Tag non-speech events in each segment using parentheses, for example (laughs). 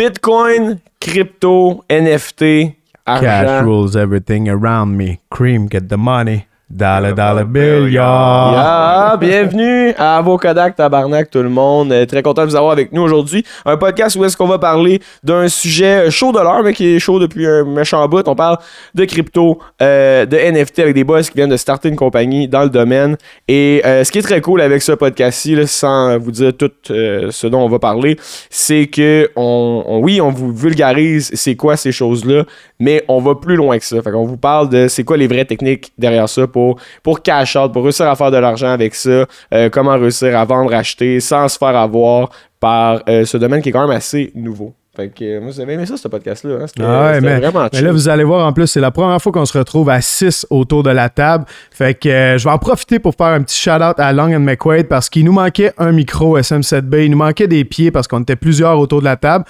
Bitcoin, crypto, NFT, Cash argent. rules everything around me. Cream, get the money. Dollar, dollar bill, y'all. Yeah, bienvenue à vos Kodak Tabarnak tout le monde. Euh, très content de vous avoir avec nous aujourd'hui. Un podcast où est-ce qu'on va parler d'un sujet chaud de l'heure, mais qui est chaud depuis un méchant bout. On parle de crypto, euh, de NFT avec des boys qui viennent de starter une compagnie dans le domaine. Et euh, ce qui est très cool avec ce podcast-ci, là, sans vous dire tout euh, ce dont on va parler, c'est que on, on- oui, on vous vulgarise c'est quoi ces choses-là, mais on va plus loin que ça. Fait qu'on vous parle de c'est quoi les vraies techniques derrière ça pour, pour cash out, pour réussir à faire de l'argent avec ça, euh, comment réussir à vendre, acheter sans se faire avoir par euh, ce domaine qui est quand même assez nouveau. Fait que euh, moi, j'avais aimé ça, ce podcast-là. hein? C'était Ah ouais, mais, vraiment mais chill. là, vous allez voir, en plus, c'est la première fois qu'on se retrouve à 6 autour de la table. Fait que euh, je vais en profiter pour faire un petit shout-out à Long and McQuaid parce qu'il nous manquait un micro SM7B. Il nous manquait des pieds parce qu'on était plusieurs autour de la table.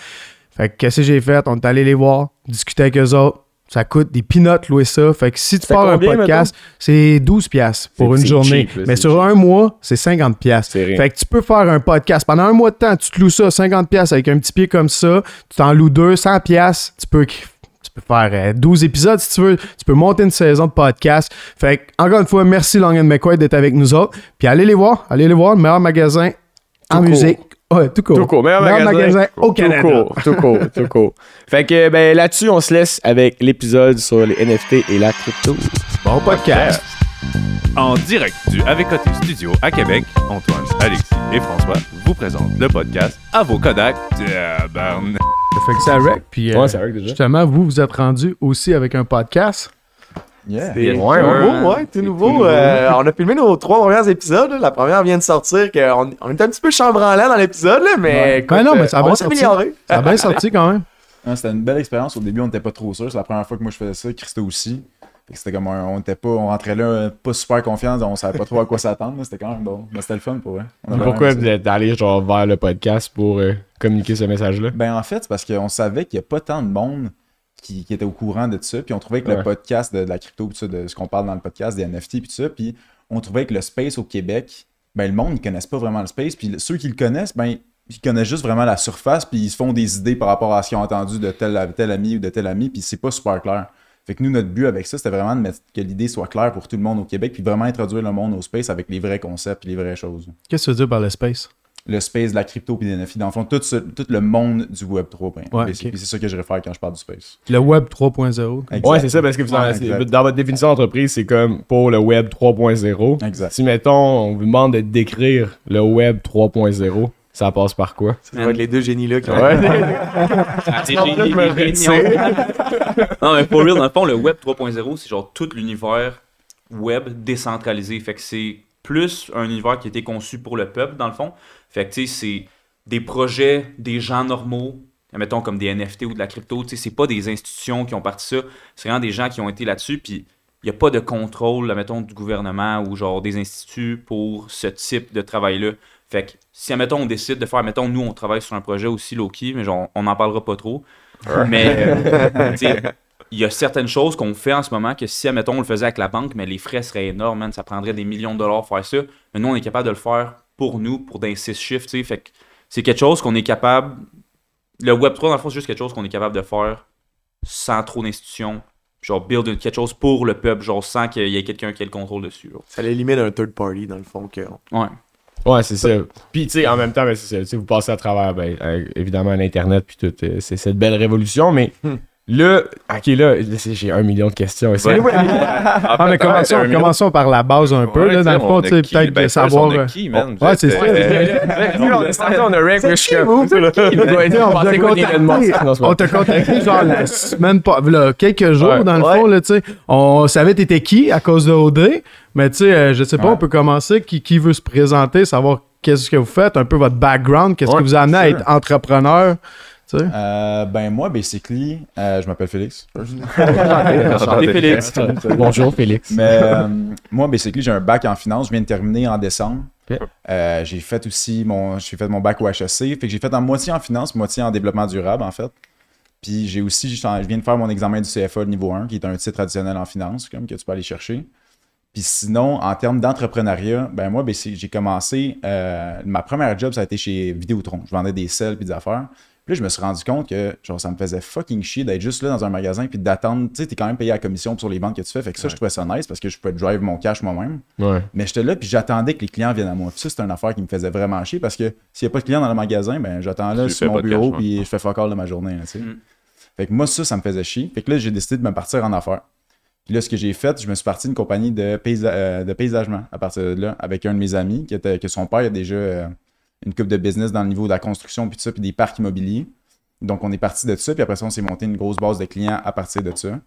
Fait que qu'est-ce que j'ai fait? On est allé les voir, discuter avec eux autres. Ça coûte des peanuts louer ça. Fait que si tu pars un podcast, c'est 12 piastres pour une journée. cheap, là, mais sur un mois, c'est 50 piastres. C'est rien. Fait que tu peux faire un podcast pendant un mois de temps, tu te loues ça 50 pièces avec un petit pied comme ça, tu t'en loues deux 100 pièces, tu peux tu peux faire euh, 12 épisodes si tu veux, tu peux monter une saison de podcast. Fait que, encore une fois, merci Long and McQuaid d'être avec nous autres. Puis allez les voir, allez les voir, le meilleur magasin en Tout musique. Ouais, tout court. Tout court. Meilleur, magasin, au Tout Canada. court, tout court, tout court. Fait que ben, là-dessus, on se laisse avec l'épisode sur les NFT et la crypto. Bon podcast. En direct du Avec Côté Studio à Québec, Antoine, Alexis et François vous présentent le podcast à vos Kodak. Tabarnak. Fait que ça rec. Puis euh, Ouais, vrai que déjà. justement, vous vous êtes rendu aussi avec un podcast. Yeah. Ouais, Tout ouais. nouveau, ouais, tout nouveau. Euh, on a filmé nos trois premiers épisodes. là. La première vient de sortir. que on, on était un petit peu chambranlant dans l'épisode, mais écoute, Ouais, non, mais euh, ça a on bien sorti. Ça a bien (laughs) sorti quand même. Ah, c'était une belle expérience. Au début, on n'était pas trop sûr. C'est la première fois que moi je faisais ça. Christo aussi. C'était comme un- on était pas, on rentrait là euh, pas super confiants, on savait pas trop à quoi s'attendre. C'était quand même bon. Mais c'était le fun pour eux. Pourquoi vous êtes allé genre vers le podcast pour euh, communiquer ce message-là? Ben en fait, c'est parce qu'on savait qu'il n'y a pas tant de monde qui, qui était au courant de ça. Puis on trouvait que Ouais. le podcast de, de la crypto, ça, de ce qu'on parle dans le podcast, des NFT, puis tout ça. Puis on trouvait que le space au Québec, ben le monde, ils connaissent pas vraiment le space. Puis ceux qui le connaissent, ben ils connaissent juste vraiment la surface, puis ils se font des idées par rapport à ce qu'ils ont entendu de tel, tel ami ou de tel ami, puis c'est pas super clair. Fait que nous, notre but avec ça, c'était vraiment de mettre que l'idée soit claire pour tout le monde au Québec, puis vraiment introduire le monde au space avec les vrais concepts et les vraies choses. Qu'est-ce que tu veux dire par le space? Le space, de la crypto, puis des NFT. Dans le fond, tout, ce- tout le monde du Web 3. ben, Ouais, basically. ok. C'est ça que je réfère quand je parle du space. Le Web 3.0. Exact. Ouais, c'est ça, parce que vous Ouais, dans votre définition d'entreprise, c'est comme pour le Web 3.0. Exact. Si, mettons, on vous demande de décrire le Web 3.0, ça passe par quoi? Ça va être les deux génies-là qui Ouais. (laughs) (laughs) Ah, des génies, (laughs) non, mais pour real, dans le fond, le Web 3.0, c'est genre tout l'univers web décentralisé. Fait que c'est plus un univers qui a été conçu pour le peuple, dans le fond. Fait que, tu sais, c'est des projets des gens normaux, mettons comme des NFT ou de la crypto. Tu sais, c'est pas des institutions qui ont parti ça. C'est vraiment des gens qui ont été là-dessus. Puis, il n'y a pas de contrôle, mettons, du gouvernement ou genre des instituts pour ce type de travail-là. Fait que si, admettons, on décide de faire, mettons, nous, on travaille sur un projet aussi low-key, mais genre, on n'en parlera pas trop. Mais, euh, (laughs) tu sais, il y a certaines choses qu'on fait en ce moment que si, admettons, on le faisait avec la banque, mais les frais seraient énormes, man, ça prendrait des millions de dollars faire ça. Mais nous, on est capable de le faire pour nous, pour des six chiffres, tu sais. Fait que c'est quelque chose qu'on est capable. Le Web3, dans le fond, c'est juste quelque chose qu'on est capable de faire sans trop d'institutions. Genre, build quelque chose pour le peuple, genre, sans qu'il y ait quelqu'un qui ait le contrôle dessus. genre. Ça l'élimine un third party, dans le fond. Que... Ouais. Ouais, c'est ça. Puis, tu sais, en même temps, ben, c'est ça. Tu sais, vous passez à travers, ben, euh, évidemment, l'Internet, puis tout. euh, c'est cette belle révolution, mais là, ok, là, j'ai un million de questions ici. (laughs) Ah, mais commençons, commençons par la base un peu, là, dans le fond, tu sais, peut-être de savoir. euh, ouais, c'est ça. on on a rank, on t'a contacté, on genre la semaine, pas, là, quelques jours Ouais. dans le fond, là, tu sais. On savait t'étais qui à cause de OD, mais tu sais, euh, je sais pas, Ouais. on peut commencer. Qui, qui veut se présenter, savoir qu'est-ce que vous faites, un peu votre background, qu'est-ce Ouais, qui vous a amené à être entrepreneur? Euh, ben moi, basically, euh, je m'appelle Félix. (laughs) Enchanté, Félix. Bonjour, Félix. Mais euh, moi, basically, j'ai un bac en finance. Je viens de terminer en décembre. Euh, j'ai fait aussi mon, j'ai fait mon bac au HEC. Fait que j'ai fait en moitié en finance, moitié en développement durable, en fait. Puis j'ai aussi, je viens de faire mon examen du CFA de niveau 1, qui est un titre traditionnel en finance, comme que tu peux aller chercher. Puis sinon, en termes d'entrepreneuriat, ben moi, ben, j'ai commencé. euh, ma première job, ça a été chez Vidéotron. Je vendais des selles puis des affaires. Là, je me suis rendu compte que genre, ça me faisait fucking chier d'être juste là dans un magasin puis d'attendre. Tu sais, t'es quand même payé à la commission sur les ventes que tu fais. Fait que ça, je trouvais ça nice parce que je pouvais drive mon cash moi-même. Ouais. Mais j'étais là puis j'attendais que les clients viennent à moi. Puis ça, c'était une affaire qui me faisait vraiment chier parce que s'il n'y a pas de clients dans le magasin, ben j'attends là sur mon bureau cash, puis je fais fuck all de ma journée. là. Mm. Fait que moi, ça, ça me faisait chier. Fait que là, j'ai décidé de me partir en affaires. Puis là, ce que j'ai fait, je me suis parti d'une compagnie de, paysa- euh, de paysagement à partir de là, avec un de mes amis, qui était, que son père a déjà euh, une coupe de business dans le niveau de la construction, puis tout ça, puis des parcs immobiliers. Donc, on est parti de ça, puis après ça, on s'est monté une grosse base de clients à partir de ça.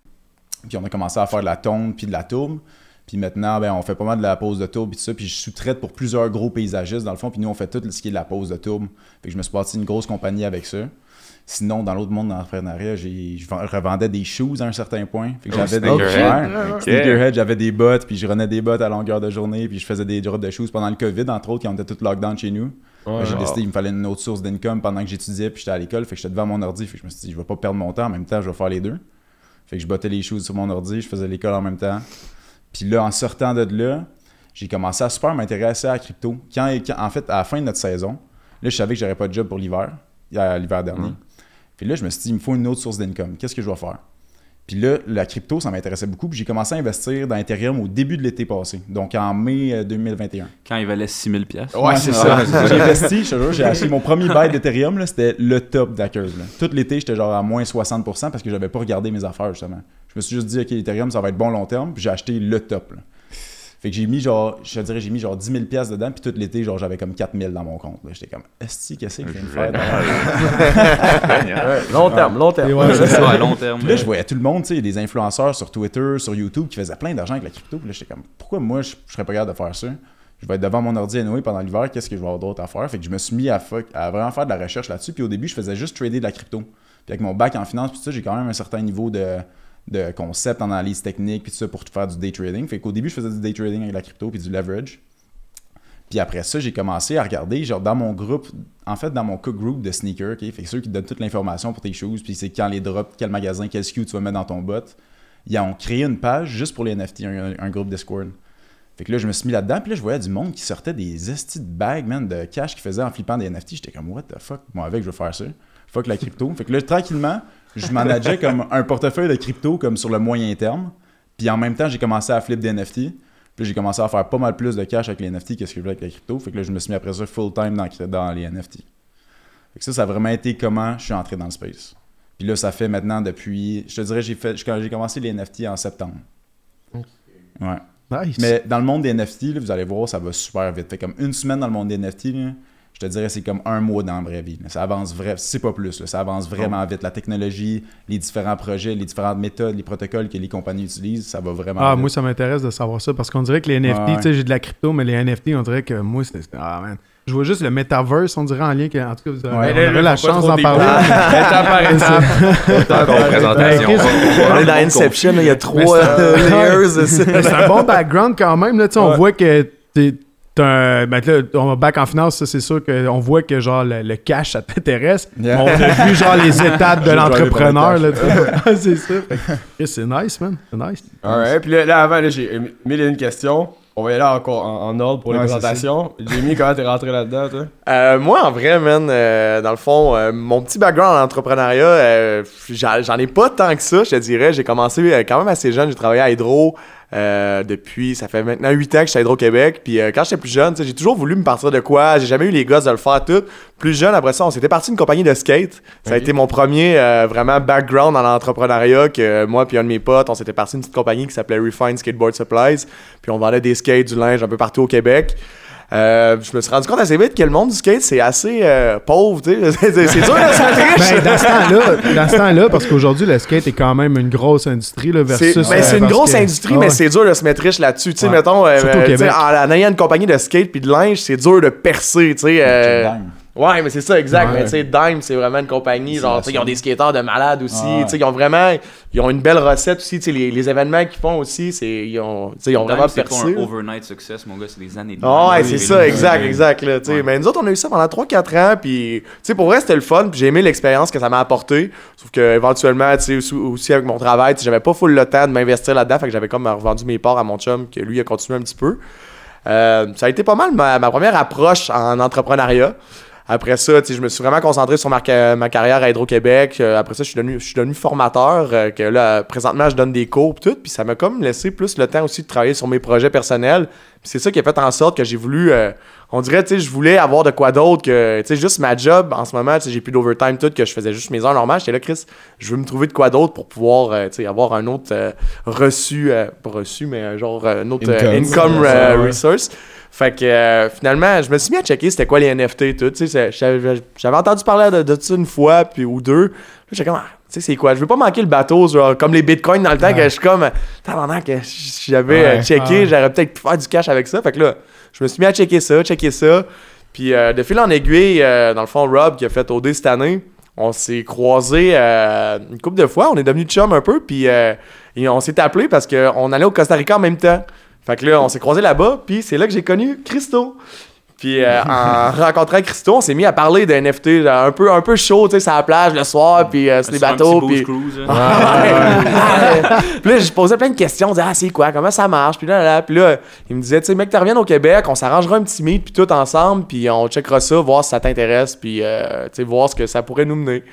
Puis on a commencé à faire de la tonde, puis de la tourbe. Puis maintenant, ben, on fait pas mal de la pose de tourbe, puis tout ça. Puis je sous-traite pour plusieurs gros paysagistes, dans le fond. Puis nous, on fait tout ce qui est de la pose de tourbe. Fait que je me suis parti une grosse compagnie avec ça. Sinon, dans l'autre monde de l'entrepreneuriat, j'ai- je vend- revendais des shoes à un certain point. Fait que Oh, j'avais des sneakerhead. Ok. Sneakerhead, j'avais des bottes, puis je renais des bottes à longueur de journée, puis je faisais des drops de shoes pendant le COVID, entre autres, quand on était tous lockdown chez nous. J'ai décidé qu'il me fallait une autre source d'income pendant que j'étudiais, puis j'étais à l'école, fait que j'étais devant mon ordi, fait que je me suis dit, je vais pas perdre mon temps, en même temps, je vais faire les deux. Fait que je bottais les shoes sur mon ordi, je faisais l'école en même temps. Puis là, en sortant de là, j'ai commencé à super m'intéresser à la crypto. Quand, quand- en fait, à la fin de notre saison, là, je savais que j'aurais pas de job pour l'hiver, l'hiver dernier. Puis là, je me suis dit, il me faut une autre source d'income. Qu'est-ce que je dois faire? Puis là, la crypto, ça m'intéressait beaucoup. Puis j'ai commencé à investir dans Ethereum au début de l'été passé, donc en mai euh, 2021. Quand il valait 6000 pièces. Ouais, c'est ça. (laughs) J'ai investi, je te jure, j'ai acheté mon premier buy d'Ethereum, là, c'était le top de la curve. là. Tout l'été, j'étais genre à moins 60% parce que j'avais pas regardé mes affaires, justement. Je me suis juste dit, OK, Ethereum, ça va être bon long terme, puis j'ai acheté le top. là. Fait que j'ai mis genre, je te dirais, j'ai mis genre 10 000 pièces dedans, puis tout l'été, genre, j'avais comme 4 000 dans mon compte. là. J'étais comme, esti, qu'est-ce que je viens de faire? (laughs) Long terme, long terme. Ouais, C'est ça, à long terme. Puis là, je voyais tout le monde, tu sais, des influenceurs sur Twitter, sur YouTube qui faisaient plein d'argent avec la crypto. Puis là, j'étais comme, pourquoi moi, je, je serais pas capable de faire ça? Je vais être devant mon ordi anyway pendant l'hiver, qu'est-ce que je vais avoir d'autre à faire? Fait que je me suis mis à, fuck- à vraiment faire de la recherche là-dessus. Puis au début, je faisais juste trader de la crypto. Puis avec mon bac en finance, puis tout ça, j'ai quand même un certain niveau de, de concept en analyse technique, puis tout ça pour faire du day trading. Fait qu'au début, je faisais du day trading avec la crypto, puis du leverage. Puis après ça, j'ai commencé à regarder, genre dans mon groupe, en fait, dans mon cook group de sneakers, ok, fait que ceux qui donnent toute l'information pour tes shoes, puis c'est quand les drops, quel magasin, quel SKU tu vas mettre dans ton bot. Ils ont créé une page juste pour les NFT, un, un groupe Discord. Fait que là, je me suis mis là-dedans, puis là, je voyais du monde qui sortait des estis de bags, man, de cash qu'ils faisaient en flippant des NFT. J'étais comme, what the fuck, moi avec, je veux faire ça. Fuck la crypto. Fait que là, tranquillement, je manageais comme un portefeuille de crypto comme sur le moyen terme. Puis en même temps, j'ai commencé à flip des NFT. Puis là, j'ai commencé à faire pas mal plus de cash avec les NFT que ce que je voulais avec la crypto. Fait que là, je me suis mis après ça full time dans, dans les NFT. Fait que ça, ça a vraiment été comment je suis entré dans le space. Puis là, ça fait maintenant depuis. Je te dirais, j'ai fait. J'ai commencé les NFT en septembre. Ouais. Nice. Mais dans le monde des NFT, là, vous allez voir, ça va super vite. Fait comme une semaine dans le monde des NFT, là, je te dirais c'est comme un mois dans la vraie vie. Ça avance vraiment, c'est pas plus, là, ça avance vraiment vite. La technologie, les différents projets, les différentes méthodes, les protocoles que les compagnies utilisent, ça va vraiment Ah, vite. moi, ça m'intéresse de savoir ça parce qu'on dirait que les NFT, ouais. tu sais, j'ai de la crypto, mais les NFT, on dirait que moi, c'est. Ah, man. Je vois juste le metaverse, on dirait en lien que, en tout cas, vous avez, Ouais. la chance d'en parler. (laughs) Étape par étape. (laughs) Ben, présentation. On est dans Inception, il y a trois (laughs) layers c'est un bon background quand même. Là, On voit que t'es. T'as un- ben là, on back en finance, ça c'est sûr qu'on voit que genre le, le cash ça t'intéresse. (laughs) Yeah. On a vu genre les (laughs) étapes de l'entrepreneur. (laughs) c'est ça. C'est nice, man. C'est nice. Alright, puis là, là, avant, là, j'ai mille et une questions. On va y aller encore en, en ordre pour les Ouais, c'est présentations. Jamie, comment t'es rentré là-dedans, toi? Euh, moi, en vrai, man, euh, dans le fond, euh, mon petit background en entrepreneuriat, euh, j'en ai pas tant que ça, je te dirais. J'ai commencé euh, quand même assez jeune. J'ai travaillé à Hydro euh, depuis, ça fait maintenant 8 ans que je suis à Hydro-Québec. Puis euh, quand j'étais plus jeune, j'ai toujours voulu me partir de quoi. J'ai jamais eu les gosses de le faire tout. Plus jeune, après ça, on s'était parti d'une compagnie de skate. Ça a été mon premier euh, vraiment background en entrepreneuriat que euh, moi puis un de mes potes, on s'était parti d'une petite compagnie qui s'appelait Refine Skateboard Supplies. Puis on vendait des skates, du linge un peu partout au Québec. Euh, je me suis rendu compte assez vite que le monde du skate, c'est assez euh, pauvre, tu sais. (laughs) C'est c'est dur de se mettre riche. Ben, dans ce temps-là, dans ce temps-là, parce qu'aujourd'hui, le skate est quand même une grosse industrie là, C'est versus. ben, c'est euh, une parce grosse que- industrie, Ah mais ouais. c'est dur de se mettre riche là-dessus. Tu sais, Ouais. mettons, euh, euh, en, en ayant une compagnie de skate puis de linge, c'est dur de percer, tu sais. Ouais, mais c'est ça, exact. Ouais. Mais tu sais, Dime, c'est vraiment une compagnie. C'est Genre, tu sais, ils ont des skateurs de malades aussi. Ouais. Tu sais, ils ont vraiment. Ils ont une belle recette aussi. Tu sais, les, les événements qu'ils font aussi, c'est. Ils ont, tu sais, ils ont vraiment c'est pas percé. un overnight success, mon gars, c'est des années de Ah ouais, Oui, c'est ça, exact, exact. Là, tu sais. Ouais. Mais nous autres, on a eu ça pendant 3-4 ans, puis tu sais, pour vrai, c'était le fun, puis j'ai aimé l'expérience que ça m'a apporté. Sauf que éventuellement, tu sais, aussi, aussi avec mon travail, tu sais, j'avais pas full le temps de m'investir là-dedans, fait que j'avais comme revendu mes parts à mon chum, que lui a continué un petit peu. Euh, ça a été pas mal ma, ma première approche en entrepreneuriat. Après ça, tu sais, je me suis vraiment concentré sur ma, ca- ma carrière à Hydro-Québec. Euh, après ça, je suis devenu, je suis devenu formateur. euh, que là, présentement, je donne des cours pis tout. Puis ça m'a comme laissé plus le temps aussi de travailler sur mes projets personnels. Puis c'est ça qui a fait en sorte que j'ai voulu. euh, on dirait, tu sais, je voulais avoir de quoi d'autre que, tu sais, juste ma job. En ce moment, tu sais, j'ai plus d'overtime, tout, que je faisais juste mes heures normales. J'étais là, Chris, je veux me trouver de quoi d'autre pour pouvoir, tu sais, avoir un autre reçu, pas reçu, mais genre un autre Income. income, Ouais, ouais. resource. Fait que euh, finalement, je me suis mis à checker c'était quoi les NFT et tout. Tu sais, j'avais entendu parler de, de ça une fois puis ou deux. Là, j'étais comme, ah, tu sais, c'est quoi? Je veux pas manquer le bateau, genre, comme les bitcoins dans le temps, que je suis comme, pendant que j'avais euh, Ouais. checké, Ouais. j'aurais peut-être pu faire du cash avec ça. Fait que là, je me suis mis à checker ça, checker ça. Puis euh, de fil en aiguille, euh, dans le fond, Rob qui a fait OD cette année, on s'est croisés euh, une couple de fois. On est devenus chum un peu. Puis euh, et on s'est appelé parce qu'on allait au Costa Rica en même temps. Fait que là, on s'est croisés là-bas. Puis c'est là que j'ai connu Christo. Puis euh, (laughs) en rencontrant Christo, on s'est mis à parler de NFT là, un peu, un peu chaud, tu sais, sur la plage le soir, puis euh, sur les bateaux. Puis cruise, hein. (laughs) puis là, je posais plein de questions. On disait, ah, c'est quoi, comment ça marche? Puis là, là, là. Puis là, il me disait, tu sais, mec, tu reviens au Québec, on s'arrangera un petit meet, puis tout ensemble, puis on checkera ça, voir si ça t'intéresse, puis, euh, tu sais, voir ce que ça pourrait nous mener.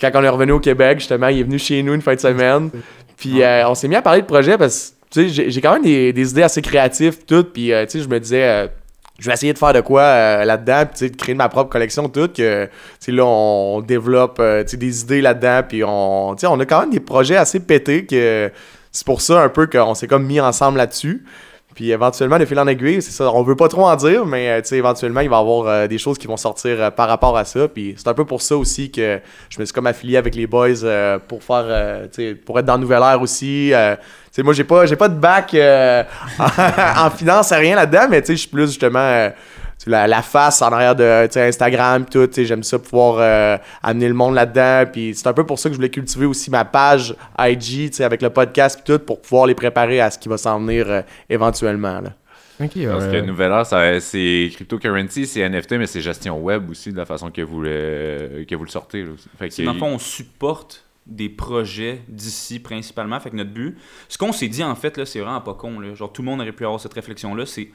Quand on est revenu au Québec, justement, il est venu chez nous une fin de semaine. Puis euh, on s'est mis à parler de projet parce que, tu sais, j'ai- quand même des, des idées assez créatives, tout. Puis, euh, tu sais, je me disais, euh, je vais essayer de faire de quoi euh, là-dedans, puis de créer ma propre collection, tout. Que, là, on, développe des idées là-dedans, puis on, on a quand même des projets assez pétés que c'est pour ça un peu qu'on s'est comme mis ensemble là-dessus. Puis éventuellement, de fil en aiguille, c'est ça. On veut pas trop en dire, mais euh, éventuellement, il va y avoir euh, des choses qui vont sortir euh, par rapport à ça. Puis c'est un peu pour ça aussi que je me suis comme affilié avec les boys pour faire, pour être dans Nouvelle Air aussi. Moi, j'ai pas, pas de bac euh, (laughs) en finance, rien là-dedans, mais je suis plus justement la, la face en arrière de Instagram, tout. tu sais, J'aime ça pouvoir euh, amener le monde là-dedans. Puis c'est un peu pour ça que je voulais cultiver aussi ma page IG, tu sais, avec le podcast, pis tout, pour pouvoir les préparer à ce qui va s'en venir euh, éventuellement. Là. Parce que Nouvelle Heure, ça- c'est cryptocurrency, c'est NFT, mais c'est gestion web aussi, de la façon que vous le, que vous le sortez. C'est dans le fond, on supporte des projets d'ici principalement. Fait que notre but, ce qu'on s'est dit en fait, là, c'est vraiment pas con. Là. Genre, tout le monde aurait pu avoir cette réflexion-là. C'est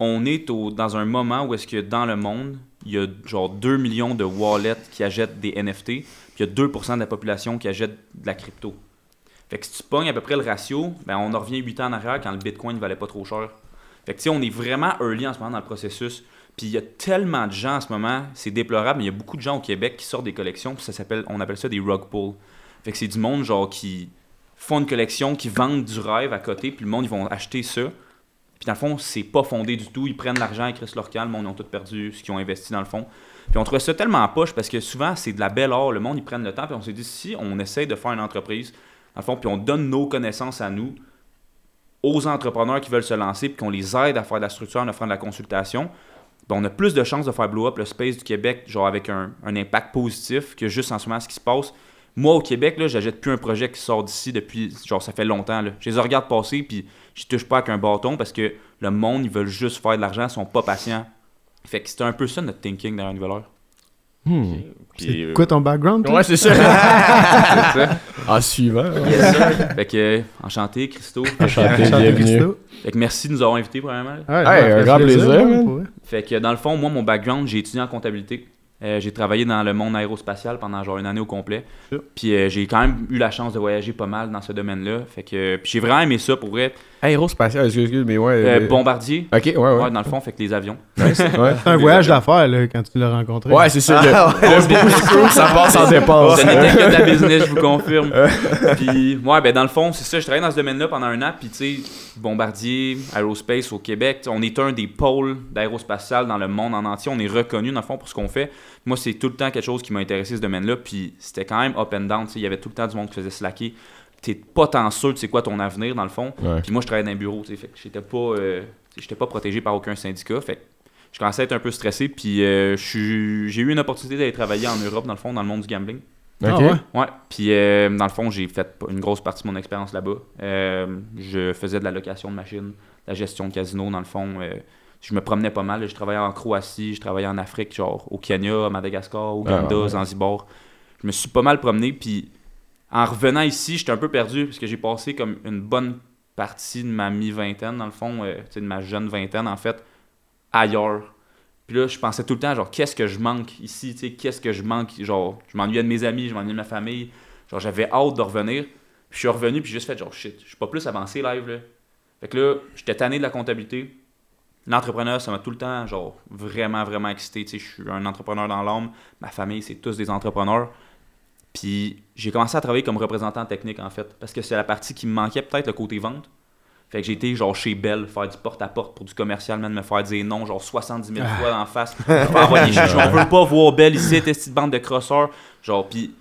on est dans un moment où est-ce que dans le monde, il y a genre 2 millions de wallets qui achètent des NFT, puis il y a 2% de la population qui achète de la crypto. Fait que si tu pognes à peu près le ratio, ben on en revient 8 ans en arrière quand le Bitcoin ne valait pas trop cher. Fait que on est vraiment early en ce moment dans le processus. Puis il y a tellement de gens en ce moment, c'est déplorable, mais il y a beaucoup de gens au Québec qui sortent des collections, puis ça s'appelle, on appelle ça des rug pulls. Fait que c'est du monde genre qui font une collection, qui vendent du rêve à côté, puis le monde ils vont acheter ça. Puis dans le fond, c'est pas fondé du tout. Ils prennent l'argent, ils crissent leur monde ils ont tout perdu ce qu'ils ont investi dans le fond. Puis on trouvait ça tellement en poche parce que souvent c'est de la belle or, le monde ils prennent le temps, puis on s'est dit si on essaye de faire une entreprise, dans le fond, puis on donne nos connaissances à nous, aux entrepreneurs qui veulent se lancer, puis qu'on les aide à faire de la structure en offrant de la consultation, ben, on a plus de chances de faire blow up le space du Québec, genre avec un, un impact positif que juste en ce moment ce qui se passe. Moi, au Québec, là, j'achète plus un projet qui sort d'ici depuis, genre, ça fait longtemps. Là. Je les regarde passer, puis je touche pas avec un bâton parce que le monde, ils veulent juste faire de l'argent, ils sont pas patients. Fait que c'était un peu ça notre thinking derrière Nouvelle Heure. Hmm. Puis, C'est euh, quoi ton background? toi? Ouais, c'est ça. (laughs) c'est ça. en suivant. fait que, euh, enchanté, Christo. Enchanté, bienvenue. Fait que merci de nous avoir invités, premièrement. Ouais, Hey, un grand plaisir, vrai. Fait que dans le fond, moi, mon background, j'ai étudié en comptabilité. Euh, j'ai travaillé dans le monde aérospatial pendant genre une année au complet. Sure. Puis euh, j'ai quand même eu la chance de voyager pas mal dans ce domaine-là. Fait que j'ai vraiment aimé ça pour vrai. Aérospatial, excuse, excuse, mais ouais. Euh, euh, bombardier, Ok, ouais, ouais. ouais, dans le fond, fait que les avions. Ouais, ouais. (laughs) Un voyage d'affaires là, quand tu l'as rencontré. Ouais, c'est ça. Le, le business crew, ça passe en dépense. Ce n'était que de la business, je vous confirme. puis, ouais, ben dans le fond, c'est ça. Je travaillais dans ce domaine-là pendant un an. Puis, tu sais, Bombardier, Aerospace au Québec, on est un des pôles d'aérospatial dans le monde en entier. On est reconnu, dans le fond, pour ce qu'on fait. Moi, c'est tout le temps quelque chose qui m'a intéressé, ce domaine-là. Puis, c'était quand même up and down. tu sais, Il y avait tout le temps du monde qui faisait slacker. T'es pas tant sûr de c'est quoi ton avenir, dans le fond. Ouais. Puis moi, je travaillais dans un bureau, tu sais, fait que j'étais pas, euh, j'étais pas protégé par aucun syndicat. Fait que je commençais à être un peu stressé. Puis euh, je suis- j'ai eu une opportunité d'aller travailler en Europe, dans le fond, dans le monde du gambling. Ah Ok. ouais? Ouais, puis euh, dans le fond, j'ai fait une grosse partie de mon expérience là-bas. Euh, je faisais de la location de machines, de la gestion de casino, dans le fond. euh, je me promenais pas mal. Je travaillais en Croatie, je travaillais en Afrique, genre au Kenya, à Madagascar, au Ah, ouais. Zanzibar. Je me suis pas mal promené, puis en revenant ici, j'étais un peu perdu parce que j'ai passé comme une bonne partie de ma mi-vingtaine, dans le fond, euh, de ma jeune vingtaine, en fait, ailleurs. Puis là, je pensais tout le temps, genre, qu'est-ce que je manque ici, tu sais, qu'est-ce que je manque, genre, je m'ennuyais de mes amis, je m'ennuyais de ma famille, genre, j'avais hâte de revenir. Puis je suis revenu, puis j'ai juste fait, genre, shit, je suis pas plus avancé live, là. Fait que là, j'étais tanné de la comptabilité. L'entrepreneur, ça m'a tout le temps, genre, vraiment, vraiment excité, tu sais, je suis un entrepreneur dans l'âme, ma famille, c'est tous des entrepreneurs. Puis j'ai commencé à travailler comme représentant technique, en fait, parce que c'est la partie qui me manquait, peut-être, le côté vente. Fait que j'ai été genre chez Bell, faire du porte-à-porte pour du commercial, même me faire dire non, genre 70 000 fois en face. Je on (laughs) veut pas voir Bell ici, t'es petite bande de crosseurs. Genre, puis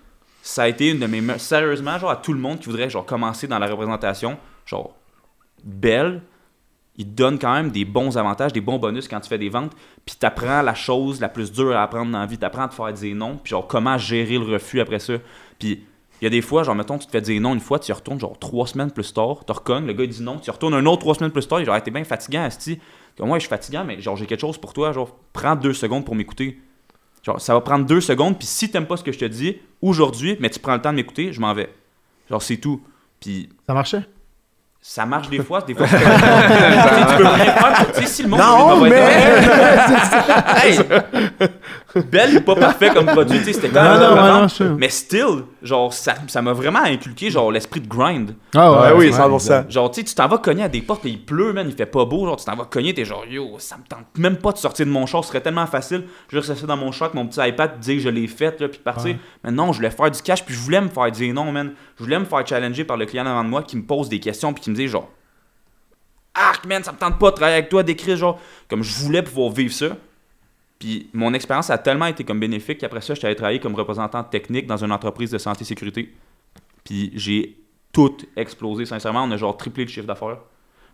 ça a été une de mes. me- Sérieusement, genre à tout le monde qui voudrait genre commencer dans la représentation, genre Bell, il donne quand même des bons avantages, des bons bonus quand tu fais des ventes, puis t'apprends la chose la plus dure à apprendre dans la vie, t'apprends à te faire dire non, puis genre comment gérer le refus après ça. Puis il y a des fois, genre mettons, tu te fais dire non une fois, tu y retournes genre trois semaines plus tard, tu recognes, le gars dit non, tu y retournes un autre trois semaines plus tard, genre, t'es bien fatigant, Asti. Ouais, je suis fatigant, mais genre j'ai quelque chose pour toi, genre prends deux secondes pour m'écouter. Genre, ça va prendre deux secondes, puis si t'aimes pas ce que je te dis aujourd'hui, mais tu prends le temps de m'écouter, je m'en vais. Genre, c'est tout. Puis Ça marchait? Ça marche des fois, des fois (laughs) Tu sais, tu peux rien faire. Tu sais, si le monde Non, mais- (laughs) Hey! Belle pas parfait comme produit, tu sais, c'était quand même non, non. Mais still, genre, ça ça m'a vraiment inculqué, genre, l'esprit de grind. Ah Ouais, oui, ouais. 100%. Genre, tu sais, tu t'en vas cogner à des portes, il pleut, man, il fait pas beau, genre, tu t'en vas cogner, t'es genre, yo, ça me tente même pas de sortir de mon char, ce serait tellement facile. Je reste assis dans mon char avec mon petit iPad, dire que je l'ai fait, là, puis de partir. Mais non, je voulais faire du cash, puis je voulais me faire dire non, man. Je voulais me faire challenger par le client avant de moi qui me pose des questions, puis qui me dit, genre, arc, man, ça me tente pas de travailler avec toi, d'écrire, genre, comme je voulais pouvoir vivre ça. Puis mon expérience a tellement été comme bénéfique qu'après ça, je allé travailler comme représentant technique dans une entreprise de santé sécurité. Puis j'ai tout explosé, sincèrement. On a genre triplé le chiffre d'affaires.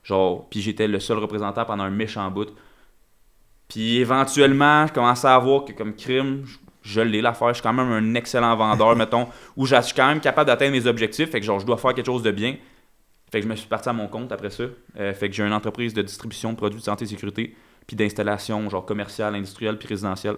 Genre, puis j'étais le seul représentant pendant un méchant bout. Puis éventuellement, je commençais à voir que comme crime, je l'ai l'affaire. Je suis quand même un excellent vendeur, (laughs) mettons, où je suis quand même capable d'atteindre mes objectifs. Fait que genre, je dois faire quelque chose de bien. Fait que je me suis parti à mon compte après ça. Euh, fait que j'ai une entreprise de distribution de produits de santé et sécurité, puis d'installation genre commerciale, industrielle, puis résidentielle.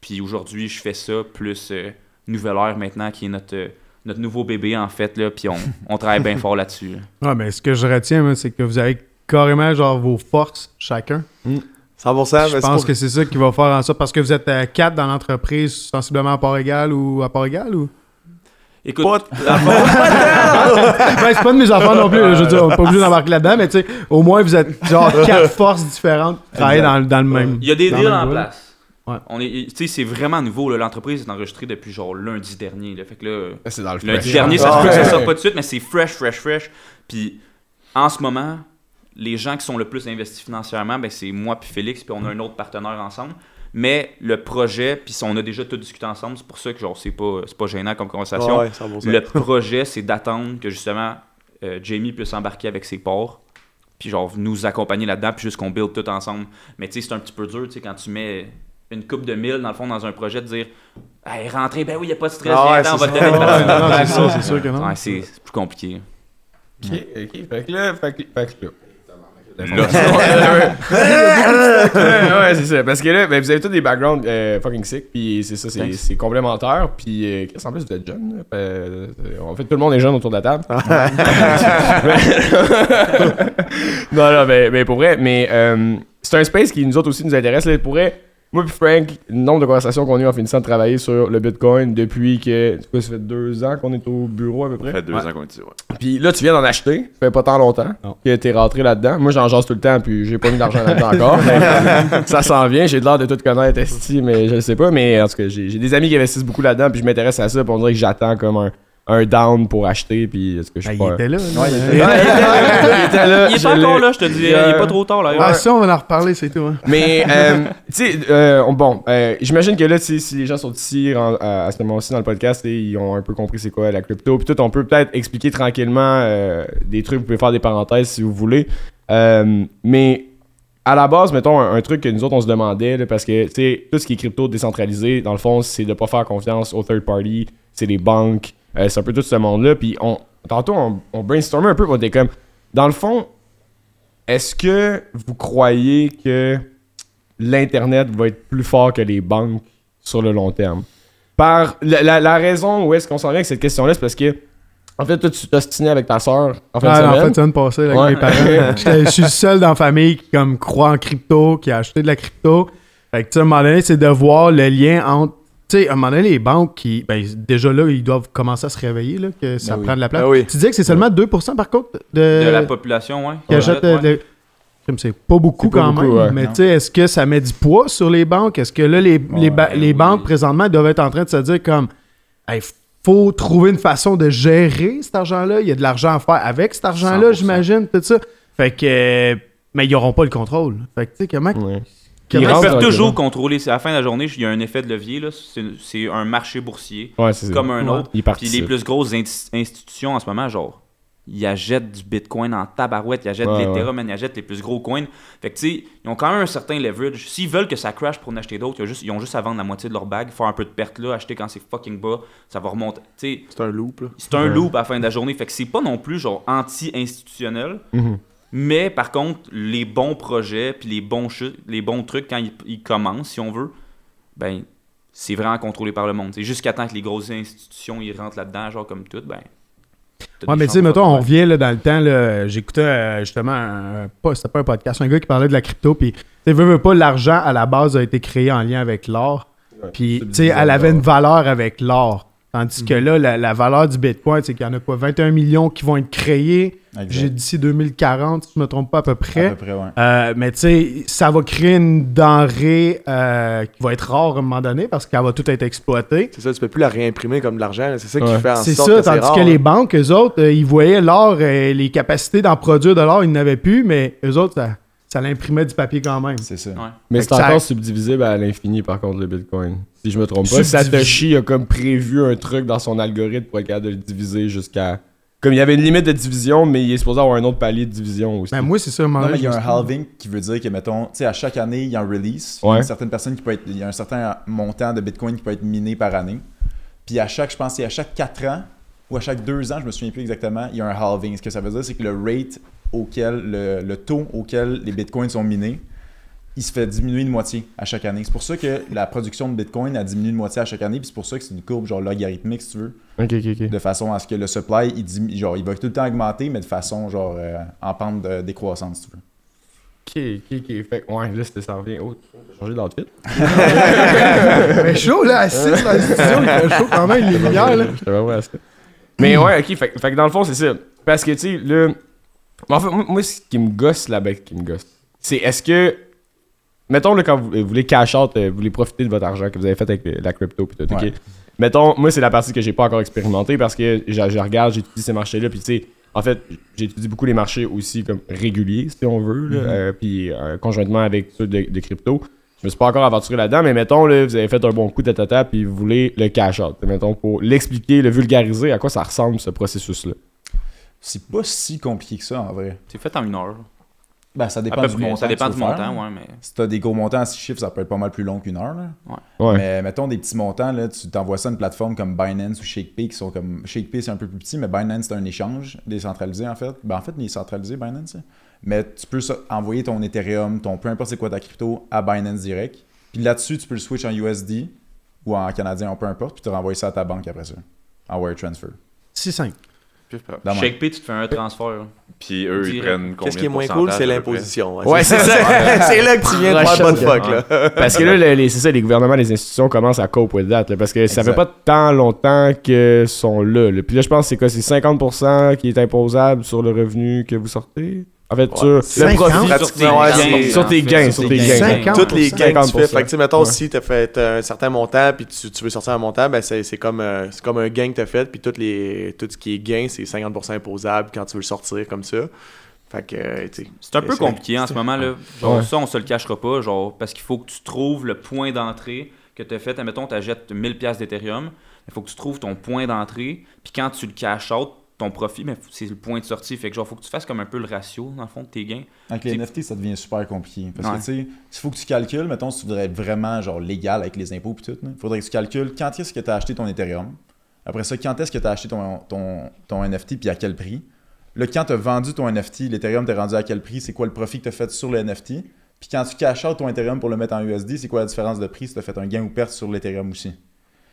Puis aujourd'hui, je fais ça, plus euh, Nouvelle Ère maintenant, qui est notre, euh, notre nouveau bébé en fait, là, puis on, on travaille bien (laughs) fort là-dessus. là. Ah, mais ce que je retiens, c'est que vous avez carrément genre vos forces chacun. 100%. je mais pense pour- que c'est ça qui va faire en sorte parce que vous êtes euh, quatre dans l'entreprise sensiblement à part égale ou à part égale ou? Écoute, Pas- (laughs) (laughs) ben, c'est pas de mes enfants non plus là, je veux dire on pas obligé d'embarquer là-dedans mais tu sais au moins vous êtes genre (laughs) quatre forces différentes travailler dans, dans le même il y a des deals en place. Ouais. On est, tu sais, c'est vraiment nouveau. là. L'entreprise est enregistrée depuis genre lundi dernier. là. Fait que là, C'est dans le Lundi fresh. dernier, ça se Ah peut que ça ouais. sorte pas de suite, mais c'est fresh, fresh, fresh. Puis en ce moment, les gens qui sont le plus investis financièrement, ben, c'est moi puis Félix, puis on a un autre partenaire ensemble. Mais le projet, puis on a déjà tout discuté ensemble, c'est pour ça que genre c'est pas, c'est pas gênant comme conversation. Ouais, 100%. Le projet, c'est d'attendre que justement euh, Jamie puisse embarquer avec ses ports, puis genre nous accompagner là-dedans, puis juste qu'on build tout ensemble. Mais tu sais, c'est un petit peu dur, tu sais, quand tu mets une coupe de mille dans le fond dans un projet, de dire Hey, rentrez, ben oui, y a pas de stress, Ah ouais, on va c'est te donner c'est sûr c'est sûr que non Ouais, c'est c'est plus compliqué. Ok, ok. Fait que là, fait que, fait que là. (laughs) (laughs) Ouais, c'est ça. Parce que là, ben, vous avez tous des backgrounds euh, fucking sick, puis c'est ça, c'est, complémentaire. Puis, euh, qu'est-ce en plus, vous êtes jeune. Euh, en fait, tout le monde est jeune autour de la table. (laughs) non, non, mais, mais pour vrai, mais euh, c'est un space qui nous autres aussi nous intéresse. Là, pour vrai, moi puis Frank, le nombre de conversations qu'on a eu en finissant de travailler sur le Bitcoin depuis que, c'est quoi, ça fait deux ans qu'on est au bureau à peu près. Ça fait deux Ouais. ans qu'on est ici, ouais. Puis là, tu viens d'en acheter, ça fait pas tant longtemps Non. que t'es rentré là-dedans. Moi, j'en jase tout le temps, puis j'ai pas mis d'argent là-dedans (laughs) encore. mais ça s'en vient, j'ai l'air de tout connaître, Esti, mais je le sais pas. Mais en tout cas, j'ai j'ai des amis qui investissent beaucoup là-dedans, puis je m'intéresse à ça, puis on dirait que j'attends comme un, un down pour acheter, puis est-ce que je Ah, suis il pas... était là Ouais, lui. il était là, (laughs) il était là, Il est pas encore là, je te dis, il est pas trop tard là. ah ça on va en reparler c'est tout hein. (laughs) Mais, euh, tu sais, euh, on- bon, euh, j'imagine que là, si les gens sont ici en- à, à ce moment-ci dans le podcast, sais, ils ont un peu compris c'est quoi la crypto. Puis tout, on peut peut-être expliquer tranquillement euh, des trucs, vous pouvez faire des parenthèses si vous voulez. Euh, mais à la base, mettons, un, un truc que nous autres, on se demandait, là, parce que, tu sais, tout ce qui est crypto décentralisé, dans le fond, c'est de pas faire confiance aux third party, c'est les banques, euh, c'est un peu tout ce monde-là. Puis on, tantôt, on, on brainstormait un peu, on était comme, dans le fond, est-ce que vous croyez que l'Internet va être plus fort que les banques sur le long terme? Par la, la- la raison où est-ce qu'on s'en vient avec cette question-là, c'est parce que, en fait, toi, tu t'ostinais avec ta soeur en fin de Ah, en semaine. fait, semaine passée, là, Ouais. avec mes parents. (laughs) J'étais- Je suis le seul dans la famille qui comme, croit en crypto, qui a acheté de la crypto. Fait que, tu sais, à un moment donné, c'est de voir le lien entre. Tu sais, à un moment donné, les banques qui. Ben, déjà là, ils doivent commencer à se réveiller, là, que ça Ben oui. prend de la place. Ben oui. Tu disais que c'est seulement 2% par contre de. De la population, ouais. qui Ouais. euh, le- C'est pas beaucoup pas quand beaucoup, même. ouais. Mais tu sais, est-ce que ça met du poids sur les banques? Est-ce que là, les, les, ba- Ouais, les oui. banques, présentement, doivent être en train de se dire comme. Hey, faut trouver une façon de gérer cet argent-là. Il y a de l'argent à faire avec cet argent-là, 100%. j'imagine, tout ça. Fait que. euh, Mais ils n'auront pas le contrôle. Fait que, tu sais, comment. Ils peuvent toujours contrôler. c'est- À la fin de la journée, il y a un effet de levier. là. C'est un marché boursier, Ouais, c'est ça. comme un Ouais. autre. Puis les plus grosses institutions en ce moment, genre, ils achètent du bitcoin en tabarouette, ils achètent Ouais, de l'Ethereum, ouais. man, ils achètent les plus gros coins. Fait que, tu sais, ils ont quand même un certain leverage. S'ils veulent que ça crash pour en acheter d'autres, ils, ont juste- ils ont juste à vendre la moitié de leur bag, faire un peu de perte là, acheter quand c'est fucking bas, ça va remonter. Tu sais, C'est un loop, là. c'est un Ouais. loop à la fin de la journée. Fait que c'est pas non plus, genre, anti-institutionnel. Mhm. Mais par contre, les bons projets puis les bons les bons trucs quand ils, ils commencent, si on veut, ben c'est vraiment contrôlé par le monde. C'est jusqu'à temps que les grosses institutions ils rentrent là-dedans, genre comme tout, ben. Ouais, mais tu sais, mettons, on revient là, dans le temps. là, J'écoutais euh, justement, un, pas, c'était pas un podcast, un gars qui parlait de la crypto. Puis, tu sais, veux, veux pas, l'argent à la base a été créé en lien avec l'or. Puis, tu sais, elle avait une valeur avec l'or. Tandis que là, la, la valeur du Bitcoin, c'est qu'il y en a quoi 21 millions qui vont être créés d'ici 2040, si je me trompe pas à peu À près. peu près, ouais. Euh, mais tu sais, ça va créer une denrée euh, qui va être rare à un moment donné parce qu'elle va tout être exploitée. C'est ça, tu peux plus la réimprimer comme de l'argent. C'est ça qui Ouais. fait en C'est sorte ça, que c'est tandis rare, que les banques, eux autres, euh, ils voyaient l'or, euh, les capacités d'en produire de l'or, ils n'avaient plus, mais eux autres, ça, ça l'imprimait du papier quand même. C'est ça. Ouais. Mais Fait c'est ça- encore subdivisable à l'infini, par contre, le Bitcoin. Si je me trompe pas. Satoshi a comme prévu un truc dans son algorithme pour être capable de le diviser jusqu'à. Comme il y avait une limite de division, mais il est supposé avoir un autre palier de division aussi. Ben, moi, c'est ça, Non, mais il y a un halving qui veut dire que, mettons, tu sais, à chaque année, il y a un release. Il y a une certaine personne qui peut être. Il y a un certain montant de Bitcoin qui peut être miné par année. Puis à chaque, je pense, c'est à chaque 4 ans ou à chaque 2 ans, je me souviens plus exactement, il y a un halving. Ce que ça veut dire, c'est que le rate auquel, le, le taux auquel les Bitcoins sont minés, il se fait diminuer de moitié à chaque année. C'est pour ça que la production de Bitcoin a diminué de moitié à chaque année. Puis c'est pour ça que c'est une courbe genre logarithmique, si tu veux. De façon à ce que le supply, il, diminue- genre, il va tout le temps augmenter, mais de façon genre euh, en pente de- décroissante, si tu veux. Ok, ok, ok. Fait que, ouais, là, c'était- ça revient. Oh, j'ai changé d'outfit? (laughs) Mais chaud, là, assis dans le studio, il fait chaud quand même, les lumières, là. J'étais vraiment à ça. Mais ouais, ok, fait, fait que dans le fond, c'est ça. Parce que, tu sais, là. Mais En fait, moi, moi, ce qui me gosse là-bas, qui me gosse, c'est est-ce que. Mettons, là, quand vous, vous voulez cash out, euh, vous voulez profiter de votre argent que vous avez fait avec le- la crypto, puis tout, ok? Ouais. Mettons, moi, c'est la partie que j'ai pas encore expérimenté parce que je, je regarde, j'étudie ces marchés-là, puis tu sais, en fait, j'étudie beaucoup les marchés aussi comme réguliers, si on veut, là, Mhm. euh, puis euh, conjointement avec ceux de, de crypto. Je me suis pas encore aventuré là-dedans, mais mettons, là, vous avez fait un bon coup de tata, puis vous voulez le cash out. Mettons, pour l'expliquer, le vulgariser, à quoi ça ressemble ce processus-là? C'est pas si compliqué que ça en vrai. C'est fait en une heure. Ben, ça dépend du près. montant. Ça dépend du montant, faire, ouais, mais. Si t'as des gros montants à 6 chiffres, ça peut être pas mal plus long qu'une heure. Là. Ouais. Mais mettons des petits montants, là, tu t'envoies ça à une plateforme comme Binance ou ShakePay qui sont comme. ShakePay c'est un peu plus petit, mais Binance c'est un échange décentralisé en fait. Ben en fait, il est centralisé Binance. hein. Mais tu peux ça- envoyer ton Ethereum, ton peu importe c'est quoi ta crypto à Binance direct. Puis là-dessus, tu peux le switch en USD ou en canadien, peu importe, puis tu renvoies ça à ta banque après ça. En wire transfer. C'est simple. ShakePay, tu te fais un transfert. Puis eux, ils prennent combien Qu'est-ce qui est moins cool, c'est l'imposition. Ouais, c'est ça. (laughs) c'est là que tu viens de faire de fuck, là. (laughs) Parce que là, les- c'est ça, les gouvernements, les institutions commencent à cope with that. parce que ça fait pas tant longtemps que sont là, là. Puis là, je pense que c'est quoi? C'est 50% qui est imposable sur le revenu que vous sortez? En fait, sur le 50? profit. Pratiquement, ouais, gains, sur tes gains, sur tes gains. gains. 50. Toutes les gains que tu fais. 50%. Fait que, tu sais, mettons, Ouais. si tu as fait un certain montant, puis tu, tu veux sortir un montant, ben c'est c'est comme, euh, c'est comme un gain que tu as fait, puis toutes les, tout ce qui est gain, c'est 50% imposable quand tu veux le sortir comme ça. Fait que, euh, tu sais, C'est un peu c'est- compliqué en ce moment. là. Genre, Ouais. ça, on se le cachera pas. Genre, parce qu'il faut que tu trouves le point d'entrée que tu as fait. Admettons, tu achètes 1000$ piastres d'Ethereum. Il faut que tu trouves ton point d'entrée. Puis quand tu le cash out, ton profit, mais c'est le point de sortie. Fait que genre, faut que tu fasses comme un peu le ratio, dans le fond, de tes gains. Avec les NFT, ça devient super compliqué. Parce Ouais. que, tu sais, il faut que tu calcules, mettons, si tu voudrais être vraiment, genre, légal avec les impôts et tout, il faudrait que tu calcules quand est-ce que tu as acheté ton Ethereum. Après ça, quand est-ce que tu as acheté ton, ton, ton NFT puis à quel prix. Là, quand tu as vendu ton NFT, l'Ethereum t'es rendu à quel prix, c'est quoi le profit que tu as fait sur le NFT. Puis quand tu cash out ton Ethereum pour le mettre en USD, c'est quoi la différence de prix si tu as fait un gain ou perte sur l'Ethereum aussi.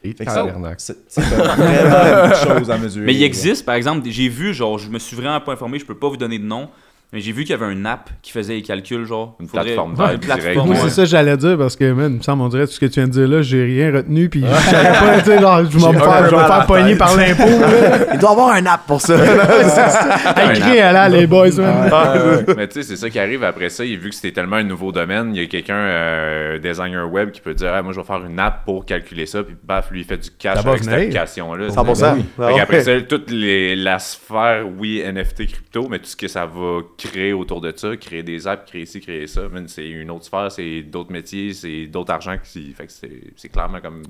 Et Fait que ça, tabarnak. c'est c'est vraiment une chose à mesurer. Mais il existe, par exemple, j'ai vu, genre, je me suis vraiment pas informé, je peux pas vous donner de nom, Mais j'ai vu qu'il y avait une app qui faisait les calculs, genre. Une faudrait- plateforme Ouais, une plateforme. Moi, ouais. c'est ça que j'allais dire parce que, man, il me semble, on dirait tout ce que tu viens de dire là, j'ai rien retenu. Puis, je savais pas, tu sais, genre, je vais me faire, un à pogner par l'impôt. (laughs) Il doit avoir un app pour ça. À écrire, là, les boys, man. Mais tu sais, c'est ça qui arrive après ça. Vu que c'était tellement un nouveau domaine, il y a quelqu'un, euh, designer web, qui peut dire Ah, Moi, je vais faire une app pour calculer ça. Puis, baf, lui, il fait du cash avec cette application-là. 100%. oui. Ah qu'après ça, toute les, la sphère, oui, NFT crypto, mais tout ce que ça va créer autour de ça, créer des apps, créer ci, créer ça, c'est une autre sphère, c'est d'autres métiers, c'est d'autres argent qui. Fait que c'est c'est clairement comme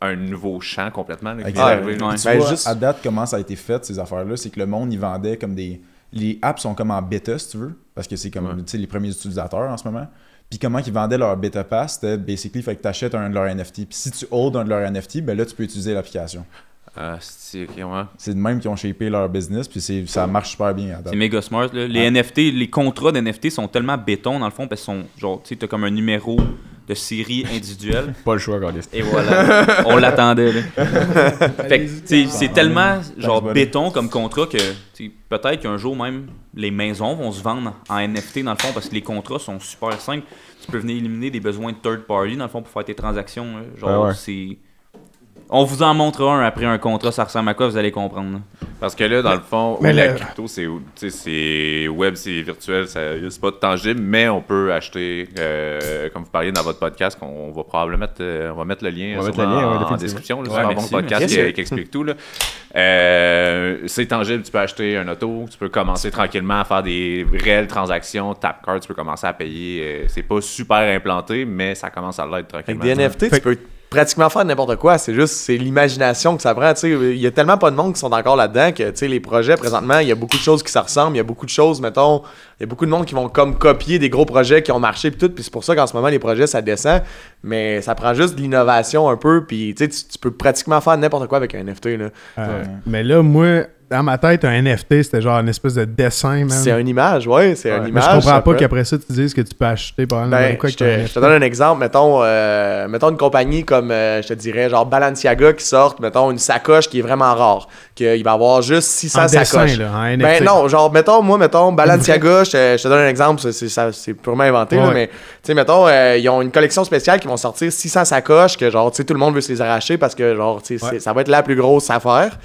un nouveau champ complètement. là, arrivé. Ouais. Tu Ben, vois, juste- à date, comment ça a été fait, ces affaires-là, c'est que le monde, il vendait comme des... Les apps sont comme en bêta, si tu veux, parce que c'est comme, Ouais. tu sais, les premiers utilisateurs en ce moment. Puis comment ils vendaient leur bêta pass, c'était basically, fait que tu achètes un de leurs NFT. Puis si tu hold un de leurs NFT, ben là, tu peux utiliser l'application. Ah, c'est ok, ouais. C'est de même qu'ils ont shapé leur business, puis c'est- ça marche super bien. C'est méga smart. Là. Les. NFT, les contrats d'NFT sont tellement béton dans le fond parce qu'ils sont genre, tu sais, t'as comme un numéro de série individuelle. (laughs) Pas le choix, Carlis. Et voilà, on l'attendait. là. (laughs) fait que, tu sais, c'est tellement genre béton comme contrat que peut-être qu'un jour même les maisons vont se vendre en NFT dans le fond parce que les contrats sont super simples. Tu peux venir éliminer des besoins de third party dans le fond pour faire tes transactions. là. Genre, ouais. c'est. On vous en montre un après un contrat, ça ressemble à quoi, vous allez comprendre. là. Parce que là, dans le fond, Mais la le- crypto, c'est tu sais, c'est web, c'est virtuel, ça- c'est pas tangible, mais on peut acheter, euh, comme vous parliez dans votre podcast, qu'on on va probablement mettre, euh, on va mettre le lien, On va mettre sûrement le lien, ouais, en, définitivement. description. Là, Ouais, c'est un bon merci, podcast merci. qui, qui explique tout. là. Euh, c'est tangible, tu peux acheter un auto, tu peux commencer tranquillement à faire des réelles transactions, tap card, tu peux commencer à payer. euh, c'est pas super implanté, mais ça commence à l'être Avec tranquillement. des NFT, tu peux pratiquement faire n'importe quoi. C'est juste, c'est l'imagination que ça prend. Tu sais, il y a tellement pas de monde qui sont encore là-dedans que, tu sais, les projets, présentement, il y a beaucoup de choses qui se ressemblent. Il y a beaucoup de choses, mettons, il y a beaucoup de monde qui vont comme copier des gros projets qui ont marché puis tout. Puis c'est pour ça qu'en ce moment, les projets, ça descend. Mais ça prend juste de l'innovation un peu. Puis, tu sais, tu tu peux pratiquement faire n'importe quoi avec un NFT, là. Euh, Mais là, moi, dans ma tête, un NFT, c'était genre une espèce de dessin, man. C'est une image, ouais, c'est une Mais image. je comprends pas peut- qu'après ça, tu dises que tu peux acheter par Ben, quoi je, que te, je te donne un exemple. Mettons, euh, mettons une compagnie comme, euh, je te dirais, genre Balenciaga qui sort, mettons, une sacoche qui est vraiment rare. Qu'il va avoir juste 600 En dessin, sacoches. là, en NFT. Ben non, genre, mettons, moi, mettons, Balenciaga, je te, je te donne un exemple, c'est- purement inventé, là, Ouais. mais, tu sais, mettons, euh, ils ont une collection spéciale qui vont sortir 600 sacoches que, genre, tu sais, tout le monde veut se les arracher parce que, genre, tu sais, Ouais. ça va être la plus grosse affaire.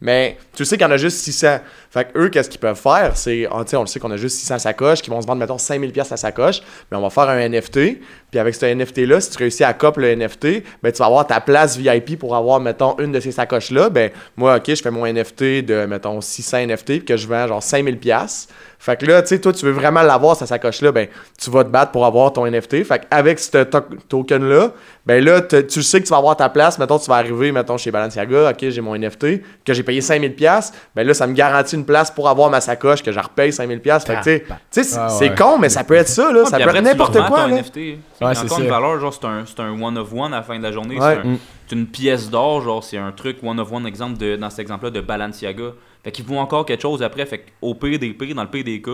Mais tu sais qu'il y en a juste 600. Fait que eux, qu'est-ce qu'ils peuvent faire? C'est, ah, on le sait qu'on a juste 600 sacoches qui vont se vendre, mettons, 5000 pièces la sacoche. Mais on va faire un NFT. Puis avec ce NFT-là, si tu réussis à cop le NFT, ben, tu vas avoir ta place VIP pour avoir, mettons, une de ces sacoches-là. Ben, moi, OK, je fais mon NFT de, mettons, 600 NFT puis que je vends, genre, 5000 pièces. Fait que là, tu sais, toi, tu veux vraiment l'avoir, cette sacoche-là, ben, tu vas te battre pour avoir ton NFT. Fait qu'avec ce to- token-là, ben là, tu sais que tu vas avoir ta place. Mettons, tu vas arriver, mettons, chez Balenciaga, OK, j'ai mon NFT, que j'ai payé 5000 pièces ben là, ça me garantit une place pour avoir ma sacoche, que je repaye 5000 pièces Fait que, tu sais, c'est Ah, c'est ouais. con, mais ça peut être ça, là. Ah, ça peut après, être n'importe quoi, ton là. NFT. Ouais, c'est encore une valeur, genre c'est un, c'est un one of one à la fin de la journée. Ouais. C'est un- C'est une pièce d'or, genre c'est un truc one of one, exemple de, dans cet exemple-là de Balenciaga. Fait qu'ils vaut encore quelque chose après. Fait qu'au pire des pires, dans le pire des cas,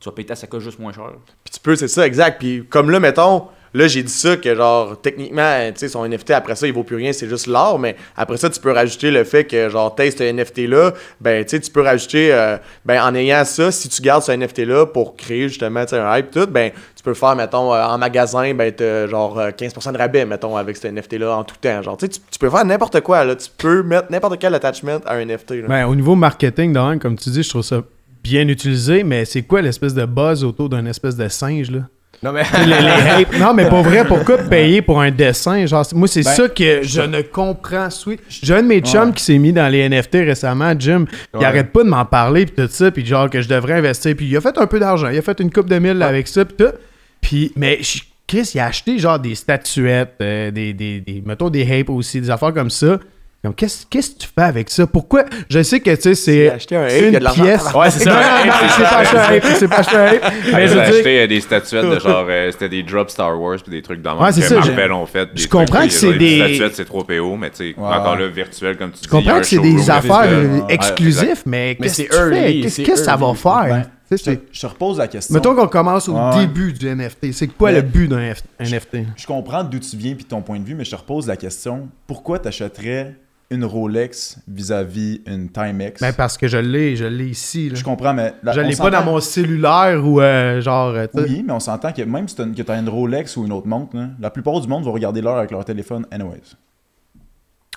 tu vas payer ta sacoche juste moins cher. Puis tu peux, c'est ça, exact. Puis comme là, mettons, là, j'ai dit ça, que genre, techniquement, tu sais, son NFT, après ça, il vaut plus rien, c'est juste l'or. Mais après ça, tu peux rajouter le fait que, genre, t'as ce NFT-là, ben, tu sais, tu peux rajouter, euh, ben, en ayant ça, si tu gardes ce NFT-là pour créer justement, tu sais, un hype, tout, ben, tu peux faire, mettons, euh, en magasin, ben, t'as genre euh, 15% de rabais, mettons, avec ce NFT-là en tout temps. Genre, tu sais, tu- peux faire n'importe quoi, là. Tu peux mettre n'importe quel attachment à un NFT, là. Ben, au niveau marketing, même, comme tu dis, je trouve ça bien utilisé, mais c'est quoi l'espèce de buzz autour d'un espèce de singe, là? Non, mais. Les- les (laughs) hype- Non, mais pas vrai, pourquoi payer pour un dessin? Genre, moi, c'est Ben, ça que je ne comprends. Sweet. J'ai un de mes chums Ouais. qui s'est mis dans les NFT récemment, Jim. Il Ouais. arrête pas de m'en parler, puis tout ça, puis genre que je devrais investir. Puis il a fait un peu d'argent. Il a fait une coupe de mille avec ça, puis tout. Puis, mais Chris, il a acheté genre des statuettes, euh, des, des, des- mettons des hype aussi, des affaires comme ça. Qu'est-ce qu'est-ce que tu fais avec ça? Pourquoi? Je sais que, tu sais, c'est une de pièce. Ouais, c'est ça. Non, non, non, il s'est pas acheté un hype, il s'est pas acheté un hype. Mais dire, acheté euh, des statuettes de genre, euh, c'était des drops Star Wars puis des trucs dans Ouais, c'est que ça, Marvel ont fait. des je comprends que c'est les des- statuettes, c'est 3 PO, mais tu sais, Ouais, encore là, virtuel, comme tu dis. Je comprends que c'est des affaires exclusifs, mais qu'est-ce c'est que tu fais? early, Qu'est-ce c'est que ça va faire? Ben, je, te, je te repose la question. Mettons qu'on commence au début du NFT. C'est quoi Mais- le but d'un F- NFT? Je comprends d'où tu viens puis ton point de vue, mais je te repose la question. Pourquoi tu achèterais une Rolex vis-à-vis une Timex. Ben, parce que je l'ai, je l'ai ici. Là. je comprends, mais. la- Je l'ai pas dans mon cellulaire ou euh, genre. euh. Oui, mais on s'entend que même si t'as une- que tu as une Rolex ou une autre montre, là, la plupart du monde vont regarder l'heure avec leur téléphone anyways.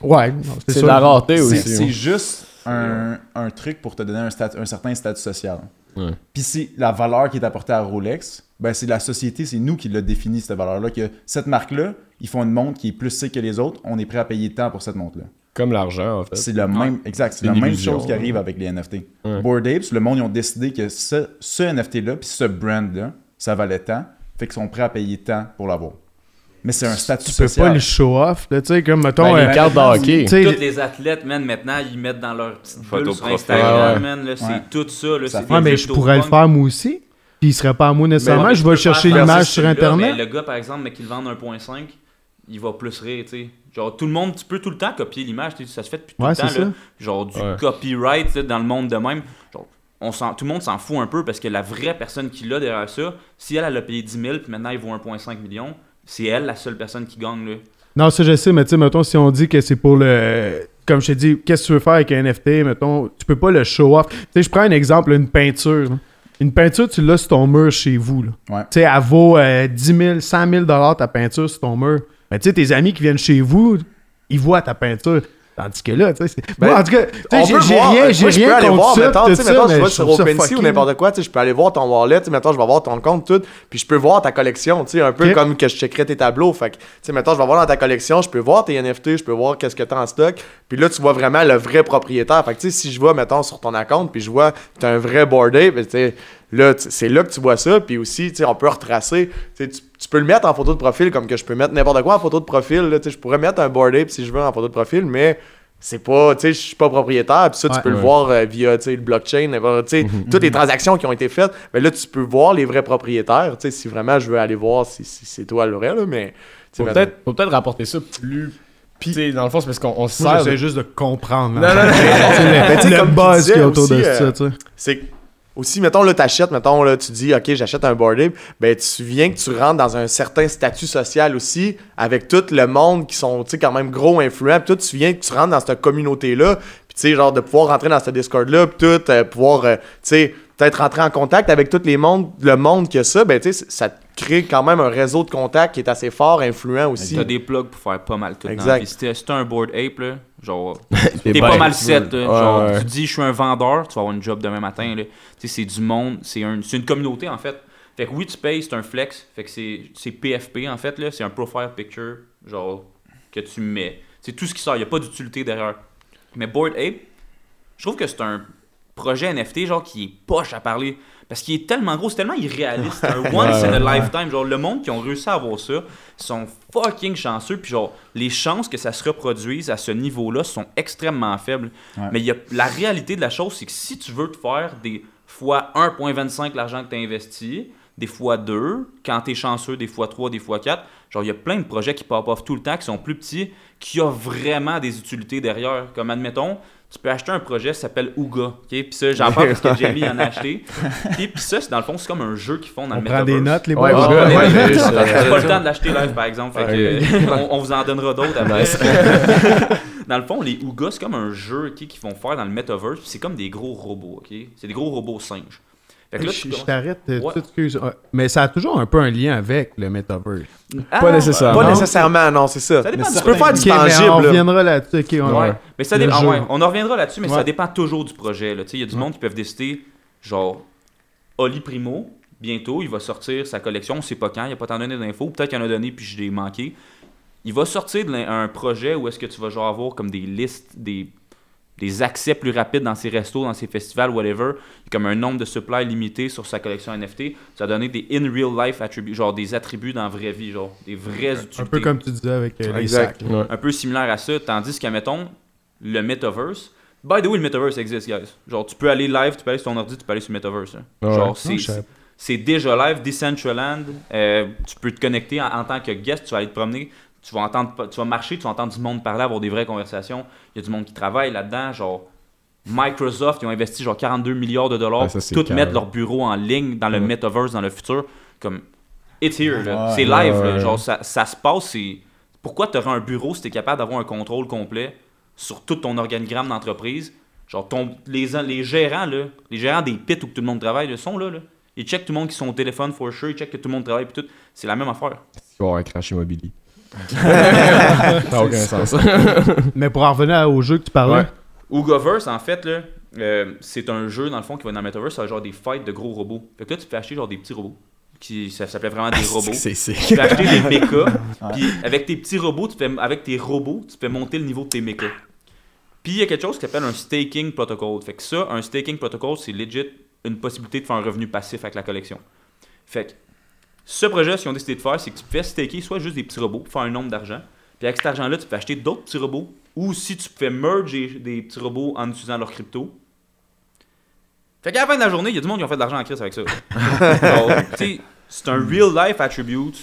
Ouais, c'est la rareté aussi. c'est juste un, un truc pour te donner un, certain statut social. Ouais. Puis c'est la valeur qui est apportée à Rolex, ben c'est la société, c'est nous qui l'a défini cette valeur-là, que cette marque-là, ils font une montre qui est plus sick que les autres, on est prêt à payer tant pour cette montre-là. Comme l'argent, en fait. C'est le même, exact, c'est la même illusion, chose qui ouais. arrive avec les NFT. Ouais. Bored Apes, le monde, ils ont décidé que ce, ce NFT-là, puis ce brand-là, ça valait tant, fait qu'ils sont prêts à payer tant pour l'avoir. Mais c'est un statut Tu peux social. pas le show off, là, tu sais, comme mettons. Ben, euh, les cartes de hockey. tu Tous les athlètes, man, maintenant, ils mettent dans leur petite Photo sur. Instagram, Ouais, man. là, C'est Ouais. tout ça. Là, Ça c'est fait- Ouais, des mais je pourrais le faire moi aussi. Puis il serait pas à moi nécessairement. Ouais, je tu vais peux chercher l'image sur Internet. Le gars, par exemple, mais qu'il vende 1.5, il va plus rire, tu sais. Genre, tout le monde, tu peux tout le temps copier l'image, tu sais, ça se fait depuis tout le temps, là. Genre, du Ouais. copyright, sais, dans le monde de même. Genre, on s'en- tout le monde s'en fout un peu parce que la vraie personne qui l'a derrière ça, si elle, elle a payé 10 000 puis maintenant il vaut 1.5 million, c'est elle la seule personne qui gagne, là. Non, ça je sais, mais tu sais, mettons, si on dit que c'est pour le. Comme je t'ai dit, qu'est-ce que tu veux faire avec un NFT, mettons, tu peux pas le show off. Tu sais, je prends un exemple, une peinture. là. Une peinture, tu l'as sur ton mur chez vous. là. Ouais. Tu sais, elle vaut euh, 10 000, 100 000 ta peinture sur ton mur. Mais tu sais, tes amis qui viennent chez vous, ils voient ta peinture. Tandis que là, tu sais, Ben, en tout cas, j'ai rien, j'ai je peux rien aller voir, ça, mettons, tu sais, mettons, je vais sur OpenSea ou n'importe quoi, tu sais, je peux aller voir ton wallet, tu sais, mettons, je vais voir ton compte, tout, puis je peux voir ta collection, tu sais, un peu Ok. comme que je checkerais tes tableaux, fait que, tu sais, mettons, je vais voir dans ta collection, je peux voir tes NFT, je peux voir qu'est-ce que tu as en stock, puis là, tu vois vraiment le vrai propriétaire, fait que, tu sais, si je vois, mettons, sur ton compte, puis je vois que tu as un vrai board ape, ben, tu sais, là, c'est là que tu vois ça, puis aussi, tu sais, on peut retracer, tu sais, peux le mettre en photo de profil comme que je peux mettre n'importe quoi en photo de profil, là, je pourrais mettre un board ape si je veux en photo de profil, mais c'est pas, tu sais, je suis pas propriétaire, puis ça, tu Ouais. peux le voir euh, via, tu sais, le blockchain, n'importe- tu sais, toutes les transactions qui ont été faites, mais là, tu peux voir les vrais propriétaires, tu sais, si vraiment je veux aller voir si, si c'est toi le vrai, là, mais, Faut peut-être faut peut-être rapporter ça plus. Puis, tu sais, dans le fond, c'est parce qu'on on se Moi, sert. j'essaie de- juste de comprendre. Non, non, non. Le- (laughs) Ben, tu sais, le buzz disais qu'il y a autour de ça, euh, tu sais. c'est aussi, mettons, là, t'achètes, mettons, là, tu dis, OK, j'achète un board ape, ben, tu viens que tu rentres dans un certain statut social aussi, avec tout le monde qui sont, tu sais, quand même gros influents, puis tout, tu viens que tu rentres dans cette communauté-là, puis tu sais, genre, de pouvoir rentrer dans ce Discord-là, puis tout, euh, pouvoir, euh, tu sais, peut-être rentrer en contact avec tout les mondes, le monde qui a ça, ben, tu sais, ça te crée quand même un réseau de contacts qui est assez fort, influent aussi. T'as des plugs pour faire pas mal tout. Exact. Si t'es un board ape, là, genre, (laughs) T'es pas mal set. là. Ouais, genre, ouais. tu dis, je suis un vendeur, tu vas avoir une job demain matin. c'est du monde, c'est un, c'est une communauté en fait. Fait que oui, tu payes, c'est un flex. Fait que c'est c'est PFP en fait, là. C'est un profile picture, genre, que tu mets. C'est tout ce qui sort, il a pas d'utilité derrière. Mais Board Ape, je trouve que c'est un projet NFT, genre, qui est poche à parler. Parce qu'il est tellement gros, c'est tellement irréaliste. C'est un (laughs) once in a lifetime. Genre, le monde qui ont réussi à avoir ça sont fucking chanceux. Puis, genre, les chances que ça se reproduise à ce niveau-là sont extrêmement faibles. Ouais. Mais y a, la réalité de la chose, c'est que si tu veux te faire des fois 1,25 l'argent que tu as investi, des fois 2, quand tu es chanceux, des fois 3, des fois 4, genre, il y a plein de projets qui pop off tout le temps, qui sont plus petits, qui ont vraiment des utilités derrière. Comme, admettons, tu peux acheter un projet qui s'appelle Ouga. ok? Puis ça, j'en parle parce que (laughs) Jamie en a acheté. Puis, puis ça, c'est dans le fond, c'est comme un jeu qu'ils font dans On le prend des metaverse. notes, les boys. ouais, Ouais, ouais, ouais, ouais, J'ai ouais. pas le temps de l'acheter live, par exemple. Fait que, on, on vous en donnera d'autres après. (laughs) dans le fond, les Ougas, c'est comme un jeu ok, qu'ils vont faire dans le metaverse. puis C'est comme des gros robots. ok? C'est des gros robots singes. Fait que là, tu Je t'arrête, Ouais. Mais ça a toujours un peu un lien avec le metaverse. Ah, Pas nécessairement. Pas nécessairement, non, c'est ça. Ça dépend Mais de tu peux faire du mais tangible, on reviendra là-dessus. Ouais. Mais ça dépend. ouais, on en reviendra là-dessus, mais Ouais. ça dépend toujours du projet. là. Tu sais, Il y a du monde qui peuvent décider, genre, Oli Primo, bientôt, il va sortir sa collection, on sait pas quand, il n'y a pas tant donné d'infos, peut-être qu'il en a donné puis je l'ai manqué. Il va sortir un projet où est-ce que tu vas genre avoir comme des listes, des, des accès plus rapides dans ses restos, dans ses festivals, whatever, comme un nombre de supply limité sur sa collection NFT. Ça va donner des in real life attributs, genre des attributs dans la vraie vie, genre des vraies utilités Un peu comme tu disais avec euh, les Exact. sacs. Ouais. un peu similaire à ça, tandis qu'à, mettons, le metaverse. By the way, le metaverse existe, guys. Genre, tu peux aller live, tu peux aller sur ton ordi, tu peux aller sur le metaverse. hein. Ouais. Genre, c'est, c'est, c'est déjà live, Decentraland. euh, tu peux te connecter en, en tant que guest, tu vas aller te promener, tu vas, entendre, tu vas marcher, tu vas entendre du monde parler, avoir des vraies conversations. Il y a du monde qui travaille là-dedans, genre. Microsoft, ils ont investi genre 42 milliards de dollars Ouais, pour tout calme. mettre leur bureau en ligne dans le Ouais. metaverse dans le futur. Comme, it's here. Ouais, c'est ouais, live, là. ouais. genre ça, ça se passe. Pourquoi tu aurais un bureau si tu es capable d'avoir un contrôle complet sur tout ton organigramme d'entreprise? Genre, ton, les, les gérants, là, les gérants des pits où tout le monde travaille, là, sont là, là. Ils checkent tout le monde qui sont au téléphone, for sure. Ils checkent que tout le monde travaille, puis tout. C'est la même affaire. Tu vas avoir un crash immobilier. (laughs) ça n'a aucun sens. (laughs) Mais pour en revenir au jeu que tu parlais, Ouais. En fait, là, euh, c'est un jeu, dans le fond, qui va dans le Metaverse, c'est genre des fights de gros robots. Fait que là, tu peux acheter genre des petits robots. Qui, ça s'appelait vraiment des robots. C'est c'est. Tu peux acheter des mechas. (laughs) Puis avec tes petits robots, tu fais, avec tes robots, tu fais monter le niveau de tes mechas. Puis il y a quelque chose qui s'appelle un staking protocol. Fait que ça, un staking protocol, c'est legit une possibilité de faire un revenu passif avec la collection. Fait que ce projet, si on décidé de faire, c'est que tu fais staker soit juste des petits robots pour faire un nombre d'argent. Puis avec cet argent-là, tu peux acheter d'autres petits robots. Ou si tu fais merge des, petits robots en utilisant leur crypto. Fait qu'à la fin de la journée, il y a du monde qui ont fait de l'argent en crise avec ça. (laughs) Tu c'est un real life attribute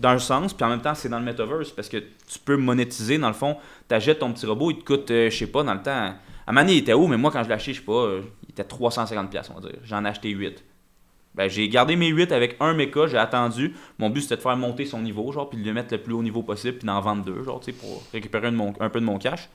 dans un sens, puis en même temps, c'est dans le metaverse parce que tu peux monétiser. Dans le fond, t'achètes ton petit robot, il te coûte, euh, je sais pas, dans le temps. À Mané, il était haut, mais moi, quand je l'ai acheté, je sais pas, euh, il était 350$, piastres, on va dire. J'en ai acheté 8. Ben, j'ai gardé mes 8 avec un mecha, j'ai attendu. Mon but, c'était de faire monter son niveau, genre, puis de le mettre le plus haut niveau possible, puis d'en vendre deux, genre, pour récupérer un, peu de mon cash.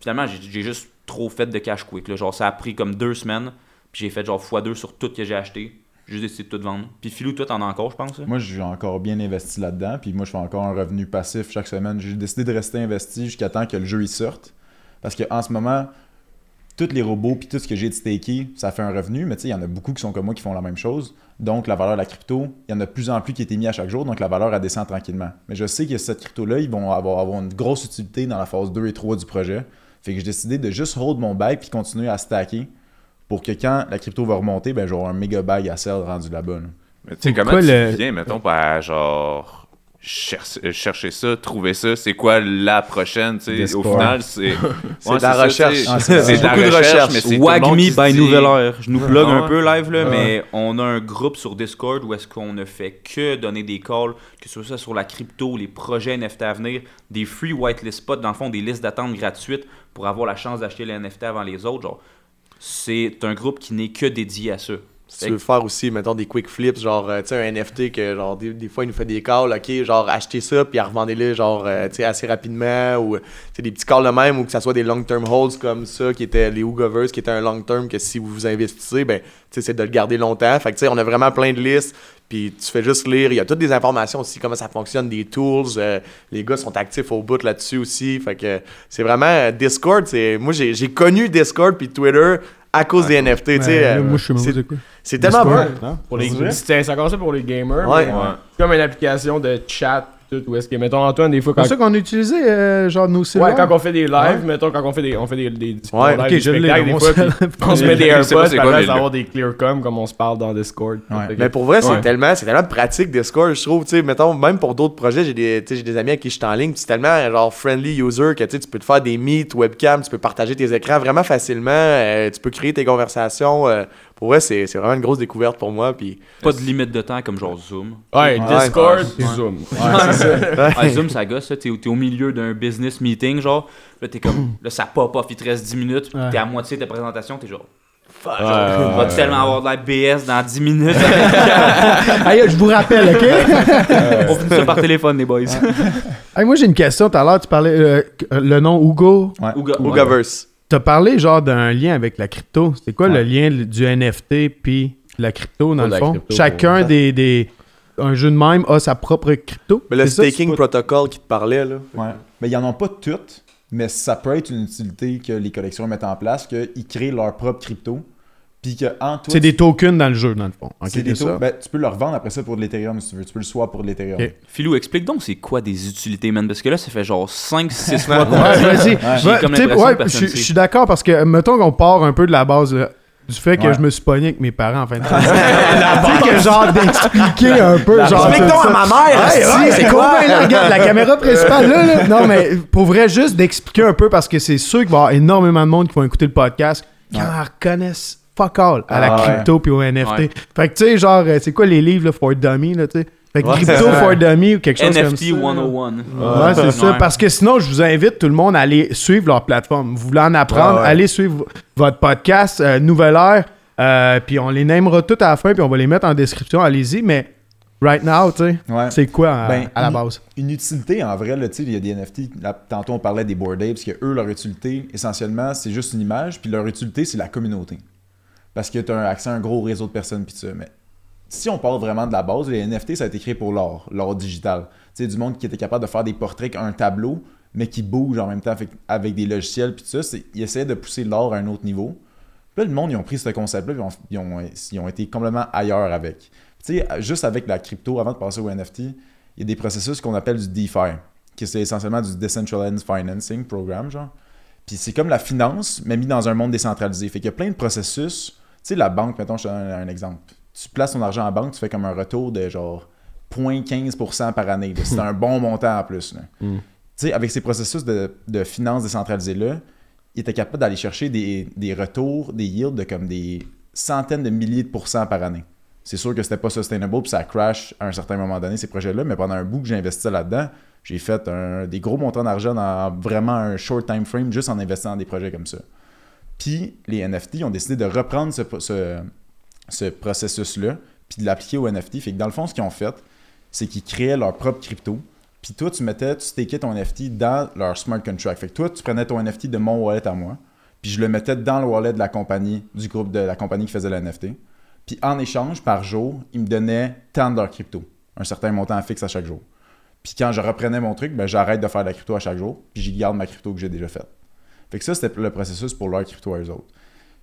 Finalement, j'ai j'ai juste trop fait de cash quick. Genre, ça a pris comme deux semaines, puis j'ai fait genre x2 sur tout que j'ai acheté. J'ai juste décidé de tout vendre. Puis Philou, toi, t'en as encore, je pense. Moi, suis encore bien investi là-dedans, puis moi, je fais encore un revenu passif chaque semaine. J'ai décidé de rester investi jusqu'à temps que le jeu il sorte. Parce qu'en ce moment, tous les robots puis tout ce que j'ai de staké, ça fait un revenu, mais tu sais, il y en a beaucoup qui sont comme moi qui font la même chose. Donc, la valeur de la crypto, il y en a de plus en plus qui est mis à chaque jour, donc la valeur, elle descend tranquillement. Mais je sais que cette crypto-là, ils vont avoir, avoir une grosse utilité dans la phase 2 et 3 du projet. Fait que j'ai décidé de juste hold mon bail puis continuer à stacker pour que quand la crypto va remonter, ben, j'aurai un méga bail à sell rendu là-bas. là. Mais tu sais, comment tu le- viens, mettons, à genre chercher, euh, chercher ça, trouver ça, c'est quoi la prochaine, tu sais, au final, c'est... (laughs) C'est Ouais, de la recherche. Ah, c'est- beaucoup de recherche, mais c'est tout le Wag monde me qui se by dit- Nouvelle Heure. Je nous plug Ah un peu live, là, mais on a un groupe sur Discord où est-ce qu'on ne fait que donner des calls, que ce soit sur la crypto, les projets NFT à venir, des free whitelist spots, dans le fond, des listes d'attente gratuites pour avoir la chance d'acheter les NFT avant les autres. Genre, c'est un groupe qui n'est que dédié à ça. Tu veux faire aussi, mettons, des quick flips, genre, euh, tu sais, un NFT que, genre, des, des fois, il nous fait des calls, ok, genre, achetez ça, puis revendez-le, genre, euh, tu sais, assez rapidement, ou, tu des petits calls de même, ou que ça soit des long-term holds comme ça, qui étaient les Ougovers, qui étaient un long-term, que si vous vous investissez, ben, tu sais, c'est de le garder longtemps. Fait que, tu sais, on a vraiment plein de listes, puis tu fais juste lire. Il y a toutes des informations aussi, comment ça fonctionne, des tools. euh, les gars sont actifs au bout là-dessus aussi. Fait que c'est vraiment Discord. Moi, j'ai connu Discord puis Twitter à cause des NFT. tu sais, euh, moi, je sais c'est- quoi? tellement bon. Pour les, C'est c'était- ça pour les gamers. Ouais. mais Ouais. C'est comme une application de chat. Tout, où est-ce que, mettons, Antoine, des fois, quand, C'est ça qu'on utilisait, euh, genre nos ouais, cellulaires. quand on fait des lives, Ouais. mettons, quand on fait des, on fait des, des, des Ouais, lives, ok, des je l'ai spectacles, dans des mon fois, puis cellulaire. on se met des (laughs) AirPods, c'est quoi, après, mais ça le- avoir des clear com comme on se parle dans Discord. Ouais. Mais pour vrai, c'est Ouais. tellement, c'est tellement pratique Discord, je trouve. Tu sais, mettons, même pour d'autres projets, j'ai des, tu sais, j'ai des amis à qui je suis en ligne, c'est tellement genre friendly user que tu sais, tu peux te faire des meets, webcam, tu peux partager tes écrans vraiment facilement, euh, tu peux créer tes conversations. euh, pour vrai, c'est c'est vraiment une grosse découverte pour moi. Puis Pas de limite de temps comme genre Zoom. Ouais, Ouais. Discord, Ouais. Zoom. Ah, Zoom, ça gosse, ça. T'es, t'es au milieu d'un business meeting, genre. Là, t'es comme. Là, ça pop off, il te reste 10 minutes. Ouais. T'es à moitié de ta présentation, t'es genre. Ouais, On va ouais, tellement avoir de la BS dans 10 minutes. (laughs) Hey, je vous rappelle, ok? On finit ça par téléphone, les boys. Hey, moi, j'ai une question. Tout à l'heure, tu parlais euh, le nom Hugo. Ouais. Ouga- Ougaverse. T'as parlé genre d'un lien avec la crypto. C'est quoi le lien du NFT puis la crypto dans le fond? crypto, Chacun des, des un jeu de même a sa propre crypto. Mais le ça, staking pas- protocol qui te parlait, là. Ouais. Mais ils en ont pas toutes, mais ça peut être une utilité que les collections mettent en place, qu'ils créent leur propre crypto. Puis que en C'est des tokens dans le jeu dans le fond. Ok, c'est des ça. Ben, tu peux le revendre après ça pour de l'Ethereum si tu veux. Tu peux le swap pour de l'Ethereum. Philou, explique donc c'est quoi des utilités, man. Parce que là, ça fait genre 5-6 mois (laughs) qu'on Ouais, vas-y. Je suis d'accord parce que, mettons qu'on part un peu de la base là, du fait que Ouais. je me suis pogné avec mes parents en fin de (laughs) compte. Tu sais, que genre d'expliquer un peu. genre, Explique donc à ma mère, ouais, c'est quoi? quoi? là, regarde, la caméra principale, là, là. Non, mais pour vrai, juste d'expliquer un peu parce que c'est sûr qu'il va y avoir énormément de monde qui vont écouter le podcast qui Ouais. en reconnaissent fuck all à la Ah, ouais. crypto puis au NFT. Ouais. Fait que, tu sais, genre, euh, c'est quoi les livres là, for dummy, là, tu sais? Fait que Ouais, crypto for dummy ou quelque chose comme ça. NFT 101. Ouais, c'est ça. Parce que sinon, je vous invite tout le monde à aller suivre leur plateforme. Vous voulez en apprendre, Ouais, ouais. allez suivre votre podcast euh, Nouvelle Heure. euh, puis on les nommera tout à la fin, puis on va les mettre en description. Allez-y. Mais right now, tu sais, Ouais. c'est quoi à, Ben, à la base? Une utilité, en vrai, là, tu sais, il y a des NFT. là, tantôt, on parlait des Bored Apes, que eux, leur utilité, essentiellement, c'est juste une image, puis leur utilité, c'est la communauté. Parce que tu as accès à un gros réseau de personnes, puis ça. Mais si on parle vraiment de la base, les NFT, ça a été créé pour l'art, l'art digital. Tu sais, du monde qui était capable de faire des portraits un tableau, mais qui bouge en même temps avec des logiciels, puis tout ça. Ils essayaient de pousser l'art à un autre niveau. Puis là, le monde, ils ont pris ce concept-là, puis ils ont, ils ont- ils ont été complètement ailleurs avec. Tu sais, juste avec la crypto, avant de passer au NFT, il y a des processus qu'on appelle du DeFi, qui c'est essentiellement du Decentralized Financing Program, genre. Puis c'est comme la finance, mais mis dans un monde décentralisé. Fait qu'il y a plein de processus. Tu sais, la banque, mettons, je te donne un, un exemple. Tu places ton argent en banque, tu fais comme un retour de genre 0.15% par année. C'est (laughs) un bon montant en plus. Mm. Tu sais, avec ces processus de, de finance décentralisés-là, il était capable d'aller chercher des, des retours, des yields de comme des centaines de milliers de pourcents par année. C'est sûr que c'était pas sustainable, puis ça crash à un certain moment donné, ces projets-là, mais pendant un bout que j'ai investi là-dedans, j'ai fait un- des gros montants d'argent dans vraiment un short time frame juste en investissant dans des projets comme ça. Puis les NFT ont décidé de reprendre ce, ce, ce processus-là, puis de l'appliquer au NFT. Fait que dans le fond, ce qu'ils ont fait, c'est qu'ils créaient leur propre crypto. Puis toi, tu mettais, tu stakais ton NFT dans leur smart contract. Fait que toi, tu prenais ton NFT de mon wallet à moi, puis je le mettais dans le wallet de la compagnie, du groupe de la compagnie qui faisait le NFT. Puis en échange, par jour, ils me donnaient tant de leur crypto, un certain montant fixe à chaque jour. Puis quand je reprenais mon truc, ben, j'arrête de faire de la crypto à chaque jour, puis j'y garde ma crypto que j'ai déjà faite. Fait que ça, c'était le processus pour leur crypto à autres.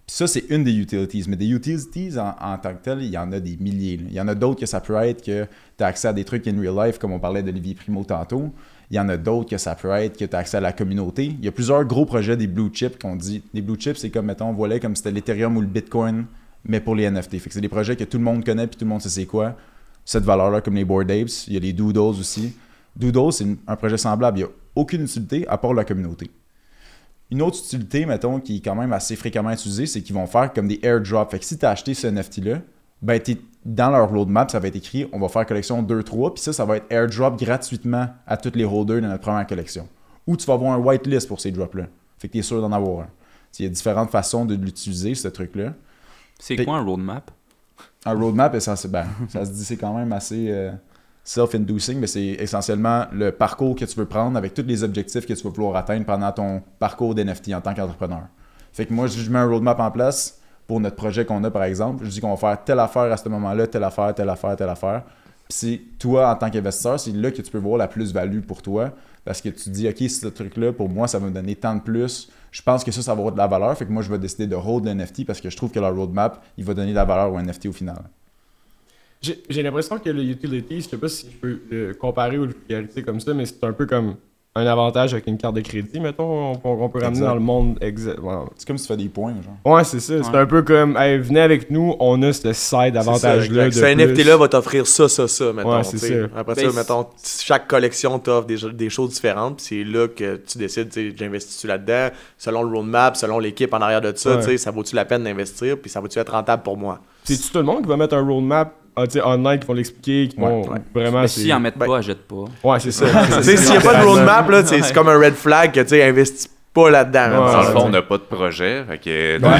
Puis ça, c'est une des utilities. Mais des utilities en, tant que telles, il y en a des milliers. Il y en a d'autres que ça peut être que tu as accès à des trucs in real life, comme on parlait d'Olivier Primo tantôt. Il y en a d'autres que ça peut être que tu as accès à la communauté. Il y a plusieurs gros projets des blue chips qu'on dit. Les blue chips, c'est comme, mettons, on voit comme c'était l'Ethereum ou le Bitcoin, mais pour les NFT. Fait que c'est des projets que tout le monde connaît puis tout le monde sait c'est quoi. Cette valeur-là, comme les Bored Apes. Il y a les Doodles aussi. Doodles, c'est un projet semblable. Il n'y a aucune utilité à part la communauté. Une autre utilité, mettons, qui est quand même assez fréquemment utilisée, c'est qu'ils vont faire comme des airdrops. Fait que si tu as acheté ce NFT-là, ben t'es- dans leur roadmap, ça va être écrit on va faire collection 2-3, puis ça, ça va être airdrop gratuitement à tous les holders de notre première collection. Ou tu vas avoir un whitelist pour ces drops-là. Fait que tu es sûr d'en avoir un. Il y a différentes façons de l'utiliser, ce truc-là. C'est quoi un roadmap? Un roadmap, ça, c'est- ben, ça se dit c'est quand même assez euh, self-inducing, mais c'est essentiellement le parcours que tu veux prendre avec tous les objectifs que tu vas vouloir atteindre pendant ton parcours d'NFT en tant qu'entrepreneur. Fait que moi, je mets un roadmap en place pour notre projet qu'on a, par exemple. Je dis qu'on va faire telle affaire à ce moment-là, telle affaire, telle affaire, telle affaire. Puis c'est toi, en tant qu'investisseur, c'est là que tu peux voir la plus-value pour toi. Parce que tu dis, OK, ce truc-là, pour moi, ça va me donner tant de plus. Je pense que ça, ça va avoir de la valeur. Fait que moi, je vais décider de hold le NFT parce que je trouve que leur roadmap, il va donner de la valeur au NFT au final. J'ai j'ai l'impression que le utility, je sais pas si je peux le comparer ou le vulgariser comme ça, mais c'est un peu comme un avantage avec une carte de crédit, mettons, on, on peut ramener Exact. dans le monde exact. C'est comme si tu fais des points, genre. Ouais, c'est ça. C'est un peu comme, hey, venez avec nous, on a ce side avantage-là. de Ce plus. NFT-là va t'offrir ça, ça, ça, mettons. Ouais, c'est ça. Après Ben, ça, mettons, chaque collection t'offre des, des choses différentes. puis c'est là que tu décides, tu sais, j'investis-tu là-dedans, selon le roadmap, selon l'équipe en arrière de ça, Ouais. tu sais, ça vaut-tu la peine d'investir, puis ça va-tu être rentable pour moi? C'est-tu tout le monde qui va mettre un roadmap ah, tu sais, online, qui vont l'expliquer, qui vont Ouais, ouais. vraiment. Mais s'ils en mettent ben- pas, achète pas. Ouais, c'est ça. Tu sais, s'il n'y a pas de roadmap, là, c'est comme un red flag que tu sais, investis pas là-dedans. Ouais. Dans le fond, on n'a pas de projet. Fait que. Non, mais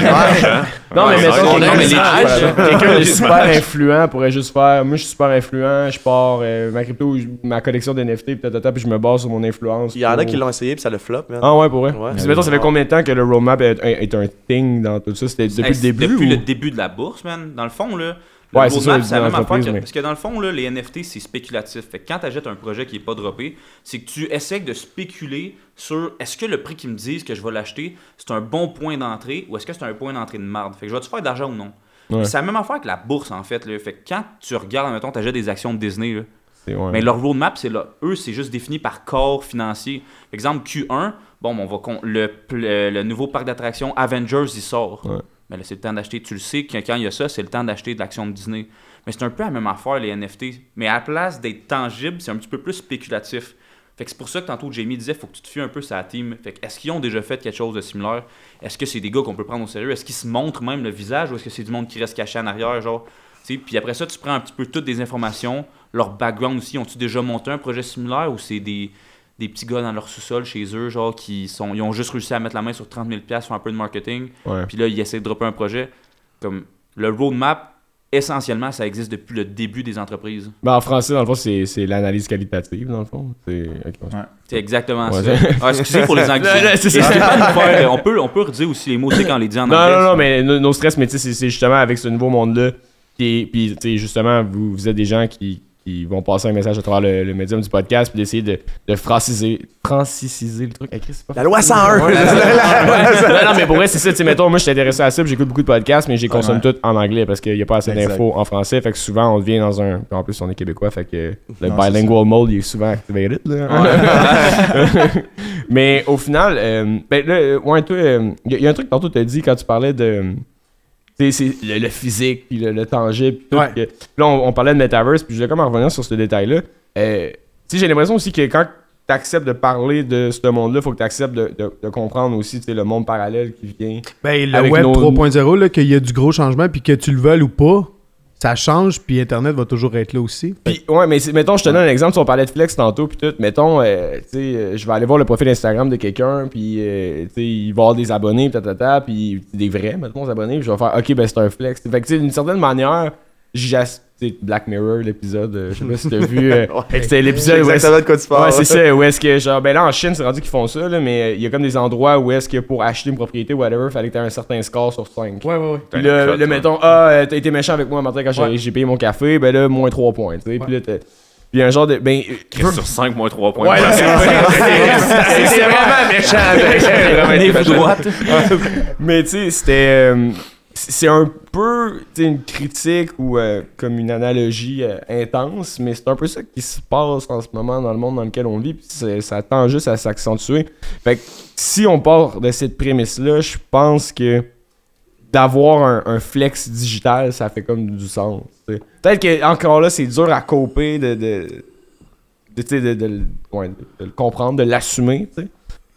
Ouais, mettons, ouais, non, mais âges- quelqu'un de super influent pourrait juste faire. Moi, je suis super influent, je pars euh, ma crypto, ma collection d'NFT, puis tatata, puis je me base sur mon influence. Il y en a qui l'ont essayé, puis ça le flop, man. Ah ouais, pour vrai? Ouais. Puis, mettons, ça fait combien de temps que le roadmap est, est un thing dans tout ça? C'était depuis Hey, le début Depuis ou- le début de la bourse, man. Dans le fond, là. Le Ouais, roadmap, c'est la même affaire que, mais- Parce que dans le fond, là, les NFT, c'est spéculatif. Fait que quand tu achètes un projet qui n'est pas droppé, c'est que tu essaies de spéculer sur est-ce que le prix qu'ils me disent que je vais l'acheter, c'est un bon point d'entrée ou est-ce que c'est un point d'entrée de marde. Fait que je vais-tu faire d'argent ou non? Ouais. C'est la même affaire que la bourse, en fait. Là. Fait que quand tu regardes, mettons, tu achètes des actions de Disney, là, C'est- ouais. mais leur roadmap, c'est là. Eux, c'est juste défini par corps financier. Exemple, Q1, bon, on va le, le, le nouveau parc d'attractions Avengers, il sort. Ouais. Mais là, c'est le temps d'acheter. Tu le sais que quand il y a ça, c'est le temps d'acheter de l'action de Disney. Mais c'est un peu la même affaire, les NFT. Mais à la place d'être tangible, c'est un petit peu plus spéculatif. Fait que c'est pour ça que tantôt Jamie disait faut que tu te fies un peu la team. Fait que est-ce qu'ils ont déjà fait quelque chose de similaire? Est-ce que c'est des gars qu'on peut prendre au sérieux? Est-ce qu'ils se montrent même le visage ou est-ce que c'est du monde qui reste caché en arrière genre puis après ça, tu prends un petit peu toutes des informations, leur background aussi. Ont-ils déjà monté un projet similaire ou c'est des, des petits gars dans leur sous-sol chez eux, genre, qui sont, ils ont juste réussi à mettre la main sur 30 000 faire un peu de marketing, Ouais. puis là, ils essaient de dropper un projet. Comme le roadmap, essentiellement, ça existe depuis le début des entreprises. Ben, en français, dans le fond, c'est c'est l'analyse qualitative, dans le fond. C'est ouais. Exactement Ouais, ça. c'est- Ah, excusez pour les (laughs) anglais. On, peut, on peut redire aussi les mots, tu sais, quand on les dit en Non, anglais. non, non, c'est- mais no- nos stress, mais tu sais, c'est- c'est justement avec ce nouveau monde-là. Puis, puis, tu sais, justement, vous, vous êtes des gens qui, qui vont passer un message à travers le, le médium du podcast, puis d'essayer de, de franciser, francisiser le truc. Chris, pas La loi 101. Ouais, la- (laughs) la- non, non, mais pour vrai, c'est ça. Tu sais, mettons, moi, je suis intéressé à ça, puis j'écoute beaucoup de podcasts, mais j'ai consomme Ouais. tout en anglais parce qu'il n'y a pas assez d'infos en français. Fait que souvent, on devient dans un. En plus, on est québécois, fait que le Non, bilingual mode, il est souvent. Là. (laughs) mais au final, euh, ben là, euh, ouais, il y, a un truc tantôt, tu as dit quand tu parlais de. C'est le, le physique, puis le, le tangible. puis tout, Ouais. que- là, on, on parlait de metaverse, puis je voulais comme en revenir sur ce détail-là. Euh, j'ai l'impression aussi que quand tu acceptes de parler de ce monde-là, il faut que tu acceptes de, de- de comprendre aussi le monde parallèle qui vient. Ben, le Avec web nos- 3.0, là, qu'il y a du gros changement, puis que tu le veuilles ou pas, ça change, puis Internet va toujours être là aussi. Puis, ouais, mais mettons, je te donne un exemple, si on parlait de flex tantôt, puis tout, mettons, euh, tu sais, euh, je vais aller voir le profil Instagram de quelqu'un, puis, euh, tu sais, il va avoir des abonnés, puis des vrais, mettons, des abonnés, puis je vais faire, ok, ben c'est un flex. Fait que, tu sais, d'une certaine manière, j'as, tu sais, Black Mirror, l'épisode, euh, je sais pas si t'as vu, euh, (laughs) Ouais. c'était l'épisode où est-ce exactement de quoi tu parles. Ouais, c'est ça. Où est-ce que, genre, ben là, en Chine, c'est rendu qu'ils font ça, là, mais euh, il y a comme des endroits où est-ce que pour acheter une propriété, whatever, fallait que t'aies un certain score sur 5. Ouais, ouais, ouais. Puis là, ouais. mettons, ah, t'as été méchant avec moi matin quand j'ai- Ouais. j'ai payé mon café, ben là, moins 3 points, tu sais. Puis là, t'as- puis un genre de. Ben. Chris sur 5 moins 3 points. Ouais, (laughs) c'est vraiment méchant. c'est vraiment droite. (laughs) Mais tu sais, c'était. C'est un peu une critique ou euh, comme une analogie euh, intense, mais c'est un peu ça qui se passe en ce moment dans le monde dans lequel on vit, puis ça tend juste à s'accentuer. Fait que si on part de cette prémisse-là, je pense que d'avoir un, flex digital, ça fait comme du sens. Peut-être que encore là, c'est dur à coper de, de, de, le- comprendre, de l'assumer.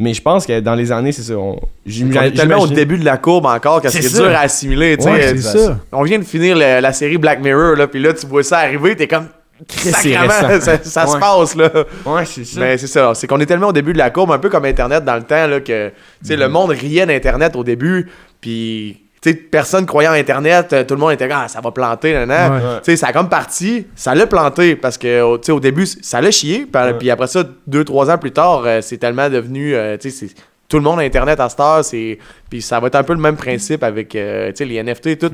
Mais je pense que dans les années, c'est ça. On, est tellement au début de la courbe encore que C'est dur à assimiler. tu sais. Ouais, c'est ça. On vient de finir le- la série Black Mirror, là, puis là, tu vois ça arriver, t'es comme. c'est Sacrément, (laughs) ça, ça se passe, là. Ouais, c'est ça. Mais c'est ça, c'est qu'on est tellement au début de la courbe, un peu comme Internet dans le temps, là, que tu sais, le monde riait d'Internet au début, puis personne croyait en Internet, euh, tout le monde était comme, ah, ça va planter, nan, nan. Ouais. Ouais. Tu sais, ça a comme parti, ça l'a planté, parce que au- début, ça l'a chié, puis après ça, deux, trois ans plus tard, euh, c'est tellement devenu, euh, tu sais, c'est- tout le monde a Internet à cette heure, c'est- puis ça va être un peu le même principe avec euh, les NFT et tout.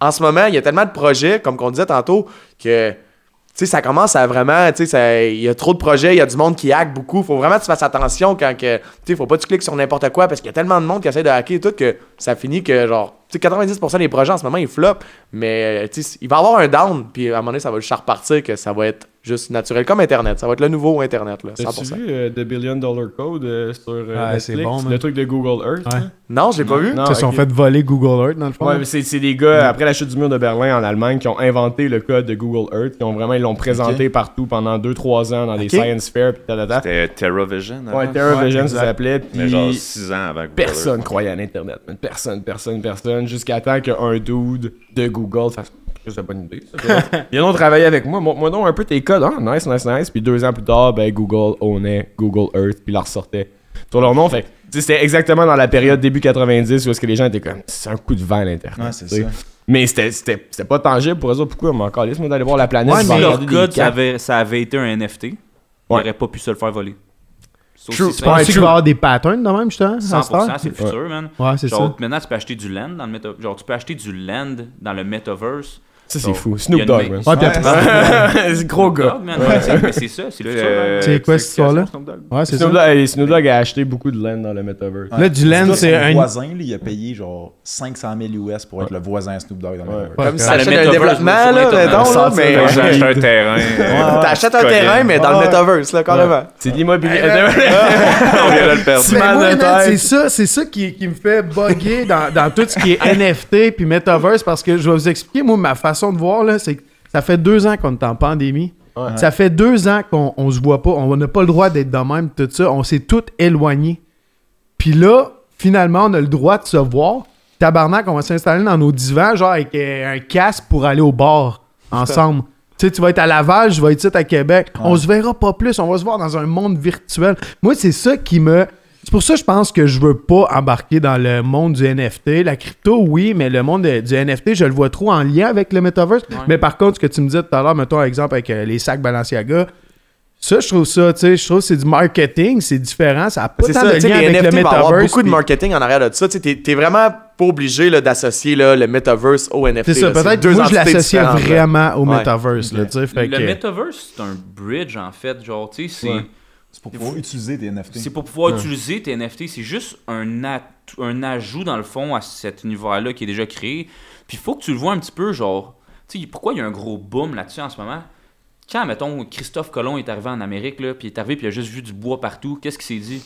En ce moment, il y a tellement de projets, comme qu'on disait tantôt, que sais, ça commence à vraiment, tu sais, il y a trop de projets, il y a du monde qui hack beaucoup. Faut vraiment que tu fasses attention quand que, tu sais, faut pas que tu cliques sur n'importe quoi parce qu'il y a tellement de monde qui essaie de hacker et tout que ça finit que, genre, tu sais, 90% des projets en ce moment, ils flopent. Mais, euh, tu sais, il va y avoir un down, puis à un moment donné, ça va juste repartir que ça va être juste naturel, comme Internet. Ça va être le nouveau Internet, là, 100%. T'as-tu vu euh, The Billion Dollar Code euh, sur euh, Netflix? bon, le truc de Google Earth. Ouais. Non, je l'ai pas vu. Ils se sont fait voler Google Earth, dans le fond. Ouais, mais c'est des gars, après la chute du mur de Berlin en Allemagne, qui ont inventé le code de Google Earth, qui ont vraiment, ils l'ont présenté partout pendant 2-3 ans dans des science fairs, pis tatata. C'était TerraVision. avant. Ouais, TerraVision, Ouais, ça s'appelait, Mais genre puis 6 ans avant Google personne Earth. croyait à l'Internet, man. Personne, personne, personne, jusqu'à temps qu'un dude de Google fasse c'est une bonne idée. ça. Ils ont travaillé avec moi. Montre-moi donc un peu tes codes. Ah, nice, nice, nice. Puis deux ans plus tard, ben, Google ownait Google Earth, puis leur ressortait sur leur nom. Fait c'était exactement dans la période début 90 où est-ce que les gens étaient comme, c'est un coup de vent l'Internet. Ouais, c'est ça. Mais c'était- c'était c'était pas tangible pour eux autres. Pourquoi? Mais encore, laisse-moi d'aller voir la planète. Ouais, mais leur code, ça avait, ça avait été un NFT, ils Ouais. n'auraient pas pu se le faire voler. C'est True. Tu penses qu'il va y avoir des patterns de même, justement? à cette 100%, heure? c'est le futur, man. Ouais, c'est ça. maintenant, tu peux acheter du land dans le meta... Genre, tu peux acheter du land dans le metaverse. Ça, c'est fou. Snoop Dogg, ma- man. Ouais, puis après- (laughs) c'est gros gars. C'est- mais c'est ça, c'est le. C'est quoi cette histoire-là? Ouais, c'est ça. Snoop Dogg, Snoop Dogg a acheté beaucoup de land dans le metaverse. Là, du land, c'est un. voisin, il a payé genre 500 000 US pour être le voisin Snoop Dogg dans le. Metaverse. Comme le t'achètes un développement, là, Ça, mais. J'ai acheté un terrain. euh, T'achètes un terrain, mais dans le metaverse, là, carrément. C'est de l'immobilier. (laughs) On vient de le perdre. C'est ça, c'est ça qui, qui me fait bugger dans, dans tout ce qui est NFT puis Metaverse parce que je vais vous expliquer, moi, ma façon de voir, là, c'est que ça fait deux ans qu'on est en pandémie. Ouais. Ça fait deux ans qu'on on se voit pas, on n'a pas le droit d'être de même, tout ça. On s'est tous éloignés. Puis là, finalement, on a le droit de se voir. Tabarnak, on va s'installer dans nos divans, genre avec euh, un casque pour aller au bar ensemble. Tu sais, tu vas être à Laval, je vais être ici à Québec. On se verra pas plus, on va se voir dans un monde virtuel. Moi, c'est ça qui me. C'est pour ça que je pense que je veux pas embarquer dans le monde du NFT. La crypto, oui, mais le monde de- du NFT, je le vois trop en lien avec le metaverse. Ouais. Mais par contre, ce que tu me disais tout à l'heure, mettons un exemple avec euh, les sacs Balenciaga, ça, je trouve ça, tu sais, je trouve que c'est du marketing, c'est différent, ça a pas C'est tant ça, de lien les avec NFT le vont avoir metaverse. beaucoup de marketing en arrière de ça. Tu sais, t'es, vraiment pas obligé là, d'associer là, le metaverse au NFT. C'est ça, là. peut-être deux moi, je l'associais vraiment au Ouais. metaverse, là, fait le que- metaverse, c'est un bridge en fait. Genre, tu sais, c'est. Ouais. C'est pour pouvoir utiliser tes NFT. C'est pour pouvoir Ouais. utiliser tes NFT. C'est juste un, at- un ajout, dans le fond, à cet univers-là qui est déjà créé. Puis il faut que tu le vois un petit peu, genre... Tu sais, pourquoi il y a un gros boom là-dessus en ce moment? Quand, mettons, Christophe Colomb est arrivé en Amérique, là, puis il est arrivé, puis il a juste vu du bois partout, qu'est-ce qu'il s'est dit?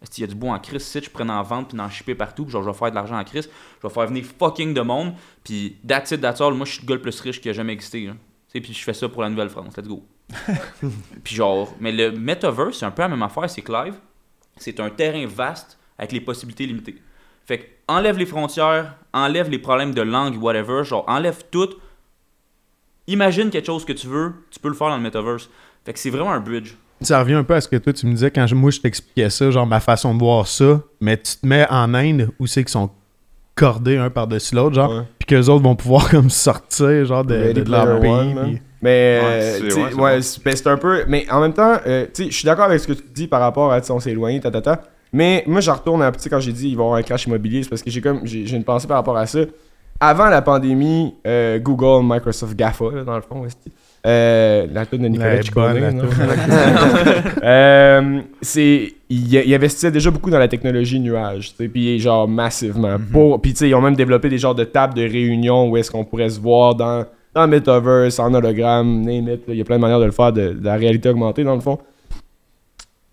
Est-ce qu'il y a du bois en crise, si je prends en vente, puis d'en shipper partout, puis genre, je vais faire de l'argent en crise, je vais faire venir fucking de monde, puis that's it, that's all, moi, je suis le gars le plus riche qui a jamais existé, là. Tu sais, puis je fais ça pour la Nouvelle-France, let's go. (laughs) Puis genre, mais le metaverse, c'est un peu la même affaire, c'est que live, c'est un terrain vaste avec les possibilités limitées. Fait que enlève les frontières, enlève les problèmes de langue, whatever, genre enlève tout. Imagine quelque chose que tu veux, tu peux le faire dans le metaverse. Fait que c'est vraiment un bridge. Ça revient un peu à ce que toi tu me disais quand je- moi je t'expliquais ça, genre ma façon de voir ça, mais tu te mets en Inde où c'est qu'ils sont cordés un par-dessus l'autre, genre, Ouais. puis qu'eux autres vont pouvoir (laughs) comme sortir, genre, de, de, de leur pays. Mais Ouais, c'est- ouais, ouais, bon. un peu. Mais en même temps, euh, tu sais, je suis d'accord avec ce que tu dis par rapport à tu sais, on s'est éloigné, ta, ta, ta. Mais moi, je retourne à tu sais, quand j'ai dit il va y avoir un crash immobilier, c'est parce que j'ai comme j'ai une pensée par rapport à ça. Avant la pandémie, euh, Google, Microsoft, GAFA, là, dans le fond, euh, la tune de Nicolas toune. (laughs) Euh, c'est il, il investissait déjà beaucoup dans la technologie nuage tu sais, puis genre massivement pour puis tu sais ils ont même développé des genres de tables de réunion où est-ce qu'on pourrait se voir dans dans le metaverse en hologramme name it, il y a plein de manières de le faire de, de la réalité augmentée dans le fond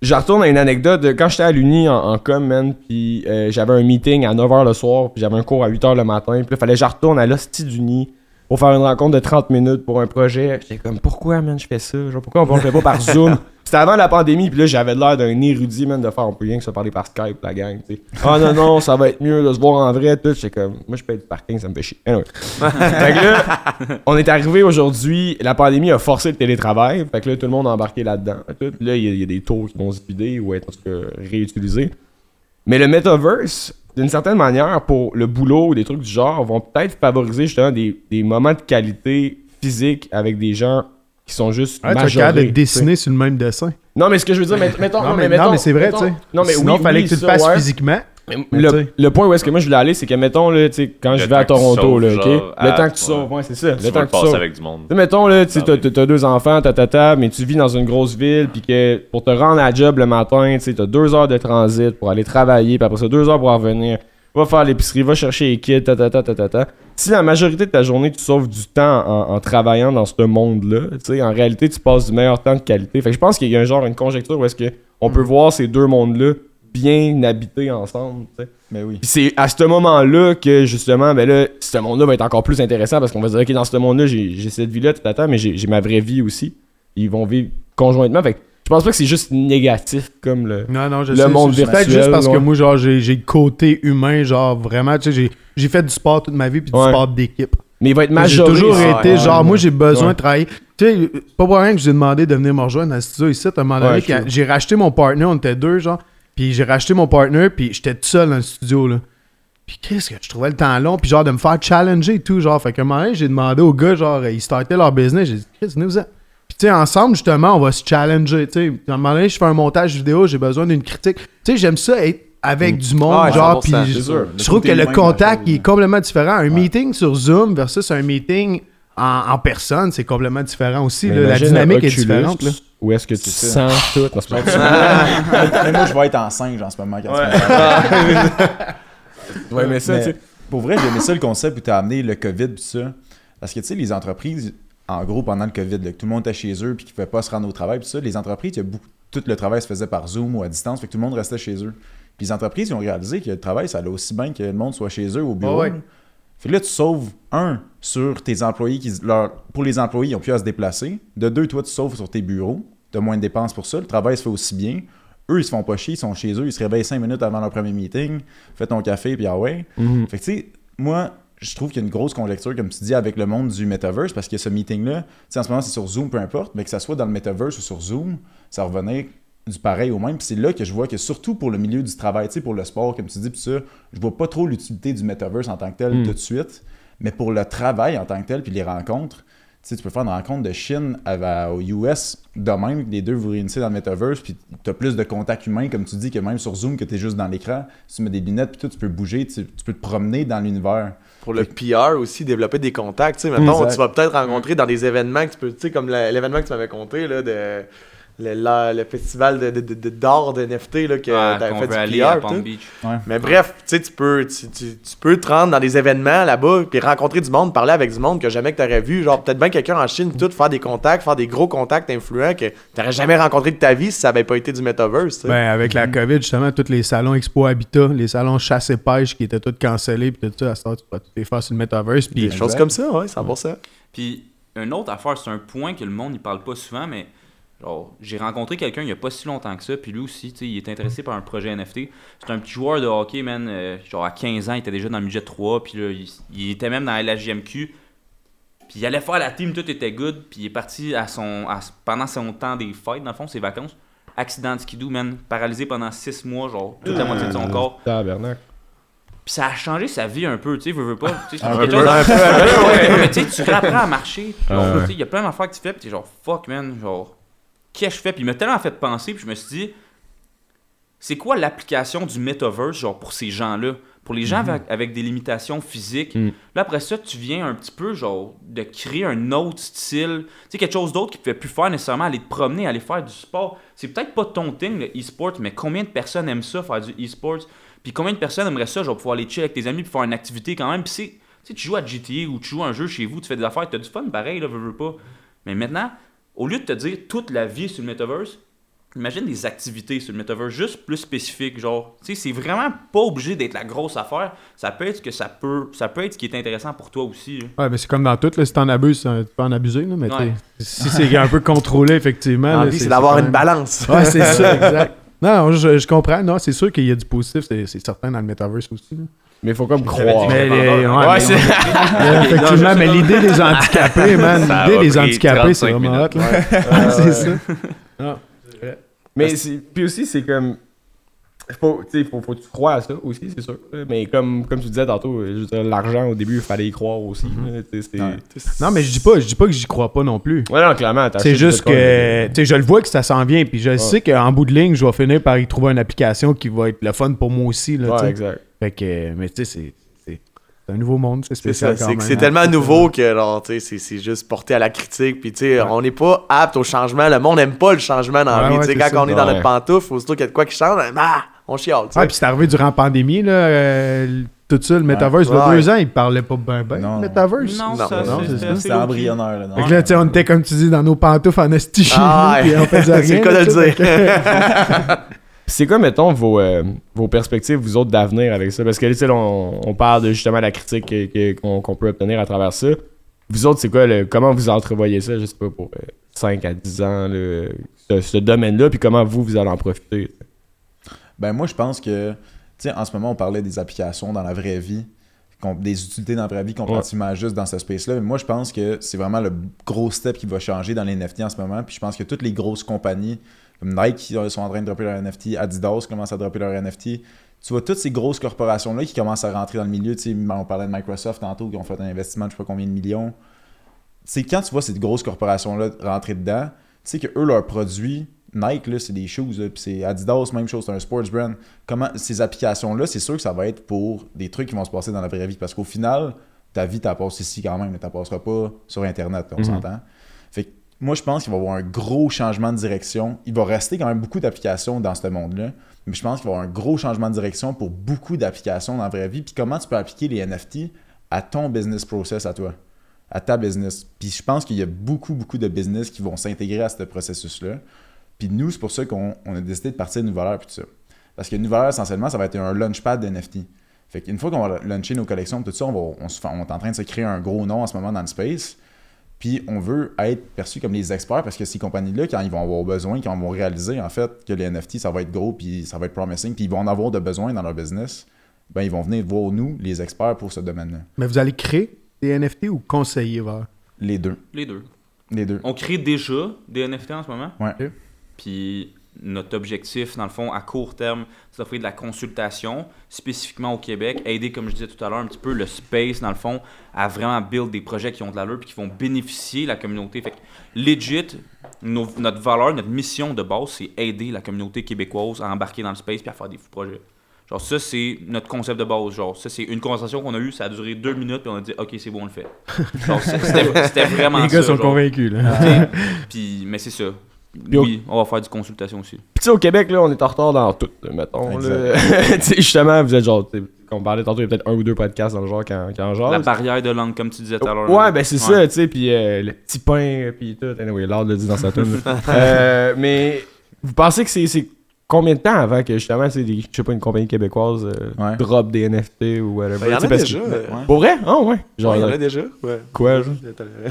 je retourne à une anecdote de quand j'étais à l'uni en, en com man puis euh, j'avais un meeting à 9h le soir puis j'avais un cours à 8h le matin puis là fallait que je retourne à l'hostie d'uni pour faire une rencontre de 30 minutes pour un projet. J'étais comme, pourquoi, man, je fais ça? Genre, pourquoi on le fait pas par (laughs) Zoom? C'était avant la pandémie, puis là, j'avais l'air d'un érudit, man, de faire, on peut rien que se parler par Skype, la gang, tu sais. (laughs) Ah non, non, ça va être mieux de se voir en vrai, tout. J'étais comme, moi, je paye du parking, ça me fait chier. Anyway. (laughs) fait que là, on est arrivé aujourd'hui, la pandémie a forcé le télétravail, fait que là, tout le monde a embarqué là-dedans. Tout. Là, il y, a- il y a des tours qui vont se vider ou être réutilisés. Mais le metaverse, d'une certaine manière, pour le boulot ou des trucs du genre, vont peut-être favoriser justement des, des moments de qualité physique avec des gens qui sont juste tu es majorés, de tu sais. dessiner sur le même dessin. Non, mais ce que je veux dire, met- mettons, Non, mais, non, c'est vrai, tu sais. Non, mais Sinon, oui, fallait oui, que tu le fasses ouais. physiquement. Mais Mais le, le point où est-ce que moi je voulais aller, c'est que mettons, là, quand Le je vais à Toronto, là, ok? le temps que tu ouais. sauves, ouais, c'est ça. Tu le temps que tu sauves. avec du monde. Mettons, là, tu Ah t'as- t'as deux enfants, ta, ta, ta, mais tu vis dans une grosse ville, puis que pour te rendre à la job le matin, tu t'as deux heures de transit pour aller travailler, puis après ça, deux heures pour en revenir. Va faire l'épicerie, va chercher les kids, ta, ta, ta, ta, ta, ta. Si la majorité de ta journée, tu sauves du temps en, en travaillant dans ce monde-là, tu sais, en réalité, tu passes du meilleur temps de qualité. Fait que je pense qu'il y a un genre, une conjecture où est-ce que on peut voir ces deux mondes-là bien habités ensemble. Mais oui. C'est à ce moment-là que justement, ben là, ce monde-là va être encore plus intéressant parce qu'on va se dire, ok, dans ce monde-là, j'ai cette vie-là, tata, mais j'ai j'ai ma vraie vie aussi. Ils vont vivre conjointement. Fait que je pense pas que c'est juste négatif comme le. Non, non, je Le sais, monde c'est Peut-être virtuel, juste parce que moi, genre, j'ai j'ai le côté humain, genre, vraiment, tu sais, j'ai- j'ai fait du sport toute ma vie, puis du Ouais. sport d'équipe. Mais il va être J'ai majoré. toujours ça. été, Ouais, genre, moi, j'ai besoin de travailler. Tu sais, pas pour rien que je vous ai demandé de venir me rejoindre dans le studio ici. À un moment donné, quand j'ai racheté mon partner, on était deux, genre, puis j'ai racheté mon partner, puis j'étais tout seul dans le studio, là. Puis qu'est-ce que je trouvais le temps long, puis genre de me faire challenger et tout, genre. Fait qu'à un moment donné, j'ai demandé aux gars, genre, ils startaient leur business, j'ai dit, Chris, venez-vous-en. Puis tu sais, ensemble, justement, on va se challenger, tu sais. À un moment donné, je fais un montage vidéo, j'ai besoin d'une critique. Tu sais, j'aime ça être avec du monde, Ah, genre, 100%, puis je- trouve que le contact, il est complètement différent. Un meeting sur Zoom versus un meeting en, en personne, c'est complètement différent aussi. Là. La dynamique est différente. Là. Où est-ce que tu sens tout? (laughs) Moi, je vais être en singe en ce moment. Quand Ouais. (laughs) tu me parles. Ouais, mais ça, Mais tu sais. Pour vrai, j'ai aimé ça le concept où tu as amené le COVID tout ça. Parce que tu sais, les entreprises, en gros, pendant le COVID, là, que tout le monde était chez eux puis qu'ils ne pouvaient pas se rendre au travail, puis ça, les entreprises, il y a beaucoup, tout le travail se faisait par Zoom ou à distance, fait que tout le monde restait chez eux. Puis les entreprises, ils ont réalisé que le travail, ça allait aussi bien que le monde soit chez eux au bureau. Ouais. Fait que là, tu sauves, un, sur tes employés, qui, leur, pour les employés, ils ont pu à se déplacer. De deux, toi, tu sauves sur tes bureaux. Tu as moins de dépenses pour ça. Le travail se fait aussi bien. Eux, ils se font pas chier, ils sont chez eux, ils se réveillent cinq minutes avant leur premier meeting, fais ton café, puis ah ouais. Mhm. Fait que tu sais, moi, je trouve qu'il y a une grosse conjecture, comme tu dis, avec le monde du metaverse, parce que ce meeting-là, en ce moment, c'est sur Zoom, peu importe, mais que ça soit dans le metaverse ou sur Zoom, ça va revenir du pareil au même. Puis c'est là que je vois que surtout pour le milieu du travail, tu sais, pour le sport, comme tu dis, puis ça, je vois pas trop l'utilité du metaverse en tant que tel Mm. tout de suite. Mais pour le travail en tant que tel, puis les rencontres, tu sais, tu peux faire une rencontre de Chine à- aux US de même, les deux vous réunissez dans le metaverse, puis tu as plus de contact humain, comme tu dis, que même sur Zoom, que tu es juste dans l'écran. Si tu mets des lunettes, puis tout, tu peux bouger, tu, tu peux te promener dans l'univers. Pour le PR aussi, développer des contacts. Tu sais, Exact. tu vas peut-être rencontrer dans des événements que tu peux, tu sais, comme l'événement que tu m'avais conté, là, de, le, la- le festival de, de, de- de- d'art de NFT, là, que Ouais, t'avais fait veut du aller PR. à tout. Palm Beach. Mais bref, tu sais, tu peux, tu, tu- tu peux te rendre dans des événements là-bas, puis rencontrer du monde, parler avec du monde que jamais que t'aurais vu. Genre, peut-être bien quelqu'un en Chine, tout, faire des contacts, faire des gros contacts influents que t'aurais jamais rencontré de ta vie si ça avait pas été du metaverse. Ben, avec la COVID, justement, tous les salons Expo Habitat, les salons chasse et pêche qui étaient tous cancellés, puis tout ça, à ce temps, tu pourras tout les faire sur le metaverse. Puis des choses comme ça, ouais, 100%. Puis, une autre affaire, c'est un point que le monde n'y parle pas souvent, mais j'ai rencontré quelqu'un il n'y a pas si longtemps que ça, puis lui aussi, tu sais, il est intéressé par un projet NFT. C'est un petit joueur de hockey, man, euh, genre à 15 ans, il était déjà dans le budget 3, puis là, il, il était même dans la LHJMQ. Puis il allait faire la team, tout était good, puis il est parti à son, à- pendant son temps des fêtes, dans le fond, ses vacances. Accident de skidoo, man, paralysé pendant 6 mois, genre, toute la moitié de son corps. Tabarnak. Puis ça a changé sa vie un peu, tu sais, veux, veux pas. Tu sais, quelque chose- peu, (laughs) Ouais, mais tu sais, tu réapprends à marcher. Ouais, Il y a plein d'affaires que tu fais, puis t'es genre, fuck, man, genre, qu'est-ce que je fais? Puis il m'a tellement fait penser, puis je me suis dit, c'est quoi l'application du metaverse, genre, pour ces gens-là? Pour les gens avec, avec des limitations physiques? Mhm. Là, après ça, tu viens un petit peu, genre, de créer un autre style. Tu sais, quelque chose d'autre qui ne pouvait plus faire nécessairement, aller te promener, aller faire du sport. C'est peut-être pas ton thing, le e-sport, mais combien de personnes aiment ça, faire du e-sport? Puis combien de personnes aimeraient ça, genre, pouvoir aller chill avec tes amis, puis faire une activité quand même? Puis c'est, tu sais, tu joues à GTA ou tu joues à un jeu chez vous, tu fais des affaires, tu as du fun pareil, là, veux, veux pas. Mais maintenant, au lieu de te dire toute la vie sur le metaverse, imagine des activités sur le metaverse juste plus spécifiques. Genre, tu sais, c'est vraiment pas obligé d'être la grosse affaire. Ça peut être ce que ça peut, ça peut être ce qui est intéressant pour toi aussi. là. Ouais, mais c'est comme dans tout, là, si t'en abuses, euh, tu peux en abuser, là, mais Ouais. si c'est un peu contrôlé, effectivement. L'envie, c'est d'avoir une balance. Ouais, c'est ça, (laughs) exact. Non, je, je comprends. Non, c'est sûr qu'il y a du positif, c'est c'est certain dans le metaverse aussi. là. Mais il faut comme croire. Mais les- ouais, c'est- Euh, effectivement, mais l'idée des handicapés, (laughs) man, Ça l'idée des handicapés, c'est 35 vraiment hot. là. (laughs) c'est ça. Mais c'est- puis aussi, c'est comme. Faut, faut, faut que tu crois à ça aussi, c'est sûr. Mais comme, comme tu disais tantôt, dire, l'argent au début, il fallait y croire aussi. Ouais. Non, mais je dis pas, je dis pas que j'y crois pas non plus. Ouais, non, clairement. C'est juste que, sais, je le vois que ça s'en vient, puis je sais qu'en bout de ligne, je vais finir par y trouver une application qui va être le fun pour moi aussi, là, Ouais, exact. Fait que, mais tu sais, c'est- un nouveau monde, c'est spécial c'est c'est hein. tellement nouveau que c'est- juste porté à la critique. Puis on n'est pas apte au changement. Le monde n'aime pas le changement dans la Ouais, vie. ouais, quand ça. on est dans notre pantoufle, aussitôt qu'il y a de quoi qui change, bah, on chiale. Ouais, puis c'est arrivé durant la pandémie, là, euh, tout ça, le metaverse. Il y a Ouais. deux ans, il parlait pas bien, ben, Non. le metaverse. Non, Non, ça, non, c'est- embryonnaire. Là, non? Fait là, tu sais, on était, comme tu dis, dans nos pantoufles en esti Ah, (laughs) puis on faisait rien. c'est le cas de le dire. (laughs) (laughs) c'est quoi, mettons, vos, euh, vos perspectives, vous autres, d'avenir avec ça? Parce que, tu sais, là, on, on parle de justement la critique que- que- qu'on peut obtenir à travers ça. Vous autres, c'est quoi, le, comment vous entrevoyez ça, je sais pas, pour 5 à 10 ans, là, ce, ce domaine-là, puis comment vous, vous allez en profiter? Ben moi, je pense que, tu sais, en ce moment, on parlait des applications dans la vraie vie, des utilités dans la vraie vie comparativement juste dans ce space-là. Mais moi, je pense que c'est vraiment le gros step qui va changer dans les NFT en ce moment. Puis je pense que toutes les grosses compagnies, comme Nike, qui sont en train de dropper leur NFT, Adidas commence à dropper leur NFT. Tu vois toutes ces grosses corporations-là qui commencent à rentrer dans le milieu. Tu sais, on parlait de Microsoft tantôt, qui ont fait un investissement de je sais pas combien de millions. C'est quand tu vois ces grosses corporations-là rentrer dedans, tu sais que eux, leurs produits, Nike, là, c'est des shoes, là, puis c'est Adidas, même chose, c'est un sports brand. Comment ces applications-là, c'est sûr que ça va être pour des trucs qui vont se passer dans la vraie vie. Parce qu'au final, ta vie, t'as passes ici quand même, mais t'as passeras pas sur Internet, on Mhm. s'entend. Fait que moi, je pense qu'il va y avoir un gros changement de direction. Il va rester quand même beaucoup d'applications dans ce monde-là, mais je pense qu'il va y avoir un gros changement de direction pour beaucoup d'applications dans la vraie vie. Puis comment tu peux appliquer les NFT à ton business process à toi, à ta business? Puis je pense qu'il y a beaucoup, beaucoup de business qui vont s'intégrer à ce processus-là. Puis nous, c'est pour ça qu'on on a décidé de partir de Nouvelle Heure puis tout ça. Parce que Nouvelle Heure, essentiellement, ça va être un launchpad d'NFT. Fait qu'une fois qu'on va launcher nos collections, tout ça, on, va, on, se fait- on est en train de se créer un gros nom en ce moment dans le space. Puis on veut être perçu comme les experts parce que ces compagnies-là, quand ils vont avoir besoin, quand ils vont réaliser en fait que les NFT, ça va être gros, puis ça va être promising, puis ils vont en avoir de besoin dans leur business, ben ils vont venir voir nous, les experts, pour ce domaine-là. Mais vous allez créer des NFT ou conseiller vers? Les deux. Les deux. Les deux. On crée déjà des NFT en ce moment? Ouais. Puis notre objectif, dans le fond, à court terme, c'est d'offrir de la consultation, spécifiquement au Québec, aider, comme je disais tout à l'heure, un petit peu le space, dans le fond, à vraiment build des projets qui ont de l'allure et qui vont bénéficier la communauté. Fait que, legit, nos- notre valeur, notre mission de base, c'est aider la communauté québécoise à embarquer dans le space et à faire des fous projets. Genre, ça, c'est notre concept de base. Genre, ça, c'est une conversation qu'on a eue, ça a duré deux minutes, puis on a dit, OK, c'est bon, on le fait. Genre, c'était (laughs) vraiment Les ça. gars sont genre. convaincus, là. (laughs) Puis, mais c'est ça. Oui, on va faire du consultation aussi. Puis tu sais, au Québec, là, on est en retard dans tout, mettons. (laughs) justement, vous êtes genre, comme on parlait tantôt, il y a peut-être un ou deux podcasts dans le genre quand, quand genre. La barrière de langue, comme tu disais tout à l'heure. Ouais, ben c'est Ouais. ça, tu sais, puis euh, le petit pain, puis tout. Anyway, Lord le dit dans sa tune. (laughs) euh, mais vous pensez que c'est combien de temps avant que justement, des- je sais pas, une compagnie québécoise euh, Ouais. drop des NFT ou whatever? Ben, Il y en a déjà. que- euh, Ouais. Pour vrai? Ah ouais. Genre, il y en a déjà. Ouais. quoi, genre?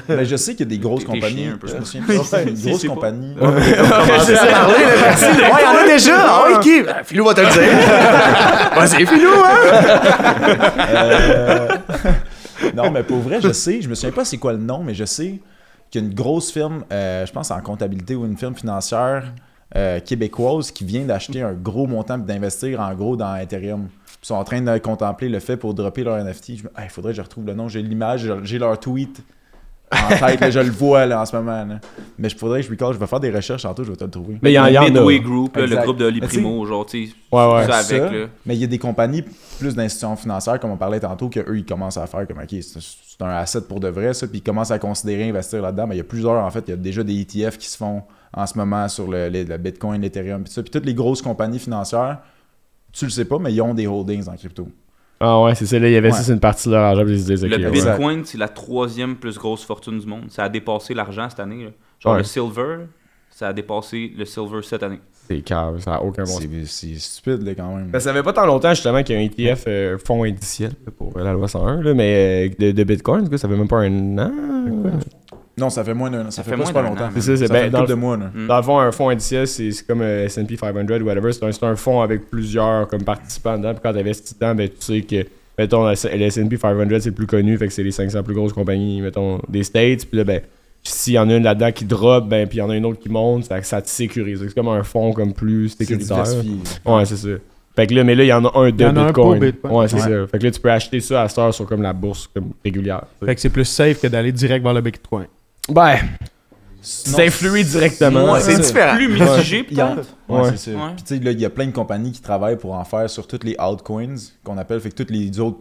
Ben, je sais qu'il y a des grosses compagnies. chien un peu. Je me souviens (laughs) plus. Ouais, une grosse c'est compagnie. C'est ça, parler. Ouais, il y en a déjà. Ah oui, qui? Ben, Philou va te le dire. (laughs) Vas-y, Philou, hein? Euh, non, mais pour vrai, je sais, je me souviens pas c'est quoi le nom, mais je sais qu'il y a une grosse firme, euh, je pense en comptabilité ou une firme financière euh, québécoise qui vient d'acheter un gros montant et d'investir en gros dans Ethereum. Ils sont en train de contempler le fait pour dropper leur NFT. Je me- Il faudrait que je retrouve le nom. J'ai l'image, j'ai- leur tweet en (laughs) tête. là, je le vois là, en ce moment. là. Mais je faudrait que je recall. Je vais faire des recherches tantôt, je vais te le trouver. Mais il y il y a. Midway Group, là, le groupe de Oli Primo, genre, tu Ouais, ouais. ça Ça, avec, là. Mais il y a des compagnies plus d'institutions financières, comme on parlait tantôt, qu'eux, ils commencent à faire comme, OK, c'est c'est un asset pour de vrai, ça, puis ils commencent à considérer investir là-dedans. Mais il y a plusieurs, en fait, il y a déjà des ETF qui se font en ce moment sur le, le Bitcoin, l'Ethereum, puis ça. Puis toutes les grosses compagnies financières, tu le sais pas, mais ils ont des holdings en crypto. Ah ouais, c'est ça, là, il y avait Ouais. ça, c'est une partie de leur argent, disaient, Le ouais. Bitcoin, c'est la troisième plus grosse fortune du monde. Ça a dépassé l'argent cette année. là. Genre Ouais. le silver, ça a dépassé le silver cette année. C'est cave, ça a aucun bon sens. C'est stupide, là, quand même. Ben, ça fait pas tant longtemps justement qu'il y a un ETF euh, fonds indiciel pour euh, la loi 101, là, mais euh, de, de Bitcoin, ça fait même pas un an. Non, ça fait moins d'un an. Ça, Ça fait, fait pas moins d'un longtemps. C'est ça, c'est ben, dans le- de mois, là. Mm. Dans le fond, un fonds indiciel, c'est c'est comme euh, S&P 500 ou whatever. C'est un, c'est un fonds avec plusieurs comme participants dedans. Puis quand tu investis dedans, ben, tu sais que, mettons, le S&P 500, c'est le plus connu. Fait que c'est les 500 plus grosses compagnies, mettons, des States. Puis là, ben, s'il y en a une là-dedans qui drop, ben, puis il y en a une autre qui monte, ça, ça te sécurise. C'est comme un fonds comme plus C'est sécuritaire. Ouais, c'est ça. Fait que là, mais là, il y en a un de a un Bitcoin. pour Bitcoin. Ouais, c'est Ouais. ça. Fait que là, tu peux acheter ça à cette heure sur comme la bourse comme régulière. Fait que c'est plus safe que d'aller direct vers le Bitcoin. Ben, c'est influé directement. Ouais, C'est ça. différent. Plus mitigé, peut-être? Ouais, Ouais. c'est ça. Ouais. Puis tu sais, là, il y a plein de compagnies qui travaillent pour en faire sur toutes les altcoins qu'on appelle. Fait que toutes les autres,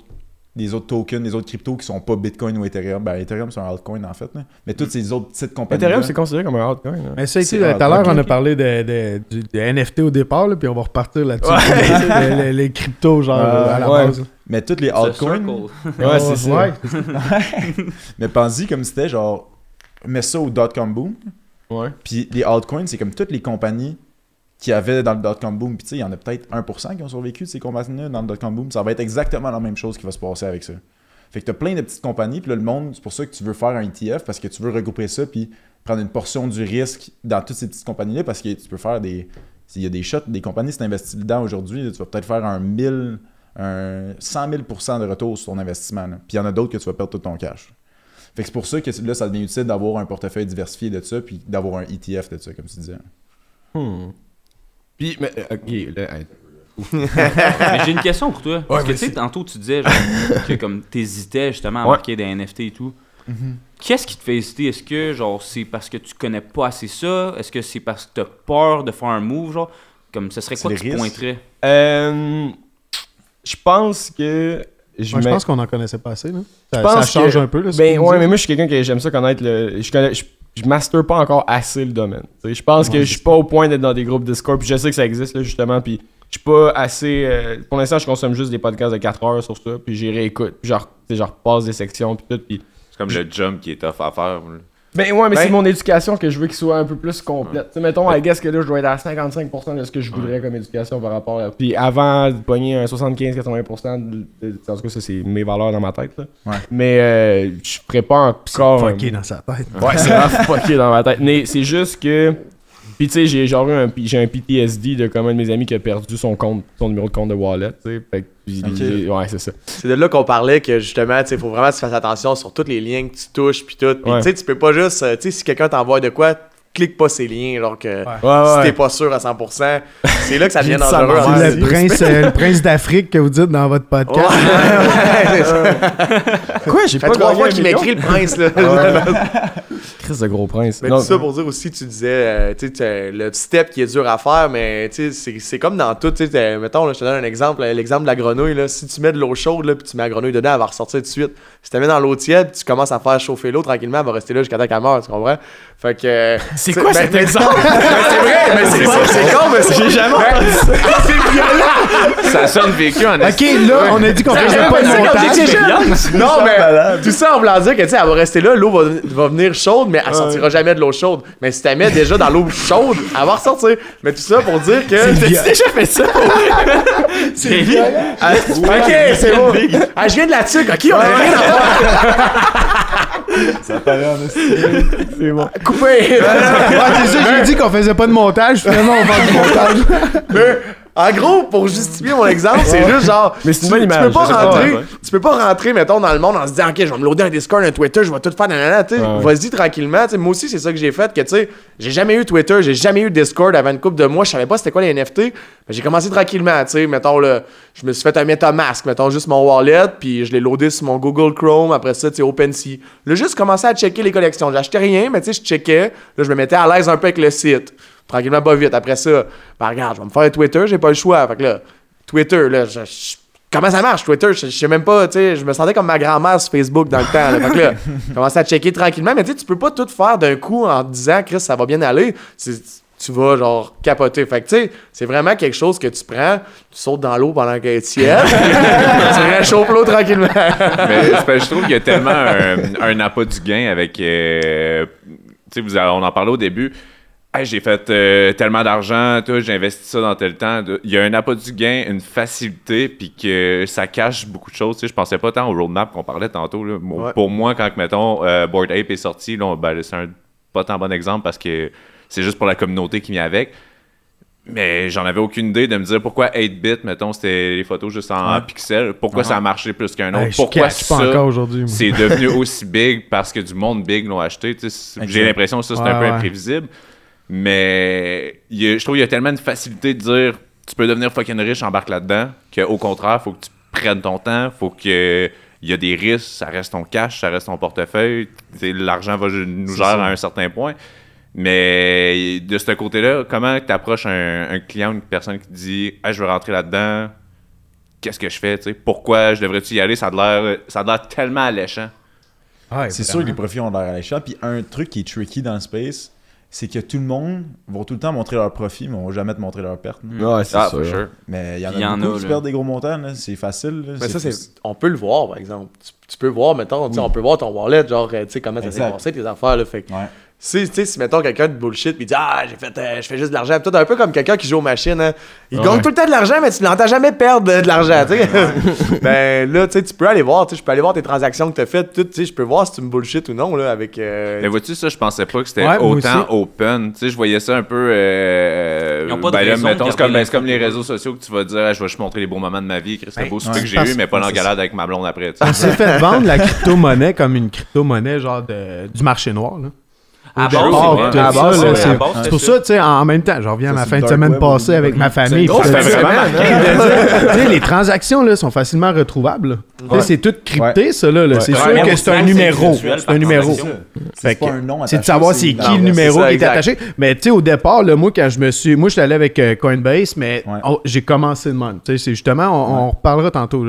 les autres tokens, les autres cryptos qui sont pas Bitcoin ou Ethereum. Ben, Ethereum, c'est un altcoin en fait. là. Mais toutes ces autres petites compagnies. Ethereum, c'est considéré comme un altcoin. hein. Mais ça, C'est tu sais, tout à l'heure, on a parlé de, de, NFT au départ, là, puis on va repartir là-dessus. Ouais. (laughs) les, les- les cryptos, genre, à la ouais. base. Mais toutes les altcoins. circle. Ouais, c'est ça. Ouais. (laughs) Mais pense-y comme c'était genre. Mets ça au dot-com boom. Ouais. Puis les altcoins, c'est comme toutes les compagnies qui avaient dans le dot-com boom. Puis tu sais, il y en a peut-être 1% qui ont survécu de ces compagnies-là dans le dot-com boom. Ça va être exactement la même chose qui va se passer avec ça. Fait que t'as plein de petites compagnies, puis là, le monde, c'est pour ça que tu veux faire un ETF, parce que tu veux regrouper ça, puis prendre une portion du risque dans toutes ces petites compagnies-là, parce que tu peux faire des... S'il y a des shots, des compagnies, si tu investis dedans aujourd'hui, tu vas peut-être faire un 1000, un 100 000% de retour sur ton investissement. là. Puis il y en a d'autres que tu vas perdre tout ton cash. Fait que c'est pour ça que là, ça devient utile d'avoir un portefeuille diversifié de ça, puis d'avoir un ETF de ça, comme tu disais. Hmm. Puis, mais, euh, ok, là, hey. (laughs) Mais j'ai une question pour toi. Parce que tu sais, tantôt, tu disais genre, que comme t'hésitais justement à Ouais. marquer des NFT et tout. Qu'est-ce qui te fait hésiter? Est-ce que genre c'est parce que tu connais pas assez ça? Est-ce que c'est parce que t'as peur de faire un move? Genre, comme ce serait C'est quoi que tu risques. pointerais? Euh, je pense que. Je, Moi, je pense qu'on n'en connaissait pas assez. Là. Ça, Je pense ça change que- un peu. Là, ce Ben ouais, mais moi je suis quelqu'un que j'aime ça connaître le. Je connais. Je, je master pas encore assez le domaine. Je pense que je suis pas au point d'être dans des groupes Discord. Puis je sais que ça existe là, justement. Puis je suis pas assez. euh, pour l'instant, je consomme juste des podcasts de 4 heures sur ça. Puis j'y réécoute. Puis je repasse des sections. Puis tout. Puis C'est comme le jump qui est tough à faire. là. Ben ouais, mais Ben- c'est mon éducation que je veux qu'il soit un peu plus complète. Tu sais, mettons, I guess que là, je dois être à 55% de ce que je voudrais comme éducation par rapport à... Puis avant de pogner un 75-80%, de... en tout cas, ça, c'est mes valeurs dans ma tête, là. Ouais. Mais euh, je ferais pas encore... un- fucké dans sa tête. Ouais, c'est vraiment fucké dans ma tête. Mais c'est juste que... Puis tu sais, j'ai genre eu un, j'ai un PTSD de comme un de mes amis qui a perdu son compte, son numéro de compte de wallet, tu sais. Ouais, c'est ça. C'est de là qu'on parlait que justement, tu sais, faut vraiment que tu fasses attention sur toutes les liens que tu touches puis tout. Puis Ouais. tu sais, tu peux pas juste, euh, tu sais, si quelqu'un t'envoie de quoi, cliques pas ces liens, alors que Ouais, si ouais. t'es pas sûr à 100%, c'est là que ça devient dangereux. C'est le prince, euh, le prince d'Afrique que vous dites dans votre Ouais, podcast. ouais, (laughs) c'est ça. Quoi, j'ai Ça pas fait trois fois qu'il m'écrit le prince, là. (laughs) Chris de gros prince. Mais Non, tout ça pour dire aussi, tu disais, euh, tu sais, le step qui est dur à faire, mais tu sais, c'est- c'est comme dans tout. tu sais, Mettons, là, je te donne un exemple, euh, l'exemple de la grenouille. Là, si tu mets de l'eau chaude, là, puis tu mets la grenouille dedans, elle va ressortir tout de suite. Si tu la mets dans l'eau tiède, tu commences à faire chauffer l'eau tranquillement, elle va rester là jusqu'à temps qu'elle meure, tu comprends? Fait que. euh, C'est quoi ben, cet mais- exemple? Ben, c'est vrai, mais c'est c'est- c'est con, mais c'est. J'ai jamais entendu ça. (laughs) C'est violent! Ça sonne vécu en Ok, là, on a dit qu'on faisait pas de montage. Non, mais tout ça en voulant dire que tu sais, elle va rester là, l'eau va, va venir chaude, mais elle sortira jamais de l'eau chaude. Mais si tu la mets déjà dans l'eau chaude, elle va ressortir. Mais tout ça pour dire que. T'as-tu déjà fait ça? (laughs) C'est. Ah, Ok, c'est bon. Ah, je viens de la tuque, ok, on a rien à faire. Ça paraît en esti. C'est bon. Coupé. Ouais, c'est ça, j'ai dit qu'on faisait pas de montage. Finalement, on fait du montage. Mais en gros, pour justifier mon exemple, c'est juste genre. Mais c'est une tu- bonne Tu image, peux pas pas, rentrer, ouais. tu peux pas rentrer, mettons, dans le monde en se disant, ok, je vais me loader un Discord, un Twitter, je vais tout faire, nanana, tu sais. Ouais. Vas-y tranquillement, tu sais. Moi aussi, c'est ça que j'ai fait, que tu sais, j'ai jamais eu Twitter, j'ai jamais eu Discord avant une couple de mois, je savais pas c'était quoi les NFT. Mais j'ai commencé tranquillement, tu sais. Mettons, là, je me suis fait un MetaMask, mettons, juste mon wallet, puis je l'ai loadé sur mon Google Chrome, après ça, tu sais, OpenSea. Là, juste commencé à checker les collections. J'achetais rien, mais tu sais, je checkais. Là, je me mettais à l'aise un peu avec le site. Tranquillement, pas vite. Après ça, ben regarde, je vais me faire un Twitter, j'ai pas le choix. Fait que là, Twitter, là, je- je- comment ça marche, Twitter? Je, je sais même pas, tu sais, je me sentais comme ma grand-mère sur Facebook dans le temps. Là. Fait que là, (laughs) je commençais à checker tranquillement, mais tu sais, tu peux pas tout faire d'un coup en te disant, Chris, ça va bien aller. Tu vas, genre, capoter. Fait que, tu sais, c'est vraiment quelque chose que tu prends, tu sautes dans l'eau pendant qu'elle tiède, (laughs) tu réchauffes l'eau tranquillement. Mais je trouve qu'il y a tellement un, un appât du gain avec. euh, tu sais, on en parlait au début. Hey, j'ai fait euh, tellement d'argent, j'ai investi ça dans tel temps. Il y a un appât du gain, une facilité, puis que ça cache beaucoup de choses. Je pensais pas tant au roadmap qu'on parlait tantôt. là. Ouais. Pour moi, quand, mettons, euh, Board Ape est sorti, ben, c'est un pas tant bon exemple parce que c'est juste pour la communauté qui vient avec. Mais j'en avais aucune idée de me dire pourquoi 8-bit, mettons, c'était les photos juste en pixels. Pourquoi ça a marché plus qu'un autre? Hey, pourquoi ça, encore aujourd'hui. moi. c'est (laughs) devenu aussi big parce que du monde big l'ont acheté. J'ai l'impression que ça, c'est Ouais, un peu imprévisible. Mais il y a- je trouve qu'il y a tellement de facilité de dire tu peux devenir fucking riche, embarque là-dedans, qu'au contraire, faut que tu prennes ton temps, faut que. Il y a des risques, ça reste ton cash, ça reste ton portefeuille. L'argent va nous ça. à un certain point. Mais de ce côté-là, comment tu approches un, un client, une personne qui te dit hey, je veux rentrer là-dedans, qu'est-ce que je fais? Pourquoi je devrais-tu y aller? Ça a l'air ça a l'air tellement alléchant. C'est sûr que les profits ont l'air alléchants. Puis un truc qui est tricky dans le space, c'est que tout le monde va tout le temps montrer leurs profits, mais on va jamais te montrer leurs pertes. Ouais, c'est Ah, sûr. sure. Mais il y en a Il y en beaucoup a, qui là. perdent des gros montants. C'est facile. là. Mais ça, c'est, on peut le voir, par exemple. Tu, tu peux voir, mettons, tu sais, on peut voir ton wallet, genre, euh, tu sais, comment ça s'est passé, tes affaires, là. Fait que Ouais. Si, tu sais, si mettons quelqu'un de bullshit puis dit Ah, j'ai fait, euh, je fais juste de l'argent. Peut-être un peu comme quelqu'un qui joue aux machines. Hein. Il gagne tout le temps de l'argent, mais tu l'entends jamais perdre de, de l'argent. tu sais. (laughs) ben là, tu sais, tu peux aller voir. tu sais, Je peux aller voir tes transactions que tu as faites. Tout, tu sais, je peux voir si tu me bullshit ou non là, avec. euh, Mais vois-tu, ça, je pensais pas que c'était Ouais, autant open. Tu sais, je voyais ça un peu. Euh, Ils ont pas de ben là, raison mettons, de c'est comme, ben, c'est comme les réseaux sociaux que tu vas dire, Ah, je vais juste montrer les beaux moments de ma vie. C'est beau ouais. que j'ai eu, mais pas c'est l'engalade avec ma blonde après. tu sais. On s'est fait (laughs) vendre la crypto-monnaie comme une crypto-monnaie genre du marché noir. Là. À c'est pour ça, tu sais, en même temps, je reviens à ma fin de semaine passée avec ma famille. (laughs) Sais, les transactions là, sont facilement retrouvables. là. Tu sais, C'est tout crypté, ça. Là. C'est sûr que c'est un numéro. C'est un numéro. C'est de savoir c'est qui le numéro qui est attaché. Mais tu sais, au départ, moi, quand je me suis. Moi, je suis allé avec euh, Coinbase, mais j'ai commencé de même. Tu sais, c'est justement, on, reparlera tantôt.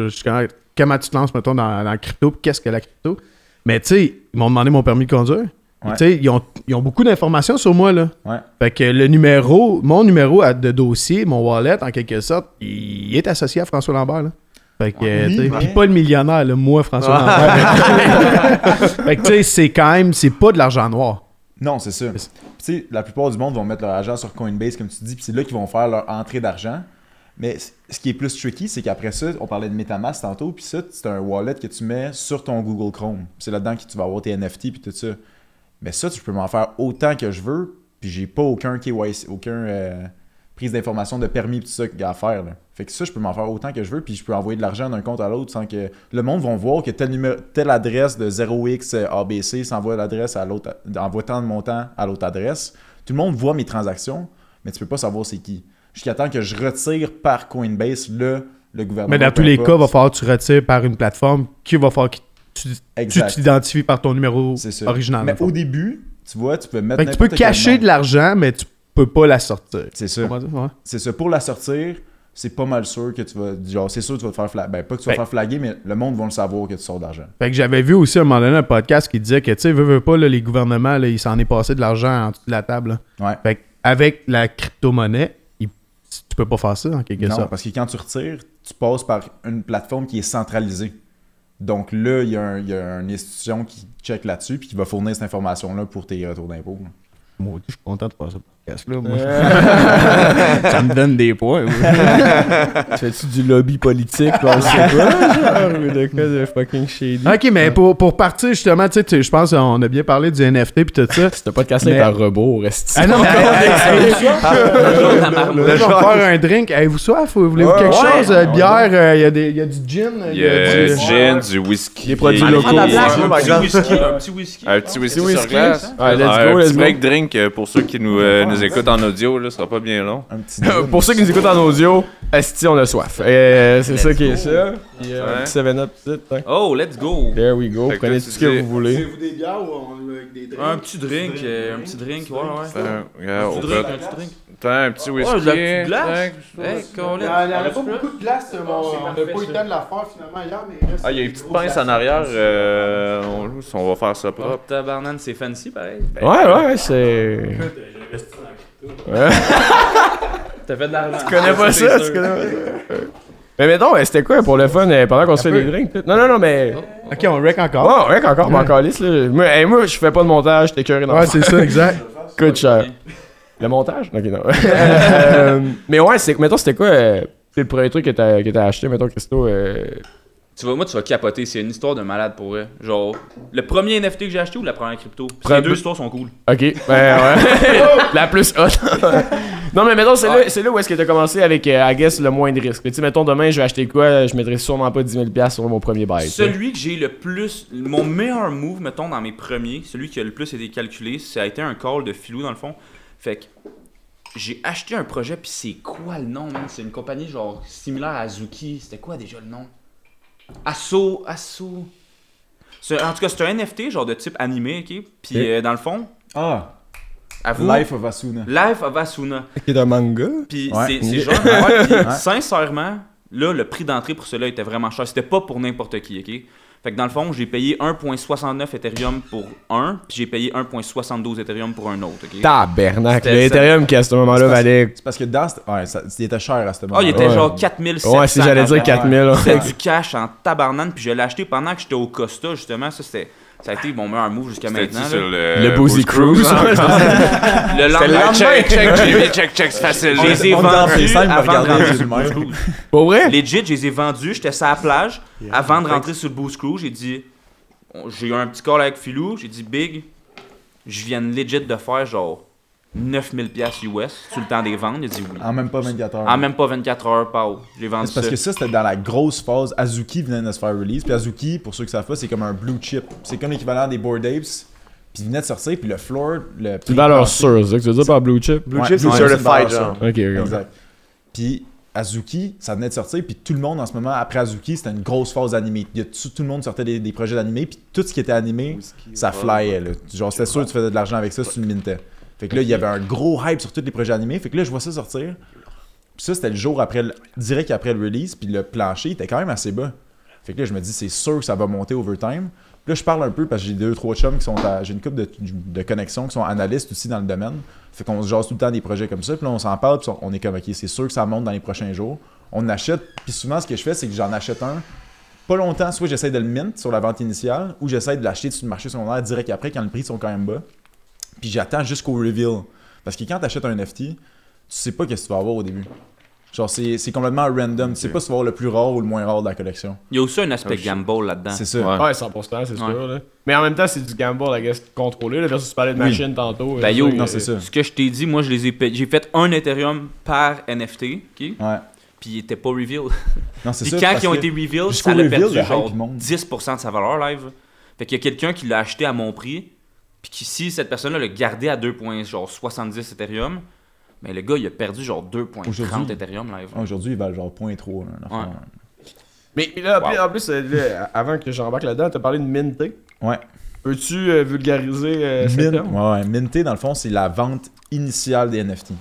comment tu te lances, mettons, dans, la crypto, qu'est-ce que la crypto? Mais tu sais, ils m'ont demandé mon permis de conduire. Ouais. Tu sais, ils ont, ils ont beaucoup d'informations sur moi, là. Ouais. Fait que le numéro, mon numéro de dossier, mon wallet, en quelque sorte, il est associé à François Lambert, là. Fait que, puis pas le millionnaire, là, moi, François Lambert. (laughs) (laughs) fait que, tu sais, c'est quand même, c'est pas de l'argent noir. Non, c'est. Puis, Tu sais, la plupart du monde vont mettre leur argent sur Coinbase, comme tu dis, puis c'est là qu'ils vont faire leur entrée d'argent. Mais ce qui est plus tricky, c'est qu'après ça, on parlait de Metamask tantôt, puis ça, c'est un wallet que tu mets sur ton Google Chrome. C'est là-dedans que tu vas avoir tes NFT puis tout ça. Mais ça, tu peux m'en faire autant que je veux, puis j'ai pas aucun KYC, aucun euh, prise d'information de permis, tout ça qu'il y a à faire. là. Fait que ça, je peux m'en faire autant que je veux, puis je peux envoyer de l'argent d'un compte à l'autre sans que le monde va voir que tel numéro, telle adresse de 0x ABC s'envoie l'adresse à l'autre, envoie tant de montant à l'autre adresse. Tout le monde voit mes transactions, mais tu peux pas savoir c'est qui. Jusqu'à temps que je retire par Coinbase le, le gouvernement. Mais dans tous les cas, il va falloir que tu retires par une plateforme qui va falloir que tu t'identifies par ton numéro original. Mais au début, tu vois, tu peux mettre. Fait tu peux cacher de l'argent, mais tu peux pas la sortir. C'est ça. Ouais. C'est ça. Pour la sortir, c'est pas mal sûr que tu vas. Genre, c'est sûr que tu vas te faire flaguer. Ben, pas que tu vas te Ben- faire flaguer, mais le monde va le savoir que tu sors d'argent. Fait que j'avais vu aussi à un moment donné un podcast qui disait que, tu sais, veux, veux pas, là, les gouvernements, là, il s'en est passé de l'argent en dessous de la table. là. Ouais. Fait que avec la crypto-monnaie, il- tu peux pas faire ça, en quelque Non, sorte. parce que quand tu retires, tu passes par une plateforme qui est centralisée. Donc là, il y, a un- une institution qui check là-dessus puis qui va fournir cette information-là pour tes retours d'impôts. Moi, je suis content de faire moi. Euh, (laughs) ça me donne des points. oui. tu (laughs) fais-tu du lobby politique, là, on sait pas, genre, ou de quoi de fucking shady? ok, mais pour, pour partir justement, tu sais, je pense qu'on a bien parlé du NFT puis tout ça. C'était pas de casser Mais- un rebours, reste Ah non, mais va faire un drink. Avez-vous soif? Voulez-vous Ouais, quelque chose? Euh, bière, euh, il y, a des- il y a du gin. Il y a du- gin, du whisky. Des produits Ah, locaux. il y a- Ah, bière, un par petit whisky. Un petit whisky. Un petit whisky, whisky. sur glace. Un petit break drink pour ceux qui nous, nous écoutent en audio, là, ce sera pas bien long. Un petit. (laughs) Pour ceux qui nous écoutent en audio, Esti, on a soif. Euh, c'est Let's ça qui est go. ça. Puis, euh, Ouais. un petit 7-up, petit, hein. Oh, let's go. There we go. Fait que Prenez tout tu ce que vous voulez. vous des bières ou avec des drinks? Un petit drink, euh, un petit drink, ouais, ouais. Euh, regarde, Un on petit peut- drink, un petit drink. T'as un petit whisky. Oh, de la petite glace. tac. Hey, Colin. Il n'y avait pas beaucoup de glace, mon- on n'a pas eu le temps de la faire finalement hier, mais il reste Ah, il y a une petite pince en arrière. euh, on, on va faire ça Oh, propre. tabarnane, c'est fancy, pareil. Ouais, ouais, c'est. Ouais. T'as fait de l'argent. Tu connais pas ça, tu connais pas ça. Mais mettons, c'était quoi pour le fun euh, pendant qu'on se fait des drinks? Non, non, non, mais. Ok, on rec encore. Ouais, ouais, encore, mais encore lisse, là. Moi, hey, moi, je fais pas de montage, t'es curé dans Ouais, c'est ça, exact. (laughs) Coûte cher. Le montage? Ok, non. (laughs) Euh, mais ouais, c'est, mettons, c'était quoi euh, c'est le premier truc que t'as, que t'as acheté, mettons, Christo? Tu vois, moi, tu vas capoter. C'est une histoire de malade pour vrai. Genre, le premier NFT que j'ai acheté ou la première crypto? Puis Premier- Les deux histoires sont cool. Ok, ben ouais. (laughs) La plus hot. (laughs) non, mais mettons, c'est, là, c'est là où est-ce que t'as commencé avec, euh, I guess, le moins de risque. Tu sais, mettons, demain, je vais acheter quoi? Je mettrais sûrement pas 10 000$ sur mon premier bail. tu. Celui que j'ai le plus. Mon meilleur move, mettons, dans mes premiers, celui qui a le plus été calculé, ça a été un call de filou dans le fond. Fait que. J'ai acheté un projet, puis c'est quoi le nom, man? C'est une compagnie genre similaire à Azuki. C'était quoi déjà le nom? Asso. Asso. En tout cas, c'est un NFT, genre de type animé, ok? Puis euh, dans le fond, Ah, à vous. Life of Asuna. Life of Asuna. Qui est un manga? Puis Ouais. c'est c'est genre. (laughs) ouais, Ouais. sincèrement, là, le prix d'entrée pour cela était vraiment cher. C'était pas pour n'importe qui, ok? Fait que dans le fond, j'ai payé 1.69 Ethereum pour un, puis j'ai payé 1.72 Ethereum pour un autre, ok? Tabernacle. C'était- Le Ethereum qui à ce moment-là valait. C'est parce que dans. ce- Ouais, ça, il était cher à ce Ah, moment-là. il était Ouais. genre 4700. Ouais, si j'allais dire 4000. C'était ouais. du cash en tabarnane, puis je l'ai acheté pendant que j'étais au Costa, justement. Ça, c'était. Ça a été mon meilleur move jusqu'à maintenant. sur le, Le Boozy Cruise. (laughs) Le C'était lendemain, le check, check, Jimmy, check, check, c'est facile. je les ai vendus avant de regarder rentrer les sur le Cruise. Pour vrai? Legit, je les ai vendus. J'étais sur la plage. Avant de rentrer sur le Boost Crew, j'ai dit. J'ai eu un petit call avec Philou. J'ai dit, Big, je viens legit de faire genre 9000$ piastres US sur le temps des ventes. Il a dit oui. En même pas 24 heures. En même pas 24 heures, Pau. J'ai vendu C'est parce que ça, c'était dans la grosse phase. Azuki venait de se faire release. Puis Azuki, pour ceux qui savent pas, c'est comme un blue chip. C'est comme l'équivalent des Bored Apes. Puis il venait de sortir. Puis le floor. Le C'est valeur sûre, c'est ça que tu veux dire par Blue Chip? Blue Ouais, Chip, c'est certified, genre. Ok, ok. Exact. Puis Azuki, ça venait de sortir, puis tout le monde en ce moment, après Azuki, c'était une grosse phase animée. Il y a tout, tout le monde sortait des, des projets d'animé, puis tout ce qui était animé, ça flyait. Là. Genre, c'était sûr que tu faisais de l'argent avec ça si tu le mintais. Fait que là, il y avait un gros hype sur tous les projets animés. Fait que là, je vois ça sortir. Puis ça, c'était le jour après, le- direct après le release, puis le plancher était quand même assez bas. Fait que là, je me dis, c'est sûr que ça va monter overtime. Puis là, je parle un peu parce que j'ai deux, trois chums qui sont à. J'ai une couple de, de connexions qui sont analystes aussi dans le domaine. Fait qu'on se jase tout le temps des projets comme ça. Puis là, on s'en parle, puis on est comme, OK, c'est sûr que ça monte dans les prochains jours. On achète. Puis souvent, ce que je fais, c'est que j'en achète un. Pas longtemps, soit j'essaie de le mint sur la vente initiale, ou j'essaie de l'acheter sur le marché secondaire direct après quand les prix sont quand même bas. Puis j'attends jusqu'au reveal. Parce que quand tu achètes un NFT, tu sais pas qu'est-ce que tu vas avoir au début. Genre, c'est c'est complètement random. Tu sais pas si tu vas avoir le plus rare ou le moins rare de la collection. Il y a aussi un aspect Oh, shit. gamble là-dedans. C'est ça. Ouais. Ouais, 100%, c'est sûr. Là. Mais en même temps, c'est du gamble, I guess, contrôlé. Là, versus tu parlais de Oui. machine tantôt. Ben yo, non, c'est ça. Ce que je t'ai dit, moi, je les ai payés. J'ai fait un Ethereum par NFT, ok? Ouais. Puis il était pas reveal. (laughs) Non, c'est Puis ça. quand parce ils ont été reveal, jusqu'au ça l'a reveal, perdu le genre hype monte. 10% de sa valeur live. Fait qu'il y a quelqu'un qui l'a acheté à mon prix. Puis si cette personne-là l'a gardé à 2.70 Ethereum, mais le gars, il a perdu genre 2.30 Aujourd'hui. Ethereum live. Aujourd'hui, ils valent genre 0.3. là, une affaire. Ouais. Mais là, en plus, euh, là, avant que j'embarque là-dedans, t'as parlé de minter. Ouais. Peux-tu euh, vulgariser euh, terme? ouais, ouais. Minter, dans le fond, c'est la vente initiale des NFT.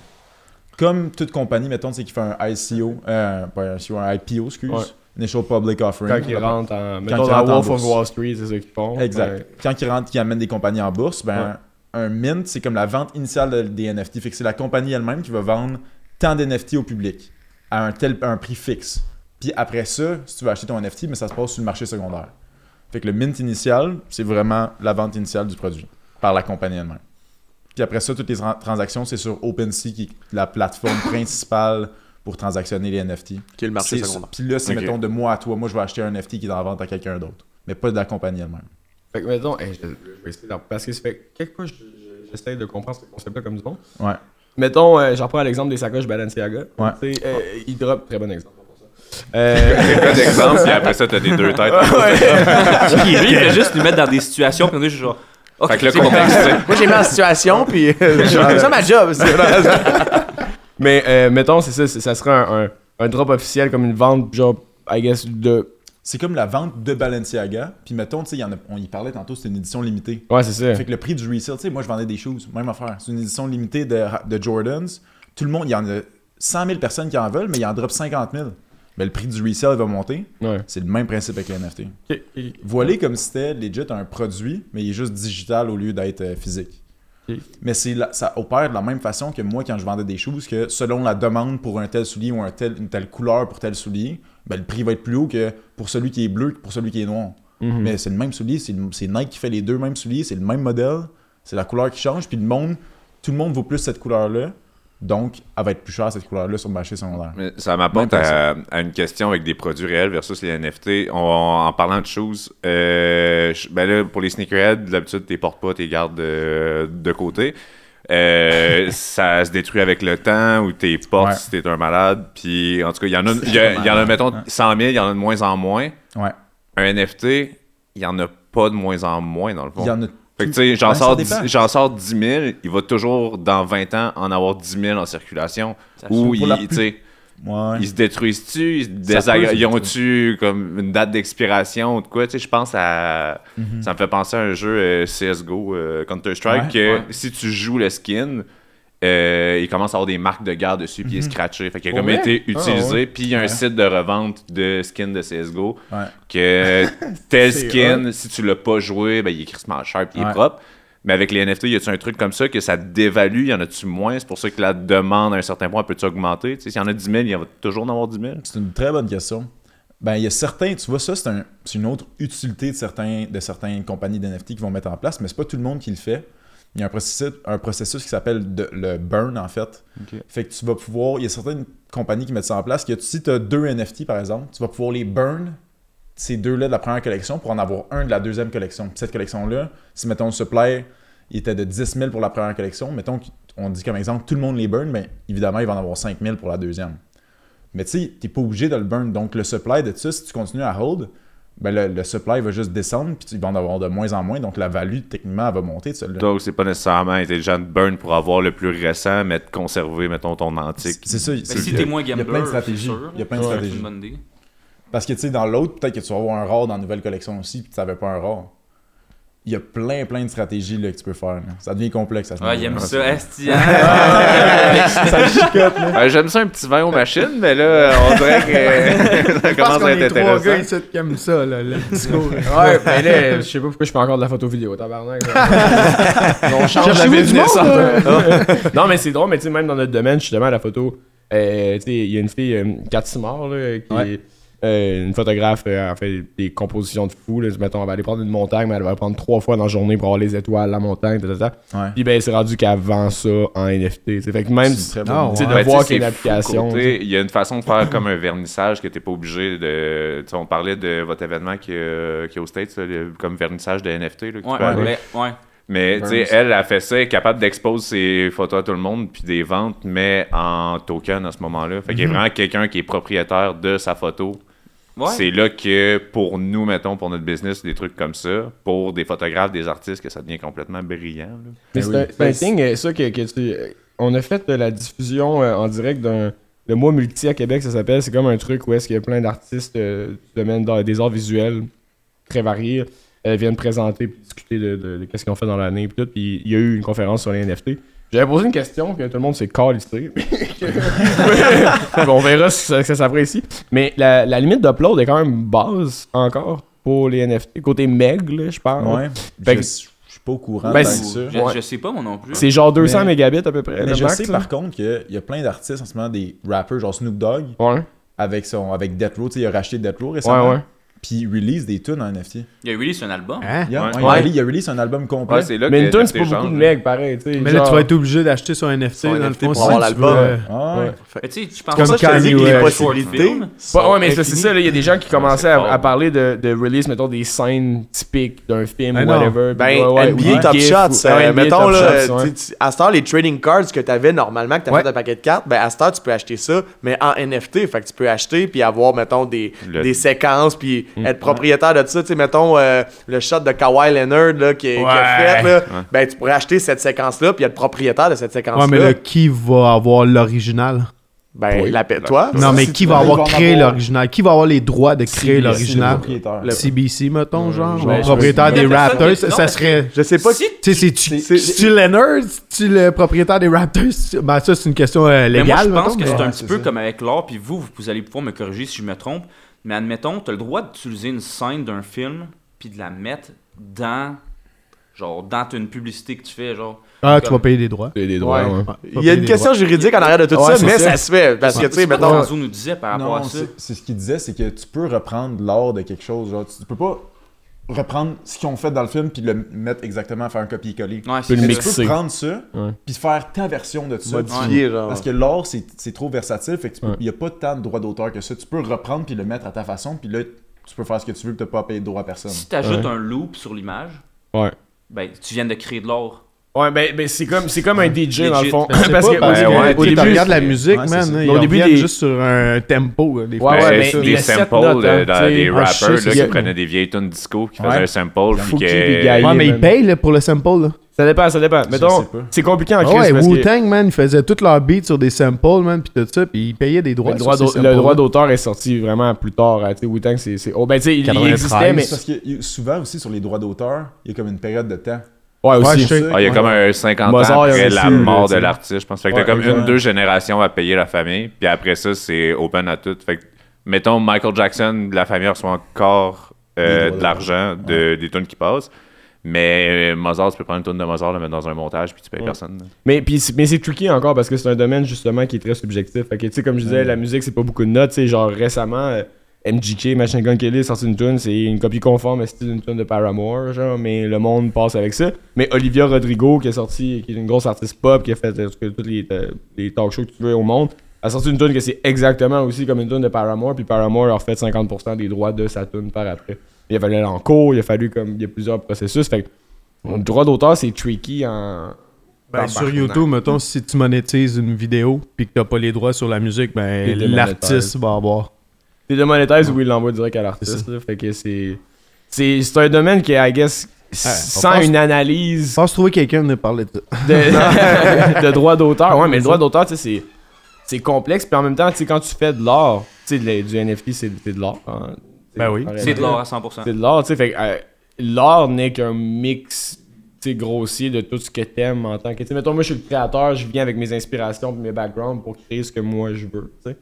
Comme toute compagnie, mettons, c'est qui fait un ICO, euh, pas un ICO, un IPO, excuse, Ouais. Initial Public Offering. Quand ils rentrent en. Mettons ils dans rentrent en Wolf of. Wall Street, c'est ça qu'ils font. Exact. Ouais. Quand ils rentrent, qui amènent des compagnies en bourse, ben, un mint, c'est comme la vente initiale de- des NFT. Fait que c'est la compagnie elle-même qui va vendre tant d'NFT au public à un tel un prix fixe. Puis après ça, si tu veux acheter ton NFT, mais ça se passe sur le marché secondaire. Fait que le mint initial, c'est vraiment la vente initiale du produit par la compagnie elle-même. Puis après ça, toutes les tran- transactions, c'est sur OpenSea, qui est la plateforme principale pour transactionner les NFT. Qui est le marché secondaire. Puis là, c'est mettons de moi à toi. Moi, je vais acheter un NFT qui est en vente à quelqu'un d'autre. Mais pas de la compagnie elle-même. Fait que, mettons, hey, je, je vais essayer parce que ça fait quelques fois, je- je- j'essaie de comprendre ce concept-là comme du monde. Ouais. Mettons, euh, j'en prends l'exemple des sacoches Balenciaga. Ouais. Tu sais, euh, ils drop, très bon exemple. Euh, (laughs) Très bon exemple, puis après ça, t'as des deux têtes. (laughs) Lui, il fait juste lui mettre dans des situations, puis on est juste genre. Ok, Fait que bon. contexte, sais. Moi, j'ai mis en situation, puis euh, (laughs) c'est ça ma job. Mais euh, mettons, c'est ça, ça serait un, un, un drop officiel comme une vente, genre, I guess, de. C'est comme la vente de Balenciaga. Puis mettons, tu sais, il y en a- on y parlait tantôt, c'est une édition limitée. Ouais, c'est ça. Fait que le prix du resale, tu sais, moi je vendais des choses, même affaire. C'est une édition limitée de, de Jordans. Tout le monde, il y en a 100 000 personnes qui en veulent, mais il y en drop 50 000. Mais le prix du resale va monter. Ouais. C'est le même principe avec les NFT. Voilé comme si c'était legit un produit, mais il est juste digital au lieu d'être euh, physique. Mais c'est ça opère de la même façon que moi quand je vendais des choses, que selon la demande pour un tel soulier ou un tel, une telle couleur pour tel soulier, ben, le prix va être plus haut que pour celui qui est bleu que pour celui qui est noir. Mhm. Mais c'est le même soulier, c'est Nike qui fait les deux mêmes souliers, c'est le même modèle, c'est la couleur qui change, puis le monde, tout le monde vaut plus cette couleur-là, donc elle va être plus chère cette couleur-là sur le marché secondaire. Mais ça m'apporte à, à une question avec des produits réels versus les NFT. On- en parlant de choses, euh, ben là, pour les sneakerheads, d'habitude, tu les portes pas, tu les gardes de côté. Euh, (laughs) ça se détruit avec le temps ou t'es portes Ouais. si t'es un malade. Puis en tout cas, il y en a, il y, a- il y en a mettons, 100 000, il y en a de moins en moins. Ouais. Un NFT, il y en a pas de moins en moins dans le fond. Il y en a Fait que tu sais, j'en sors, dépend. 10 j'en sors 10 000, il va toujours, dans 20 ans, en avoir 10 000 en circulation. Ou il, tu sais, Ouais. ils se détruisent-tu? Ils, se ils ont-tu comme une date d'expiration ou de quoi? Tu sais, je pense à... Mhm. Ça me fait penser à un jeu euh, CSGO, euh, Counter-Strike, Ouais. que Ouais. si tu joues le skin, euh, il commence à avoir des marques de garde dessus, puis il est scratché. Fait qu'il a comme été Ah, utilisé, ouais. puis il y a un Ouais. site de revente de skins de CSGO, que (laughs) tel skin, si tu l'as pas joué, ben, il est crissement cher, puis il est propre. Mais avec les NFT, y a-tu un truc comme ça que ça dévalue? Y en a-tu moins? C'est pour ça que la demande à un certain point peut-tu augmenter? S'il y en a 10 000, il y en va toujours en avoir 10 000. C'est une très bonne question. Ben, il y a certains, tu vois, ça, c'est un- c'est une autre utilité de, certains, de certaines compagnies d'NFT qui vont mettre en place, mais c'est pas tout le monde qui le fait. Il y a un processus, un processus qui s'appelle le burn, en fait. Fait que tu vas pouvoir, il y a certaines compagnies qui mettent ça en place, que si tu as deux NFT, par exemple, tu vas pouvoir les burn, ces deux-là de la première collection, pour en avoir un de la deuxième collection. Puis cette collection-là, si, mettons, le supply, il était de 10 000 pour la première collection, mettons qu'on dit comme exemple, tout le monde les burn, mais évidemment, il va en avoir 5 000 pour la deuxième. Mais tu sais, t'es pas obligé de le burn. Donc, le supply de ça, si tu continues à hold, ben le, le supply va juste descendre, puis il va en avoir de moins en moins. Donc, la value, techniquement, elle va monter de celle-là. Donc, c'est pas nécessairement intelligent de burn pour avoir le plus récent, mais de conserver, mettons, ton antique. C'est ça. Mais c'est- si il y a- t'es moins Il y a gambler, plein de stratégies. sûr. Il y a plein de stratégies. Parce que, tu sais, dans l'autre, peut-être que tu vas avoir un rare dans la nouvelle collection aussi, puis tu n'avais pas un rare. Il y a plein, plein de stratégies là, que tu peux faire. là. Ça devient complexe à ce Ouais, il aime ça. Esti, hein? (laughs) Euh, J'aime ça un petit vin aux machines, mais là, on dirait que (laughs) (laughs) ça commence à être intéressant. ici qui aiment ça, là, le discours. Ouais, mais là, je sais pas pourquoi je fais encore de la photo vidéo, tabarnak. on change la business. monde, en- non, mais c'est drôle, mais tu sais, même dans notre domaine, justement, la photo, euh, tu sais, il y a une fille, euh, Kat Simard, là, qui Ouais. Euh, une photographe euh, a fait des compositions de fou. Là, mettons, elle va aller prendre une montagne, mais elle va prendre trois fois dans la journée pour avoir les étoiles, la montagne, ça. Ouais. Puis ben, c'est rendu qu'elle vend ça en NFT. t'sais. Fait que même C'est très Ah, bon. ouais. de Ben, voir qu'il y a une application. Il y a une façon de faire comme un vernissage que t'es pas obligé de. Tu sais, on parlait de votre événement qui, est- qui est aux States, là, comme vernissage de NFT. Là, que Ouais, mais- ouais. Mais tu sais, elle a fait ça, elle est capable d'exposer ses photos à tout le monde, puis des ventes, mais en token à ce moment-là. Fait qu'il y a vraiment quelqu'un qui est propriétaire de sa photo. Ouais. C'est là que pour nous, mettons, pour notre business, des trucs comme ça, pour des photographes, des artistes, que ça devient complètement brillant. Ben c'est oui. un, Ben, thing, euh, ça, que, que tu. euh, On a fait euh, la diffusion euh, en direct d'un. Le mois multi à Québec, ça s'appelle. C'est comme un truc où est-ce qu'il y a plein d'artistes euh, du domaine dans- des arts visuels très variés. euh, viennent présenter et discuter de, de, de qu'est-ce qu'ils ont fait dans l'année. Puis tout. Puis il y a eu une conférence sur les NFT. J'avais posé une question que tout le monde s'est calissé. (laughs) on verra si ça, si ça s'apprécie. Mais la, la limite d'upload est quand même basse encore pour les NFT. Côté Meg, là, je parle. Ouais. Fait je, que- je suis pas au courant Ben. Je, Ouais. je sais pas, moi non plus. C'est genre 200 Mais- mégabits à peu près. Mais je max, sais là. par contre qu'il y a plein d'artistes en ce moment, des rappers genre Snoop Dogg, Ouais. avec, son, avec Death Row, tu sais, il a racheté Death Row récemment. Ouais, ouais. Puis release des tunes en NFT. Il y a release un album. Hein? Il, a, Ouais. ouais, Ouais. il a release un album complet. Ouais, c'est là Mais une tune, NFT c'est pas beaucoup de mecs, pareil. Mais là, tu vas être obligé d'acheter sur NFT, Sur dans le NFT fond. pour si avoir tu l'album. veux, Ah ouais. Ouais. Mais tu sais, je pense Comme Pour ça, je te Kanye dis que les West. possibilités. Ouais, mais c'est ça, il y a des gens qui commençaient à, parler de, de release, mettons, des scènes typiques d'un film Ben ou whatever. Ben, NBA Top Shots, euh, mettons, à heure, les trading cards que tu avais normalement, que tu fait un paquet de cartes, ben, à heure, tu peux acheter ça, mais en NFT. Fait que tu peux acheter puis avoir, mettons, des séquences puis Mm. être propriétaire de ça. Tu sais, mettons, euh, le shot de Kawhi Leonard là, qui, qui a Ouais. fait, là, ben, tu pourrais acheter cette séquence-là puis être propriétaire de cette séquence-là. Ouais, mais là, qui va avoir l'original? Ben, Oui. la paix- toi? Non, mais qui va avoir créé l'original? Qui va avoir les droits de créer l'original? CBC, mettons, genre? Ouais, propriétaire des Raptors, ça, non, ça parce serait... Je sais pas Si- Tu sais, c'est-tu C'est- c'est-tu Leonard? tu le propriétaire des Raptors? Ben, ça, c'est une question euh, Mais moi, légale, je pense mettons, que c'est un petit peu ça. comme avec l'art, puis vous, vous allez pouvoir me corriger si je me trompe, mais admettons, tu as le droit d'utiliser une scène d'un film, puis de la mettre dans, genre, dans une publicité que tu fais, genre. Ah, tu vas payer des droits. C'est des droits, Ouais. ouais. Il y a une question juridique en arrière de tout Ouais, ça, mais ça. ça se fait. Parce que, tu sais, qu'Anzo nous disait par rapport Non, à ça. c'est ce qu'il disait, c'est que tu peux reprendre l'art de quelque chose. Genre, tu peux pas reprendre ce qu'ils ont fait dans le film puis le mettre exactement, faire un copier-coller. Ouais, tu mixer. peux prendre ça puis faire ta version de ça. Genre. Parce que l'art, c'est c'est trop versatile, fait que tu peux- Ouais. il y a pas tant de droits d'auteur que ça. Tu peux reprendre puis le mettre à ta façon, puis là, tu peux faire ce que tu veux, puis t'as pas à payer de droit à personne. Si tu ajoutes Ouais. un loop sur l'image, Ouais. ben, tu viens de créer de l'art. Ouais, ben, ben c'est comme, c'est comme un DJ dans le fond. Ben, c'est (laughs) Parce pas que au début- regardes la musique, ouais, man, ils Au début, des- juste sur un tempo. Des. Ouais, Ben, ouais, c'est mais des samples notes, euh, hein, dans des rappers là, qui prenaient des vieilles tunes disco, qui faisaient un sample, puis que... puis. Ouais, mais man. ils payent là, pour le sample. Là. Ça dépend, ça dépend. Mettons, c'est compliqué en Ah crise ouais, parce que Wu-Tang, man, ils faisaient tous leurs beats sur des samples, man, pis tout ça, puis ils payaient des droits. le droit, d'auteur est sorti vraiment plus tard. hein, Tu sais, Wu-Tang, c'est. c'est- Oh, ben, tu sais, il, il 93, existait, mais. Parce que y- souvent aussi sur les droits d'auteur, il y a comme une période de temps. Ouais, Ouais, aussi. je sais. Ah, il y a comme un 50 Mozart, ans après la aussi, mort de l'artiste, je pense. Fait que Ouais, t'as comme une, deux générations à payer la famille, puis après ça, c'est open à tout. Fait que, mettons, Michael Jackson, la famille reçoit encore euh, de l'argent de, des tunes qui passent, mais euh, Mozart, tu peux prendre une tune de Mozart, la mettre dans un montage, puis tu payes Ouais. personne. là. Mais, puis c'est- mais c'est tricky encore parce que c'est un domaine justement qui est très subjectif. Fait que, tu sais, comme je disais, la musique, c'est pas beaucoup de notes. Tu sais, genre récemment, euh, MGK, Machine Gun Kelly, a sorti une tune, c'est une copie conforme, c'est une tune de Paramore, genre, mais le monde passe avec ça. Mais Olivia Rodrigo, qui est sorti, qui est une grosse artiste pop, qui a fait euh, tous les, euh, les talk shows que tu veux au monde, a sorti une tune que c'est exactement aussi comme une tune de Paramore, puis Paramore a refait 50% des droits de sa tune par après. Il a fallu aller en cours, il a fallu comme, il y a plusieurs processus. Fait que, le droit d'auteur, c'est tricky en. Ben, en sur. YouTube, mettons, si tu monétises une vidéo puis que t'as pas les droits sur la musique, ben l'artiste va avoir. C'est démonétise ou il l'envoie direct à l'artiste. Fait que c'est. C'est c'est un domaine qui, I guess, sans pense- une Je analyse pense trouver quelqu'un de parler de ça. de, (laughs) (laughs) de droit d'auteur. Ouais, mais le droit d'auteur, tu sais, c'est. C'est complexe, puis en même temps, tu sais, quand tu fais de l'art, tu sais, du NFT, c'est c'est de l'art. hein. Ben oui. C'est de l'art à 100%. C'est de l'art, tu sais. Fait que euh, l'art n'est qu'un mix tu sais, grossier de tout ce que t'aimes en tant que. Tu sais, mettons, moi, je suis le créateur, je viens avec mes inspirations et mes backgrounds pour créer ce que moi je veux, tu sais.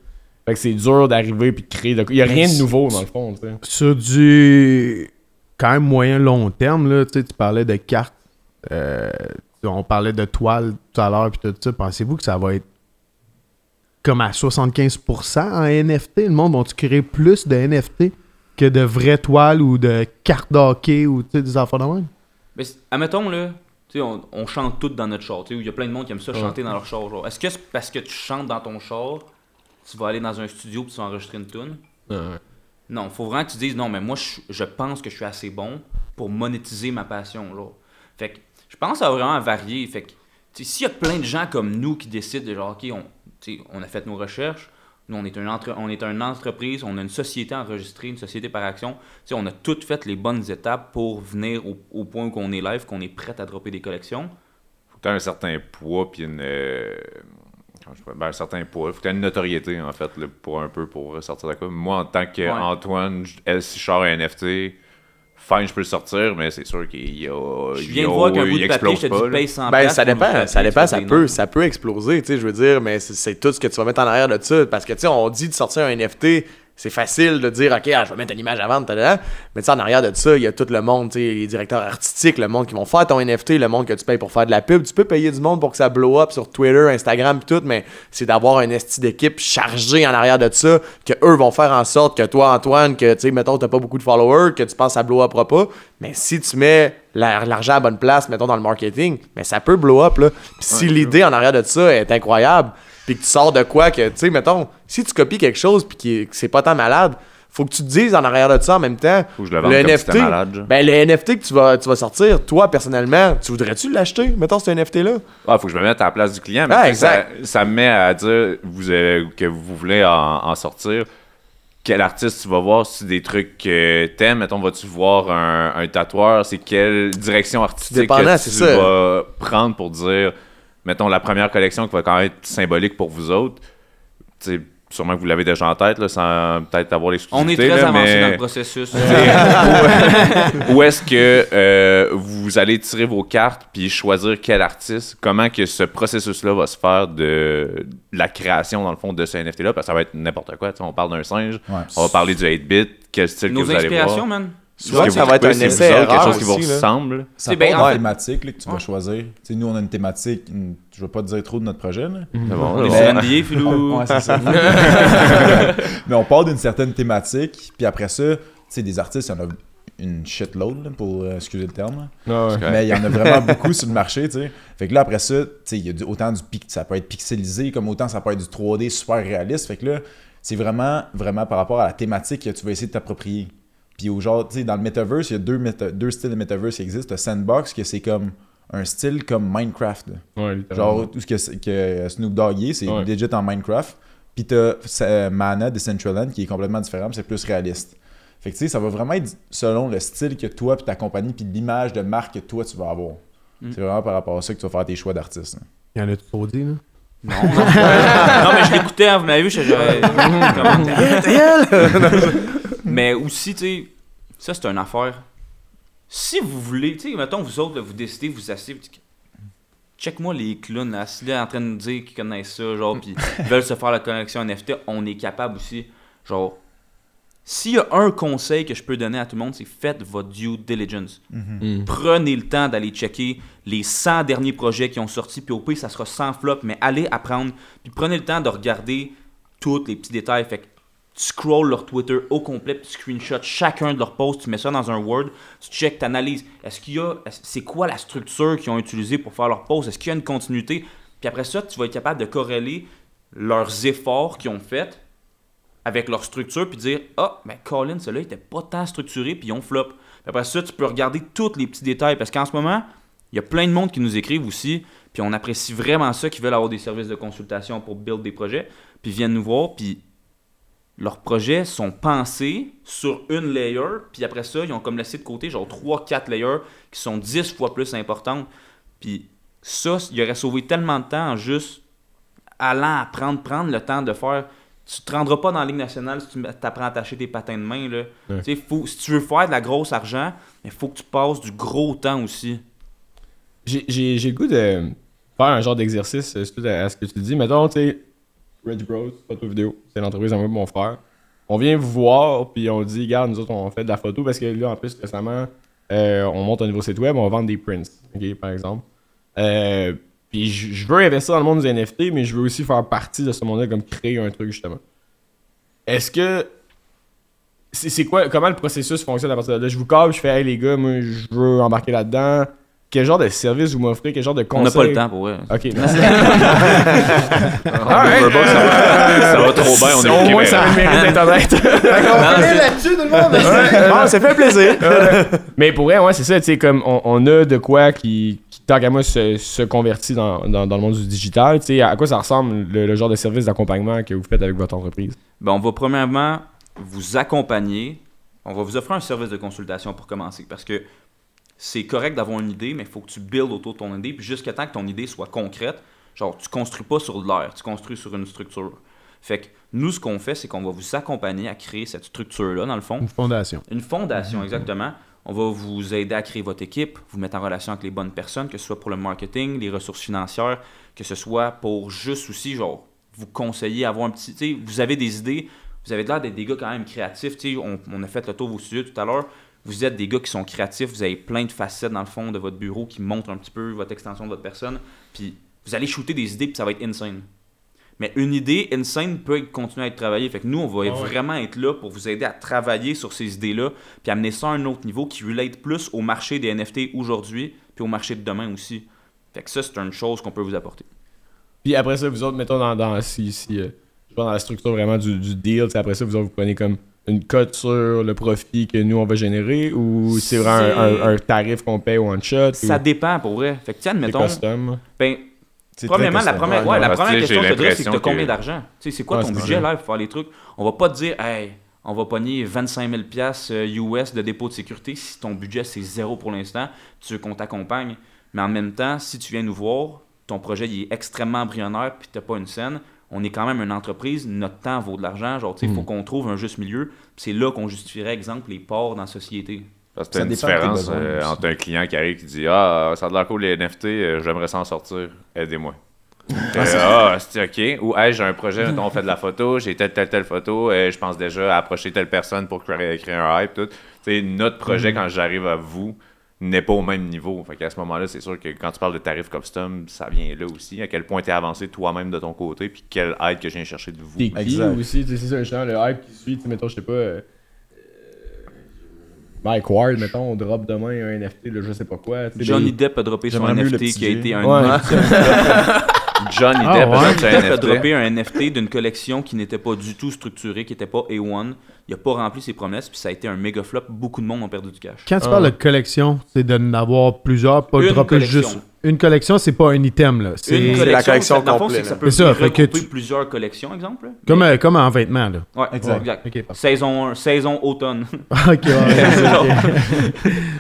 Fait que c'est dur d'arriver puis de créer. de- Il y a rien de nouveau dans le fond, tu sais. Sur du quand même moyen long terme, là, tu sais, tu parlais de cartes. euh, on parlait de toile tout à l'heure puis tout ça. Pensez-vous que ça va être comme à 75% en NFT? Le monde va-tu créer plus de NFT que de vraies toiles ou de cartes d'hockey ou des affaires de même? Mais admettons, là, tu sais, on, on chante tout dans notre char. tu sais, où Il y a plein de monde qui aime ça chanter dans leur char. genre. Est-ce que c'est parce que tu chantes dans ton char, tu vas aller dans un studio puis tu vas enregistrer une tune? Ouais. Non, faut vraiment que tu dises non, mais moi, je, je pense que je suis assez bon pour monétiser ma passion. Genre. Fait que je pense que ça va vraiment varier. Fait que s'il y a plein de gens comme nous qui décident de genre, ok, on, on a fait nos recherches, nous, on est, une entre- on est une entreprise, on a une société enregistrée, une société par action. Tu sais, on a toutes fait les bonnes étapes pour venir au, au point où on est live, qu'on est prêt à dropper des collections. Faut que tu un certain poids puis une. euh, ben, un certain poids. Faut que tu une notoriété, en fait, là, pour un peu pour sortir de quoi. Moi, en tant qu'Antoine, si je sors un NFT, fine, je peux le sortir, mais c'est sûr qu'il y a. Je il viens de voir qu'un il bout de papier, explose je te pas, dis là. paye 100 Ben, ça dépend, papier, ça dépend, ça peut, ça peut exploser, tu sais, je veux dire, mais c'est- c'est tout ce que tu vas mettre en arrière de ça, parce que, tu sais, on dit de sortir un NFT, c'est facile de dire, OK, ah, je vais mettre une image à vendre, tadada. mais tu sais, en arrière de ça, il y a tout le monde, les directeurs artistiques, le monde qui vont faire ton NFT, le monde que tu payes pour faire de la pub, tu peux payer du monde pour que ça blow up sur Twitter, Instagram, tout, mais c'est d'avoir un esti d'équipe chargé en arrière de ça, que eux vont faire en sorte que toi, Antoine, que, tu sais, mettons, t'as pas beaucoup de followers, que tu penses que ça blow upera pas, mais si tu mets la- l'argent à bonne place, mettons, dans le marketing, mais ça peut blow up, là. Si l'idée en arrière de ça est incroyable, puis que tu sors de quoi que, tu sais, mettons, si tu copies quelque chose puis que c'est pas tant malade, faut que tu te dises en arrière de ça en même temps. Faut que je le vende comme si c'était malade, ben le NFT que tu vas, tu vas sortir, toi personnellement, tu voudrais-tu l'acheter, mettons, ce NFT-là? Ah, faut que je me mette à la place du client. Mais Ah, sais, ça, exact. ça me met à dire vous, euh, que vous voulez en, en sortir. Quel artiste tu vas voir si des trucs que t'aimes? Mettons, vas-tu voir un, un tatoueur? C'est quelle direction artistique que tu ça. vas prendre pour dire, mettons, la première collection qui va quand même être symbolique pour vous autres? Tu sais, sûrement que vous l'avez déjà en tête, là, sans peut-être avoir On est l'exclusivité. très là, avancé mais- dans le processus. (laughs) où est-ce que euh, vous allez tirer vos cartes puis choisir quel artiste, comment que ce processus-là va se faire de la création, dans le fond, de ce NFT-là, parce que ça va être n'importe quoi. tu sais, On parle d'un singe, Ouais. on va parler du 8-bit, quel style Nos que vous allez inspirations, voir. man. Souvent, ça va être un c'est essai quelque chose qui vous ressemble. C'est bien, fait- thématique là, que tu vas choisir. Nous, on a une thématique, une- je veux pas te dire trop de notre projet. Mais on part d'une certaine thématique, puis après ça, des artistes, il y en a une shitload, là, pour euh, excuser le terme. correct. Mais il y en a vraiment (laughs) beaucoup sur le marché. Fait que là, après ça, il y a du- autant du pic, ça peut être pixelisé, comme autant ça peut être du 3D super réaliste. Fait que là, c'est vraiment, vraiment par rapport à la thématique que tu vas essayer de t'approprier. Puis au genre, tu sais, dans le metaverse, il y a deux, méta- deux styles de metaverse qui existent. Le sandbox, que c'est comme un style comme Minecraft. Ouais. Genre, tout ce que, que Snoop Dogg c'est Ouais. legit en Minecraft. Puis t'as euh, Mana de Decentraland qui est complètement différent, mais c'est plus réaliste. Fait que tu sais, ça va vraiment être selon le style que toi, puis ta compagnie, puis l'image de marque que toi, tu vas avoir. Mm. C'est vraiment par rapport à ça que tu vas faire tes choix d'artiste. Il y en a trop dit, là? Non, non. (laughs) non, mais je l'écoutais, hein, vous m'avez vu, (laughs) (laughs) je j'avais- Mais aussi, tu sais, ça c'est une affaire. Si vous voulez, tu sais, mettons, vous autres, là, vous décidez, vous asseyez, vous dites, check-moi les clowns, là, là, en train de nous dire qu'ils connaissent ça, genre, puis (laughs) ils veulent se faire la connexion NFT, on est capable aussi. Genre, s'il y a un conseil que je peux donner à tout le monde, c'est faites votre due diligence. Mm. Prenez le temps d'aller checker les 100 derniers projets qui ont sorti, puis au pire, ça sera 100 flops, mais allez apprendre, puis prenez le temps de regarder tous les petits détails. Fait que tu scrolls leur Twitter au complet, puis tu screenshots chacun de leurs posts, tu mets ça dans un Word, tu check, tu analyses. Est-ce qu'il y a. C'est quoi la structure qu'ils ont utilisée pour faire leurs posts? Est-ce qu'il y a une continuité? Puis après ça, tu vas être capable de corréler leurs efforts qu'ils ont faits avec leur structure, puis dire Ah, ben Colin, celui-là était pas tant structuré, puis ils ont flop. Puis après ça, tu peux regarder tous les petits détails, parce qu'en ce moment, il y a plein de monde qui nous écrivent aussi, puis on apprécie vraiment ça, qui veulent avoir des services de consultation pour build des projets, puis viennent nous voir, puis leurs projets sont pensés sur une layer, puis après ça, ils ont comme laissé de côté genre 3-4 layers qui sont 10 fois plus importantes. Puis ça, il aurait sauvé tellement de temps en juste allant apprendre, prendre le temps de faire. Tu te rendras pas dans la Ligue nationale si tu apprends à attacher tes patins de main. Là. Ouais. Tu sais, Faut, si tu veux faire de la grosse argent, il faut que tu passes du gros temps aussi. J'ai- le goût de faire un genre d'exercice euh, à à ce que tu dis. Mettons, tu sais, Reg Bros, photo vidéo, c'est l'entreprise à moi et mon frère. On vient vous voir, puis on dit, regarde, nous autres, on fait de la photo parce que là, en plus, récemment, euh, on monte un nouveau site web, on va vendre des prints, par exemple. Euh, puis je veux investir dans le monde des NFT, mais je veux aussi faire partie de ce monde-là, comme créer un truc, justement. Est-ce que. C'est c'est quoi. Comment le processus fonctionne à partir de là? Je vous câble, je fais, hey les gars, moi, je veux embarquer là-dedans. Quel genre de service vous m'offrez? Quel genre de On conseil? n'a pas le temps pour vrai. Ok, (laughs) merci. (laughs) Ah, ça, va, ça va trop bien, on est Au au moins, ça a le mérite d'Internet. (laughs) Non, c'est- là-dessus, tout le monde! Bon, ça fait plaisir. Mais pour vrai, ouais, c'est ça, tu sais, comme on, on a de quoi qui, qui tant qu'à moi, se, se convertit dans, dans, dans le monde du digital. Tu sais, à quoi ça ressemble le, le genre de service d'accompagnement que vous faites avec votre entreprise? Ben, on va premièrement vous accompagner. On va vous offrir un service de consultation pour commencer. Parce que c'est correct d'avoir une idée, mais il faut que tu builds autour de ton idée. Puis jusqu'à temps que ton idée soit concrète, genre, tu construis pas sur de l'air, tu construis sur une structure. Fait que nous, ce qu'on fait, c'est qu'on va vous accompagner à créer cette structure-là, dans le fond. Une fondation. Une fondation, exactement. On va vous aider à créer votre équipe, vous mettre en relation avec les bonnes personnes, que ce soit pour le marketing, les ressources financières, que ce soit pour juste aussi, genre, vous conseiller, avoir un petit. Tu sais, vous avez des idées, vous avez l'air d'être des gars quand même créatifs. Tu sais, on, on a fait le tour de vos studios tout à l'heure. Vous êtes des gars qui sont créatifs, vous avez plein de facettes dans le fond de votre bureau qui montrent un petit peu votre extension de votre personne. Puis vous allez shooter des idées, puis ça va être insane. Mais une idée insane peut continuer à être travaillée. Fait que nous, on va vraiment être là pour vous aider à travailler sur ces idées-là, puis amener ça à un autre niveau qui relate plus au marché des NFT aujourd'hui, puis au marché de demain aussi. Fait que ça, c'est une chose qu'on peut vous apporter. Puis après ça, vous autres, mettons, dans, dans, si, si, euh, dans la structure vraiment du, du deal, après ça, vous autres, vous prenez comme une cote sur le profit que nous, on va générer ou c'est vraiment un, un- un tarif qu'on paye one shot? Ça ou dépend pour vrai. Fait que tiens, c'est admettons, custom? ben, C'est Premièrement, la première, Ouais, ouais, la que première question que tu c'est que tu l'impression as combien que- d'argent? Tu sais, c'est quoi Ouais, ton c'est budget là pour faire les trucs? On va pas te dire, hey, on va pogner 25 000 piastres, euh, US de dépôt de sécurité si ton budget c'est zéro pour l'instant, tu veux qu'on t'accompagne. Mais en même temps, si tu viens nous voir, ton projet il est extrêmement embryonnaire puis t'as pas une scène, on est quand même une entreprise, notre temps vaut de l'argent, genre, tu sais, il faut qu'on trouve un juste milieu. Puis C'est là qu'on justifierait, exemple, les ports dans la société. Parce que une différence euh, entre un client qui arrive qui dit Ah, ça a de l'air cool les NFT, euh, j'aimerais s'en sortir, aidez-moi. Euh, ah, c'est ok? Ou hey, j'ai un projet (laughs) dont on fait de la photo, j'ai telle, telle, telle photo, euh, je pense déjà à approcher telle personne pour créer, créer un hype, tout. Tu sais, notre projet, quand j'arrive à vous, n'est pas au même niveau. Fait qu'à ce moment-là, c'est sûr que quand tu parles de tarifs custom, ça vient là aussi. À quel point tu es avancé toi-même de ton côté, puis quelle aide que je viens chercher de vous. T'es qui Exact. aussi, tu sais, c'est ça, justement, le hype qui suit, tu sais, mettons, je sais pas. euh, Mike Ward, mettons, on drop demain un NFT, là, je sais pas quoi. Johnny des- Depp a droppé son NFT qui a été un Ouais. (laughs) Johnny Ah, Depp, ouais. a Johnny Depp droppé un NFT d'une collection qui n'était pas du tout structurée, qui n'était pas A1. Il a pas rempli ses promesses, puis ça a été un méga flop. Beaucoup de monde ont perdu du cash. Quand tu Ah. parles de collection, c'est de n'avoir plusieurs, pas de Une dropper collection. juste. Une collection, c'est pas un item, là. C'est Une la collection, complète, c'est que ça peut C'est ça, fait que tu- plusieurs collections, exemple. comme, euh, comme en vêtements, là. Ouais, Exact. exact. Ok, parfait. Saison, 1, saison automne. (laughs) ok, ouais, (laughs) ok.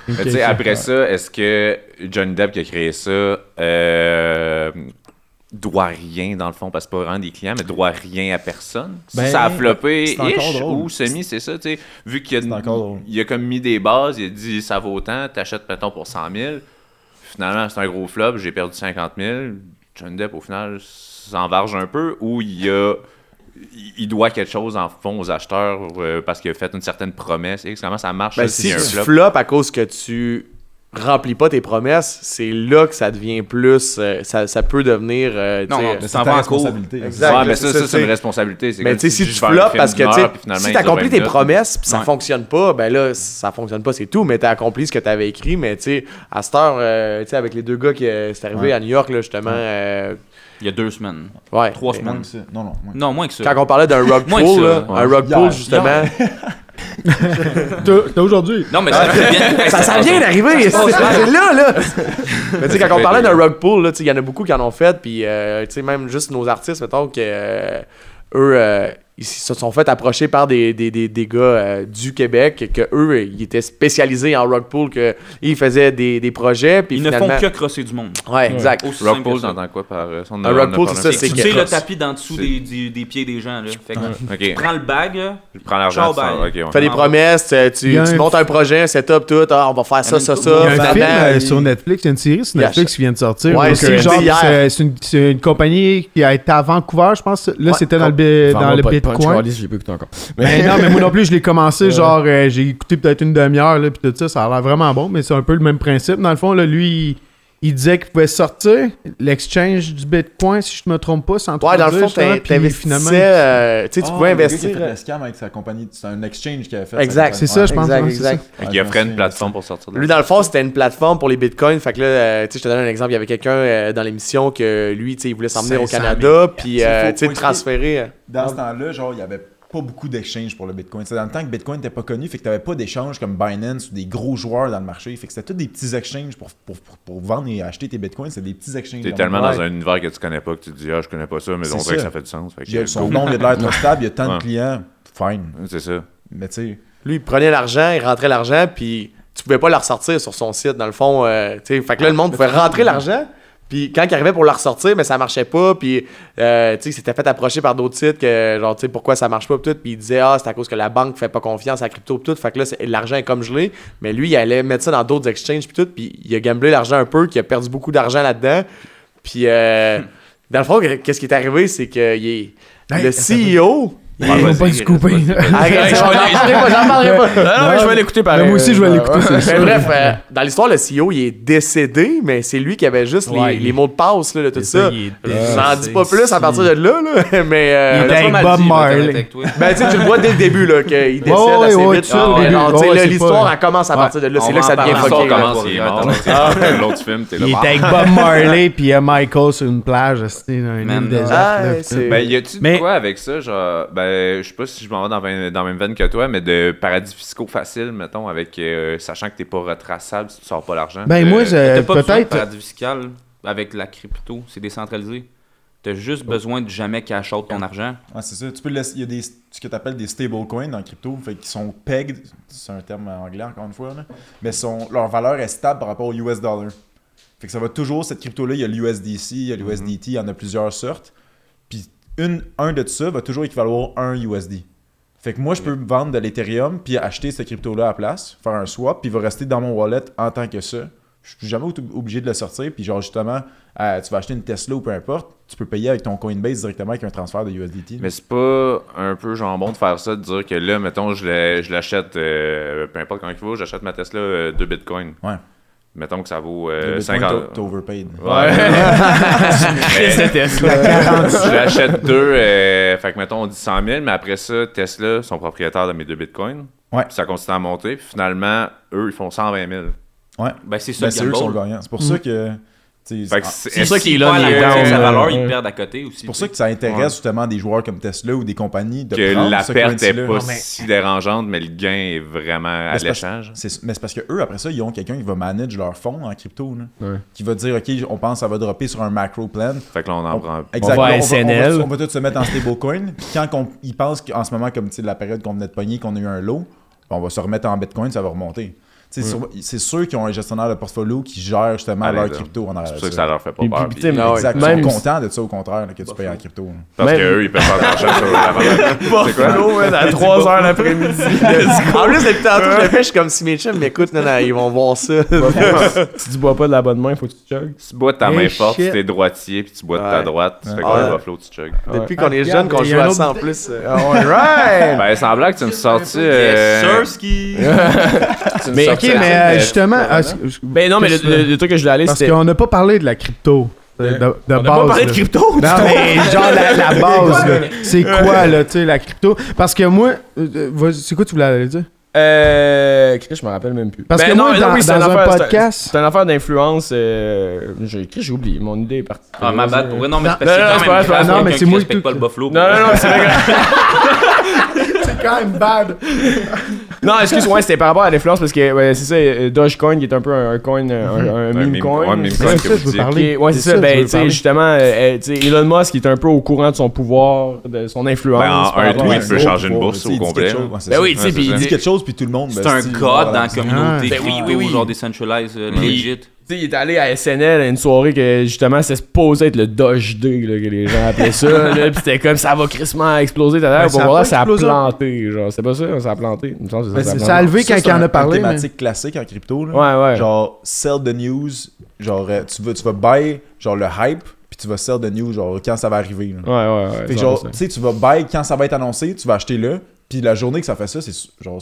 Mais Ok, tu sais, ça. après ça, est-ce que Johnny Depp qui a créé ça euh, doit rien dans le fond, parce que c'est pas vraiment des clients, mais doit rien à personne? Ben, ça a floppé, ish, ou semi, c'est ça, tu sais. Vu qu'il a, il a comme mis des bases, il a dit ça vaut autant, t'achètes mettons pour 100 000. Finalement, c'est un gros flop, j'ai perdu 50 000. Johnny Depp, au final, s'envarge un peu, ou il a. il- doit quelque chose en fond aux acheteurs euh, parce qu'il a fait une certaine promesse. Et comment ça marche? Ben, si c'est un tu flop? flops à cause que tu remplis pas tes promesses, c'est là que ça devient plus. euh, ça, ça peut devenir. euh, Non, tu non, tu C'est en cours. responsabilité. Exact. Ouais, mais ça, ça, ça, c'est une responsabilité. Mais comme tu sais, si tu flops parce que tu heure, si tu accomplis 20 tes minutes. promesses puis ça Ouais. fonctionne pas, ben là, ça fonctionne pas, c'est tout. Mais t'as accompli ce que t'avais écrit. Mais tu sais, à cette heure, euh, tu sais, avec les deux gars qui euh, c'est arrivé Ouais. à New York, là, justement. euh, Il y a deux semaines. ouais. Trois semaines. Moins que ça. Non, non. moins. Non, moins que ça. Quand on parlait d'un rug ça, là, ouais. un rug pool, justement. (laughs) T'as aujourd'hui? Non, mais ça fait bien. Ça, ça vient d'arriver, c'est c'est là, là. (laughs) Mais tu sais, quand on parlait d'un rug pull, là, tu sais, il y en a beaucoup qui en ont fait, puis euh, tu sais, même juste nos artistes, mettons, que euh, eux, euh, ils se sont fait approcher par des, des, des, des gars euh, du Québec, que eux, ils étaient spécialisés en rug pull, que ils faisaient des, des projets, puis Ils ne font que crosser du monde. Ouais, exact. Aussi Rock ça. t'entends quoi par euh, son Un rock c'est ça, c'est Tu sais le tapis d'en dessous des, des, des pieds des gens. Là. Fait que Ok. tu prends le bag. Je prends l'argent. Tu ouais. Fais des promesses, tu, tu, tu montes un projet, un setup, tout, ah, on va faire ça, ça, ça. Il y a un film euh, il- sur Netflix, il y a une série sur Netflix qui vient de sortir. Ouais, c'est que, genre, hier. c'est c'est une, compagnie qui a été à Vancouver, je pense. Là, Ouais, c'était dans le, dans le Bitcoin. j'ai pas écouté encore. Mais non, mais moi non plus, je l'ai commencé, genre, euh, j'ai écouté peut-être une demi-heure, là, puis tout ça, ça a l'air vraiment bon, mais c'est un peu le même principe. Dans le fond, là, lui, il, il disait qu'il pouvait sortir l'exchange du Bitcoin, si je me trompe pas, sans Ouais, trop dans le fond, puis t'investissais, euh, tu sais, tu Ah, pouvais investir. fait le scam avec sa compagnie. C'est un exchange qui avait fait. Exact. C'est ça, je pense. Exact, ouais, ça. exact. Ouais, qu'il me offrait une plateforme pour sortir de Lui, dans le fond, c'était une plateforme pour les bitcoins. Fait que là, euh, tu sais, je te donne un exemple. Il y avait quelqu'un euh, dans l'émission que lui, tu il voulait s'emmener au 500 Canada, puis, euh, tu transférer. euh, Dans ce temps-là, genre, il y avait pas beaucoup d'échanges pour le Bitcoin. C'est dans le temps que Bitcoin n'était pas connu, fait que t'avais pas d'échanges comme Binance ou des gros joueurs dans le marché. Fait que c'était tous des petits exchanges pour, pour, pour, pour vendre et acheter tes Bitcoins. C'est des petits exchanges. T'es dans tellement dans un univers que tu connais pas que tu te dis, ah, je connais pas ça, mais on dirait que ça. fait du sens. Fait que, Il y a- Son go. nom, il a de l'air trop stable, il y a tant Ouais. de clients. Fine. C'est ça. Mais tu sais, Lui, il prenait l'argent, il rentrait l'argent, puis tu pouvais pas le ressortir sur son site, dans le fond. euh, tu sais. fait que là, le monde pouvait rentrer l'argent, puis quand il arrivait pour le ressortir, mais ça marchait pas, puis euh, tu sais, il s'était fait approcher par d'autres sites, que genre, tu sais, pourquoi ça marche pas, pis tout, puis il disait, ah, c'est à cause que la banque fait pas confiance à la crypto, pis tout, fait que là, l'argent est comme gelé, mais lui, il allait mettre ça dans d'autres exchanges, puis tout, puis il a gamblé l'argent un peu, qu'il a perdu beaucoup d'argent là-dedans, puis euh, dans le fond, qu'est-ce qui est arrivé, c'est que il est- Hey, le CEO. Il faut pas se couper. J'en parlerai pas. Non, non, mais je vais l'écouter pareil. Mais moi aussi, je vais l'écouter, Mais bref, euh, dans l'histoire, le CEO, il est décédé, mais c'est lui qui avait juste les- mots de passe de tout ça. J'en dis pas plus à partir de là, (laughs) mais euh, Il était avec Bob là, Marley. ben, tu sais, tu le vois dès le début, là, qu'il décède assez vite. Ah, l'histoire, elle commence à partir de là. C'est là que ça en devient fucké. L'histoire là. commence, il est mort. Ah. L'autre (laughs) film, t'es là. Il bah. était avec Bob Marley (laughs) puis Michael sur une plage, c'était dans une Man, île ah, putain. Ben, y a-tu de Mais- quoi avec ça, genre, ben, je sais pas si je m'en vais dans, la- dans la même veine que toi, mais de paradis fiscaux faciles, mettons, avec, euh, sachant que t'es pas retraçable si tu sors pas l'argent. Ben, Euh, moi, T'as je- pas besoin de peut-être. paradis fiscal avec la crypto, c'est décentralisé. T'as juste besoin de jamais cash out ton argent. ouais, c'est ça. Tu peux le laisser- Il y a des, ce que tu appelles des stablecoins dans crypto, fait qu'ils sont pegged, c'est un terme anglais encore une fois, là, mais sont, leur valeur est stable par rapport au US dollar. Fait que ça va toujours, cette crypto-là, il y a l'USDC, il y a l'USDT, il y en a plusieurs sortes. Une, un de ça va toujours équivaloir un USD. Fait que moi, je peux me vendre de l'Ethereum puis acheter cette crypto-là à la place, faire un swap, puis il va rester dans mon wallet en tant que ça. Je suis jamais ob- obligé de le sortir, puis genre justement, euh, tu vas acheter une Tesla ou peu importe, tu peux payer avec ton Coinbase directement avec un transfert de USDT. Mais c'est pas un peu jambon de faire ça, de dire que là, mettons, je l'achète, euh, peu importe quand il faut, j'achète ma Tesla euh, 2 bitcoins. Ouais. Mettons que ça vaut euh, Bitcoin, 50. t'as- t'as overpaid. Ouais. je (laughs) l'achète deux, euh, fait que mettons, on dit 100 000, mais après ça, Tesla sont propriétaires de mes deux bitcoins. Ouais. Puis ça continue à monter, puis finalement, eux, ils font 120 000. Ouais. Ben, c'est ça Ben, c'est eux qui sont le gagnant. C'est pour ça que. C'est ça qui est perdent là, les sa valeur, ils perdent à côté aussi. C'est pour ça que ça intéresse justement des joueurs comme Tesla ou des compagnies de que prendre la perte est currency-là. pas Non, mais- si dérangeante, mais le gain est vraiment à l'échange. Mais c'est parce que eux, après ça, ils ont quelqu'un qui va manager leurs fonds en crypto. là. Ouais. Qui va dire, OK, on pense que ça va dropper sur un macro plan. Fait que là, on en On- prend. Exact. va à Là, on, va, SNL. on, va, on va tous se mettre en stablecoin. (laughs) Puis quand on- ils pensent qu'en ce moment, comme tu sais, la période qu'on venait de pogner, qu'on a eu un lot, on va se remettre en bitcoin, ça va remonter. Tu C'est sûr qu'ils ont un gestionnaire de portfolio qui gère justement leur crypto en C'est arrière. de ça que ça. leur fait pas peur. puis, puis- tu ouais. Exact. Ils Même- sont contents de ça au contraire, là, que tu payes en crypto. là. Parce Même- qu'eux, ils peuvent faire de l'argent sur la valeur. À 3h l'après-midi. (laughs) En plus, depuis tantôt, je le fais, je suis comme si mes chums m'écoutent, non, non, ils vont voir ça. (laughs) (laughs) si tu bois pas de la bonne main, faut que tu chugs. Tu bois de ta main forte, si t'es droitier, puis tu bois de ta droite. Tu fais comme un buffalo, tu chugs. Depuis qu'on est Ah, jeunes, qu'on il joue à ça en plus. euh, Alright! Ben, sans blague, tu me sortis. Yes, euh, sir, ski. tu Mais, Ok, mais euh, de- justement, c'est- Ben non, mais le, truc que je voulais aller, Parce c'était. qu'on n'a pas parlé de la crypto. De, de- de On a base. pas parlé de crypto! Non, mais genre la, la (laughs) base, là. C'est quoi, là, tu sais, la crypto? Parce que moi, euh, euh, c'est quoi tu voulais aller dire? Euh. Je me rappelle même plus. Parce Ben que moi, non, dans, non, oui, c'est dans un affaire- podcast. C'est une affaire d'influence. Euh... J'ai écrit, j'ai oublié. Mon idée est partie. Ah, ma bad. Pour vrai, non, mais c'est Non, parce non, que c'est c'est pas. Non, mais c'est qui moi respecte qui- pas le buffalo. Non, non, non, c'est vrai. (laughs) C'est quand même bad. (laughs) Non, excuse-moi, c'était par rapport à l'influence parce que ouais, c'est ça, euh, Dogecoin qui est un peu un, un coin, euh, un, un, Un meme meme- coin. ouais, meme C'est coin ça, que ça, vous je veux parler. Ouais, c'est ça. Ben, tu sais, justement, euh, Elon Musk qui est un peu au courant de son pouvoir, de son influence. Ben, un tweet, peux changer une bourse au complet. Ben oui, tu sais, puis Il dit quelque chose, puis tout le monde. C'est un code dans la communauté Ben oui, crypto, oui, oui. genre decentralized, legit. Tu sais, il est allé à SNL à une soirée que justement c'était supposé être le Doge Day là, que les gens appelaient ça. (laughs) là, Puis c'était comme ça va crissement exploser. Tout à l'heure, pas ça a planté. Genre, c'est pas ça, ça a planté. Il me semble que c'est ça, c'est- a levé quand il c'est en a parlé. une mais- thématique classique en crypto. Là. Ouais, ouais. Genre, sell the news. Genre, euh, tu vas, tu vas buy genre, le hype, puis tu vas sell the news genre, quand ça va arriver. là. Ouais, ouais, ouais. Fait genre, tu sais, tu vas buy quand ça va être annoncé, tu vas acheter là, puis la journée que ça fait ça, c'est genre,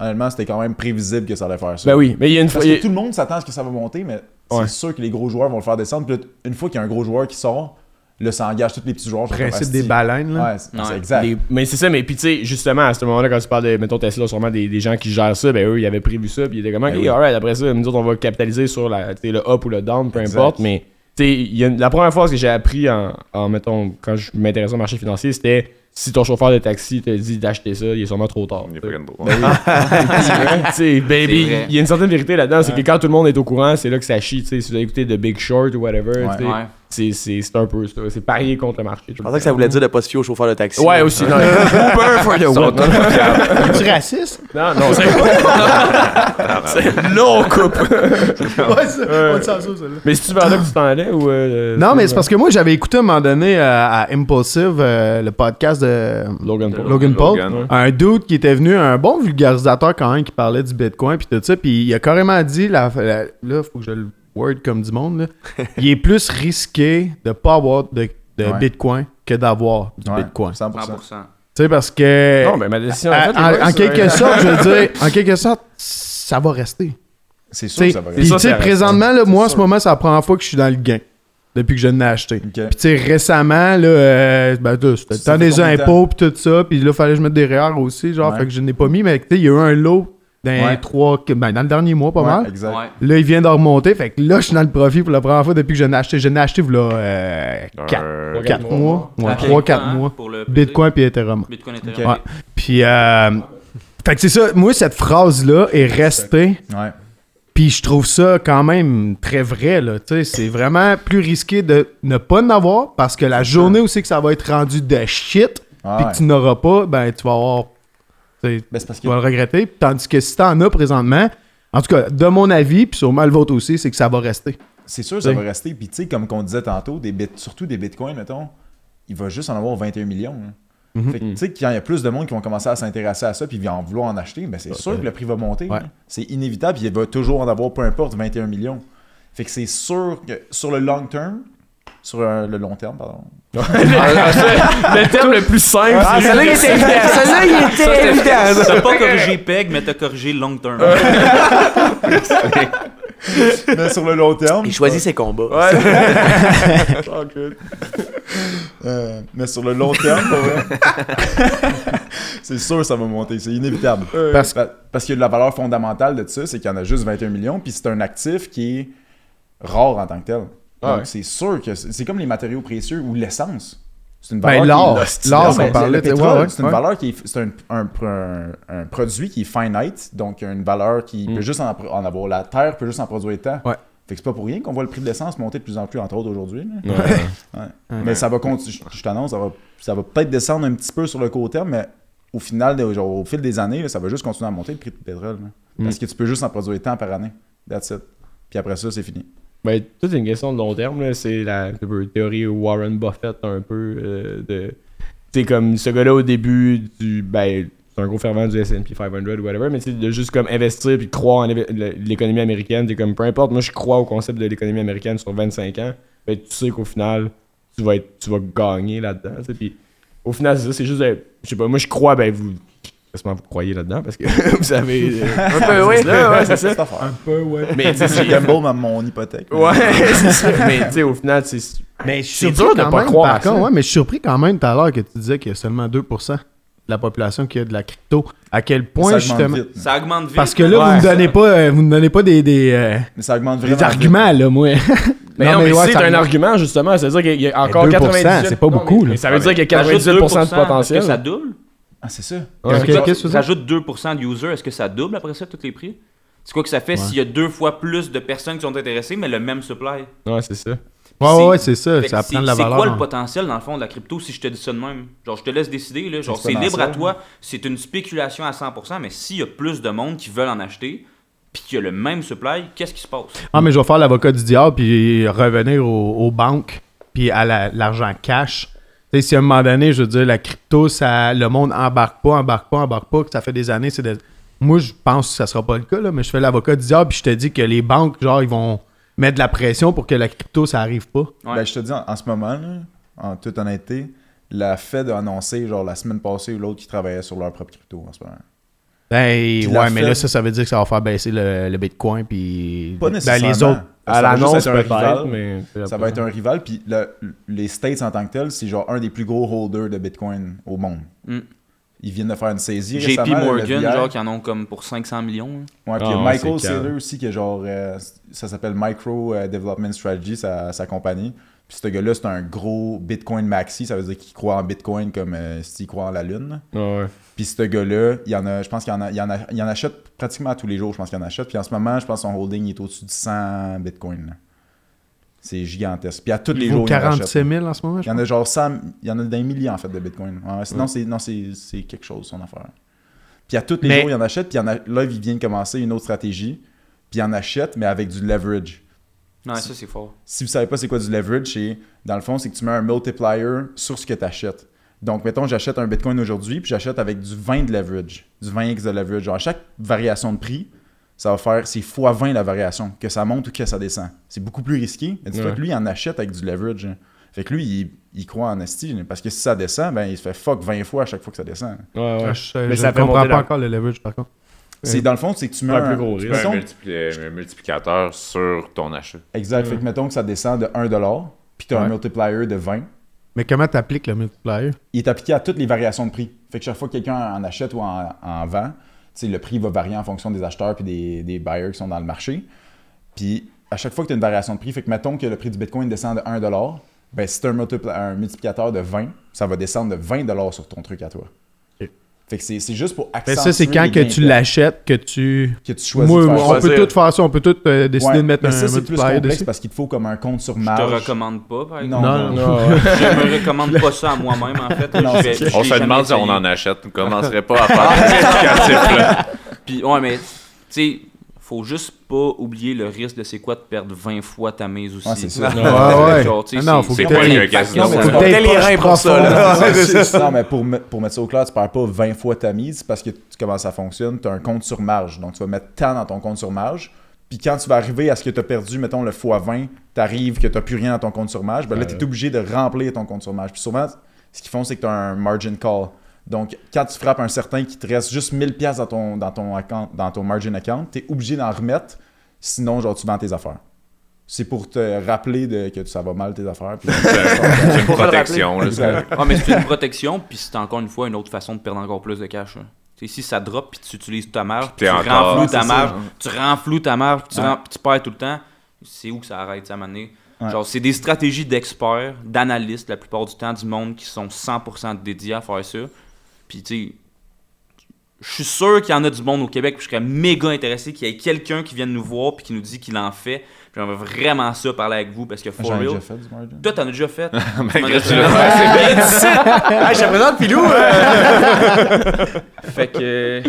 honnêtement, c'était quand même prévisible que ça allait faire ça. Ben oui, mais il y a une fois. Parce que tout le monde s'attend à ce que ça va monter, mais Ouais. c'est sûr que les gros joueurs vont le faire descendre. Puis là, une fois qu'il y a un gros joueur qui sort, là, ça engage tous les petits joueurs. comme, Principe des baleines, là. Ouais, c'est Ouais. c'est exact. des- mais c'est ça, mais puis tu sais, justement, à ce moment-là, quand tu parles de, mettons, Tesla, sûrement des, des gens qui gèrent ça, ben eux, ils avaient prévu ça, puis ils étaient comme, ok, Ben oui. alright, après ça, nous autres, on va capitaliser sur la, le up ou le down, peu Exact. importe, mais y a une- la première fois que j'ai appris en, en, mettons, quand je m'intéressais au marché financier, c'était si ton chauffeur de taxi te dit d'acheter ça, il est sûrement trop tard. Il est tu sais. fucking drôle. Tu sais, baby, il y a une certaine vérité là-dedans, c'est que quand tout le monde est au courant, c'est là que ça chie, tu sais, si vous avez écouté The Big Short ou whatever, Ouais. C'est- c'est c'est un peu ça, c'est parier contre le marché. Je pensais que ça voulait dire de pas se fier au chauffeur de taxi. Ouais, aussi, non. Uber for the win. (laughs) Tu raciste? Non, non, c'est. (laughs) non, on coupe. ouais, ça, on dit ça, ça, celle-là. Mais si tu là que tu t'en allais ou. euh, Non, mais c'est parce que moi, j'avais écouté à un moment donné euh, à Impulsive euh, le podcast de Logan Paul. Logan Paul. Logan. Un dude qui était venu, un bon vulgarisateur quand même, qui parlait du Bitcoin puis tout ça. Puis il a carrément dit, la, la- là, faut que je le word comme du monde, là. (laughs) il est plus risqué de pas avoir de, de Ouais. Bitcoin que d'avoir du Ouais, Bitcoin. 100%. 100%. Tu sais, parce que. Non, mais ma décision. en, fait, quelque sorte, je veux dire, (laughs) en quelque sorte, ça va rester. C'est sûr T'sais, que ça va Puis, rester. tu sais, présentement, là, moi, en ce moment, c'est la première fois que je suis dans le gain. Depuis que je l'ai acheté. Puis, tu sais, récemment, là, euh, ben, c'était le temps des impôts, puis tout ça. Puis là, fallait que je mette des REER aussi, genre, Ouais. fait que je n'ai pas mis. Mais, tu sais, il y a eu un lot dans, Ouais. trois, ben, dans le dernier mois, pas Ouais, mal. Exact. Ouais. Là, il vient de remonter. Fait que là, je suis dans le profit pour la première fois depuis que je l'ai acheté. Je l'ai acheté, là, euh, 4, Euh, Quatre mois. Ouais, Ah, 3-4 hein, mois. Pour le Bitcoin puis Ethereum. Bitcoin. Ethereum. Ouais. Puis, euh, fait que c'est ça. Moi, cette phrase-là est restée. Ouais. Puis je trouve ça quand même très vrai. Là. Tu sais, C'est vraiment plus risqué de ne pas en avoir parce que la journée où c'est que ça va être rendu de shit, Ah puis que tu n'auras pas, ben tu vas avoir. Tu Ben, parce Tu vas le regretter. Tandis que si t'en as présentement, en tout cas, de mon avis, puis sûrement le vôtre aussi, c'est que ça va rester. c'est sûr que ça va rester. Puis, tu sais, comme qu'on disait tantôt, des bit- surtout des bitcoins, mettons, il va juste en avoir 21 millions. hein. Mhm. Fait que, tu sais, quand il y a plus de monde qui vont commencer à s'intéresser à ça puis en vouloir en acheter, ben c'est sûr que le prix va monter. Ouais. hein. C'est inévitable. puis Il va toujours en avoir, peu importe, 21 millions. Fait que c'est sûr que sur le long terme, sur le long terme, pardon. (laughs) le terme le plus simple, Ah, c'est celle-là, il était évident. Celle-là, il était évident. T'as pas corrigé PEG, mais t'as corrigé long term. (laughs) Mais sur le long terme. Il choisit ses combats. (laughs) euh, mais sur le long terme, pour vrai, c'est sûr que ça va monter. C'est inévitable. Parce Parce que la valeur fondamentale de ça, c'est qu'il y en a juste 21 millions, puis c'est un actif qui est rare en tant que tel. Donc, Ah ouais. c'est sûr que c'est comme les matériaux précieux ou l'essence. C'est une Ben, valeur l'or. est- L'or, parlait, c'est une ouais. valeur qui est, c'est un, un, un- un produit qui est finite, donc une valeur qui peut juste en, en avoir. La Terre peut juste en produire tant. Ouais. Fait que c'est pas pour rien qu'on voit le prix de l'essence monter de plus en plus, entre autres aujourd'hui. là. Ouais. (laughs) Ouais. Mais ça va continuer. Je je t'annonce, ça va, ça va peut-être descendre un petit peu sur le court terme, mais au final, genre, au fil des années, là, ça va juste continuer à monter le prix du pétrole. là. Mm. Parce que tu peux juste en produire tant par année. That's it. Puis après ça, c'est fini. Ben, tout une question de long terme. C'est la peu, théorie Warren Buffett, un peu. euh, de sais, comme ce gars-là au début du. Ben, c'est un gros fervent du SP 500 ou whatever, mais de juste comme investir puis croire en l'économie américaine. C'est comme peu importe, moi je crois au concept de l'économie américaine sur 25 ans. Ben, tu sais qu'au final, tu vas, être, tu vas gagner là-dedans. au final, c'est ça, c'est juste. Je sais pas, moi je crois, ben, vous. J'espère que vous croyez là-dedans parce que (laughs) vous savez. euh, un peu, oui. ouais, c'est ça. Affaire. peu, ouais. Mais tu sais, Je c'est- gamble ma- mon hypothèque. Ouais, (laughs) c'est ça. Mais tu sais, au final, c'est. Mais je C'est suis dur surpris de quand pas même, croire par contre, ouais, mais je suis surpris quand même tout à l'heure que tu disais qu'il y a seulement 2% de la population qui a de la crypto. À quel point, ça justement. augmente vite. Ça augmente vite. Parce que là, vous Ouais, me donnez pas, euh, vous me donnez pas des, des, euh, Mais ça augmente des vite. arguments, là, moi. (laughs) Mais non, mais, ouais, c'est un augmente. argument, justement. Ça veut dire qu'il y a encore 2%, 98... c'est pas Non, beaucoup, mais- là. mais ça veut Ouais, dire qu'il y a Rajoute 98% de 2%, potentiel. Est-ce que ça double? Ah, c'est ça. Ouais. Ok, qu'est-ce que tu veux dire? Rajoute 2% de users, est-ce que ça double après ça tous les prix? C'est quoi que ça fait s'il y a deux fois plus de personnes qui sont intéressées, mais le même supply? Ouais, c'est ça. Ouais, C'est- ouais, c'est ça. Ça c'est prend de la c'est valeur. quoi le hein. potentiel dans le fond de la crypto si je te dis ça de même? Genre, je te laisse décider. Là. Genre, c'est libre à toi. C'est une spéculation à 100%, mais s'il y a plus de monde qui veulent en acheter, puis qu'il y a le même supply, qu'est-ce qui se passe? Ah, mais je vais faire l'avocat du diable puis revenir aux, aux banques puis à la- l'argent cash. Tu sais, si à un moment donné, je veux dire, la crypto, ça, le monde embarque pas, embarque pas, embarque pas, que ça fait des années, c'est de... Moi, je pense que ça sera pas le cas, là, mais je fais l'avocat du diable puis je te dis que les banques, genre, ils vont mettre de la pression pour que la crypto, ça arrive pas. Ouais. Ben, je te dis, en, en ce moment, là, en toute honnêteté, la Fed a annoncé, genre, la semaine passée ou l'autre, qu'ils travaillaient sur leur propre crypto en ce moment. Ben, Puis ouais, mais Fed- là, ça, ça veut dire que ça va faire baisser le, le Bitcoin, puis. Pas ben, nécessairement. les autres. À Ça va juste l'annonce, être un peut-être, rival. mais. Ça va être un rival, puis le- les States en tant que tel, c'est genre un des plus gros holders de Bitcoin au monde. Mm. Ils viennent de faire une saisie JP Morgan, genre, qui en ont comme pour 500 millions. hein. Ouais, puis il y Ah a ouais, Michael. Saylor aussi, qui est genre, euh, ça s'appelle Micro euh, Development Strategy, sa, sa compagnie. Puis ce gars-là, c'est un gros Bitcoin maxi, ça veut dire qu'il croit en Bitcoin comme euh, s'il croit en la Lune. Ouais. Puis ce gars-là, il y en a, je pense qu'il y en, a, il y en, a, il y en achète pratiquement tous les jours, je pense qu'il en achète. Puis en ce moment, je pense que son holding il est au-dessus de 100 Bitcoin. là. C'est gigantesque. Puis à tous les Il jours, il en achète. 47 000 en ce moment, Il je y en a genre 100, il y en a des milliers en fait de Bitcoin. Ouais, sinon, c'est, non, c'est, c'est quelque chose son affaire. Puis à tous les Mais- jours, il en achète. Puis il y en a, là, il vient de commencer une autre stratégie. Puis il en achète, mais avec du leverage. Non, ça, c'est fort. Si vous savez pas c'est quoi du leverage, c'est, dans le fond, c'est que tu mets un multiplier sur ce que tu achètes. Donc, mettons, j'achète un Bitcoin aujourd'hui, puis j'achète avec du 20 de leverage, du 20x de leverage. Genre, à chaque variation de prix, ça va faire, c'est x 20 la variation, que ça monte ou que ça descend. C'est beaucoup plus risqué. Mais dis-toi Ouais. que lui, il en achète avec du leverage. hein. Fait que lui, il, il croit en esti, parce que si ça descend, ben, il se fait fuck 20 fois à chaque fois que ça descend. Ouais, ouais. Je, Mais je ça ne fait comprends monter pas encore le leverage, par contre. C'est dans le fond, c'est que tu mets Un un, plus gros Tu risque. fais un, Mettons- multipli- un multiplicateur sur ton achat. Exact. Fait que mettons que ça descend de 1$, puis tu as un multiplier de 20. Mais comment t'appliques le multiplier? il est appliqué à toutes les variations de prix. Fait que chaque fois que quelqu'un en achète ou en, en vend, tu sais, le prix va varier en fonction des acheteurs et des, des buyers qui sont dans le marché. Puis à chaque fois que tu as une variation de prix, fait que mettons que le prix du Bitcoin descend de 1$, ben si tu as un, un multiplicateur de 20, ça va descendre de 20$ sur ton truc à toi. Fait que c'est c'est juste pour Mais accentuer ça, c'est quand que tu l'achètes que tu. que tu choisis Moi, de faire on peut tout faire ça, on peut tout euh, décider Ouais, de mettre mais un ça, c'est plus complexe dessus. parce qu'il te faut comme un compte sur Je te marge. recommande pas, par Non, exemple. Non, non, Non. Je me recommande pas ça à moi-même, en fait. Non, Je je On se demande si on en achète. On commencerait pas à (laughs) faire des là. Puis, ouais, mais, tu sais, faut juste pas oublier le risque de c'est quoi de perdre 20 fois ta mise aussi. Ouais, c'est ça. Ouais, non, faut que (laughs) t'aies- les reins pour ça, non, mais pour, pour mettre ça au clair, tu perds pas 20 fois ta mise parce que tu, comment ça fonctionne? Tu as un compte sur marge. Donc, tu vas mettre tant dans ton compte sur marge. Puis quand tu vas arriver à ce que tu as perdu, mettons le x20, tu arrives que tu n'as plus rien dans ton compte sur marge, ben là, tu es obligé de remplir ton compte sur marge. Puis souvent, ce qu'ils font, c'est que tu as un margin call. Donc, quand tu frappes un certain qui te reste juste 1000$ piastres dans ton, dans, ton account, dans ton margin account, tu es obligé d'en remettre. Sinon, genre, tu vends tes affaires. C'est pour te rappeler de, que ça va mal tes affaires. (laughs) C'est une protection. Ah, mais c'est une protection, puis c'est encore une fois une autre façon de perdre encore plus de cash. là. Sais, si ça drop, puis tu utilises ta marge, tu renfloues ta marge, hein. tu renfloues ta marge, puis tu, Ouais. tu perds tout le temps, c'est où que ça arrête, ça, à? Ouais. Genre, c'est des stratégies d'experts, d'analystes, la plupart du temps, du monde qui sont 100% dédiés à faire ça. Puis, tu sais, je suis sûr qu'il y en a du monde au Québec, puis je serais méga intéressé qu'il y ait quelqu'un qui vienne nous voir, puis qui nous dit qu'il en fait. Puis j'aimerais vraiment ça parler avec vous, parce que for J'en ai real, déjà fait du margin. toi, t'en as déjà fait. (laughs) Ben, C'est bien dit. Hey, je te présente Pilou. euh. (laughs) Fait que.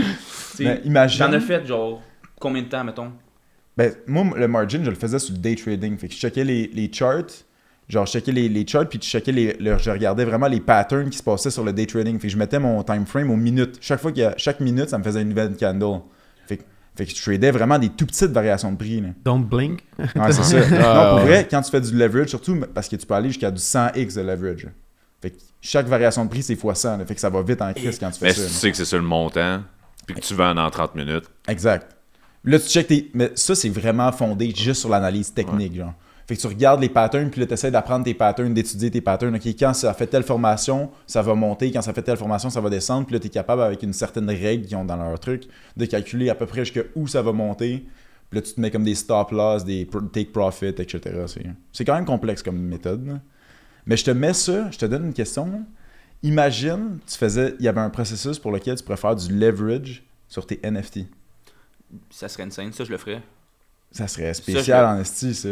Ben, imagine. T'en as fait genre combien de temps, mettons? Ben, moi, le margin, je le faisais sur le day trading. Fait que je checkais les, les charts. Genre, je checkais les, les charts, puis je checkais les, le- je regardais vraiment les patterns qui se passaient sur le day trading. Fait que je mettais mon time frame aux minutes. Chaque fois qu'il y a, chaque minute, ça me faisait une nouvelle candle. Fait que, fait que je tradais vraiment des tout petites variations de prix. Là. Don't blink. Ouais, c'est ça. (laughs) non, pour vrai, quand tu fais du leverage, surtout parce que tu peux aller jusqu'à du 100x de leverage. Fait que chaque variation de prix, c'est x100. là. Fait que ça va vite en crise quand tu fais Mais ça. si tu sais que c'est sur le montant, puis que tu vends dans 30 minutes, Exact. Là, tu checkes tes. Mais ça, c'est vraiment fondé juste sur l'analyse technique, genre. Fait que tu regardes les patterns, puis là, tu essaies d'apprendre tes patterns, d'étudier tes patterns. OK, quand ça fait telle formation, ça va monter. Quand ça fait telle formation, ça va descendre. Puis là, tu es capable, avec une certaine règle qu'ils ont dans leur truc, de calculer à peu près jusqu'à où ça va monter. Puis là, tu te mets comme des stop loss, des take profit, etc. C'est- quand même complexe comme méthode. Mais je te mets ça, je te donne une question. Imagine, tu faisais, il y avait un processus pour lequel tu pourrais faire du leverage sur tes NFT. Ça serait insane, ça je le ferais. Ça serait Ça, spécial je- en esti, ça.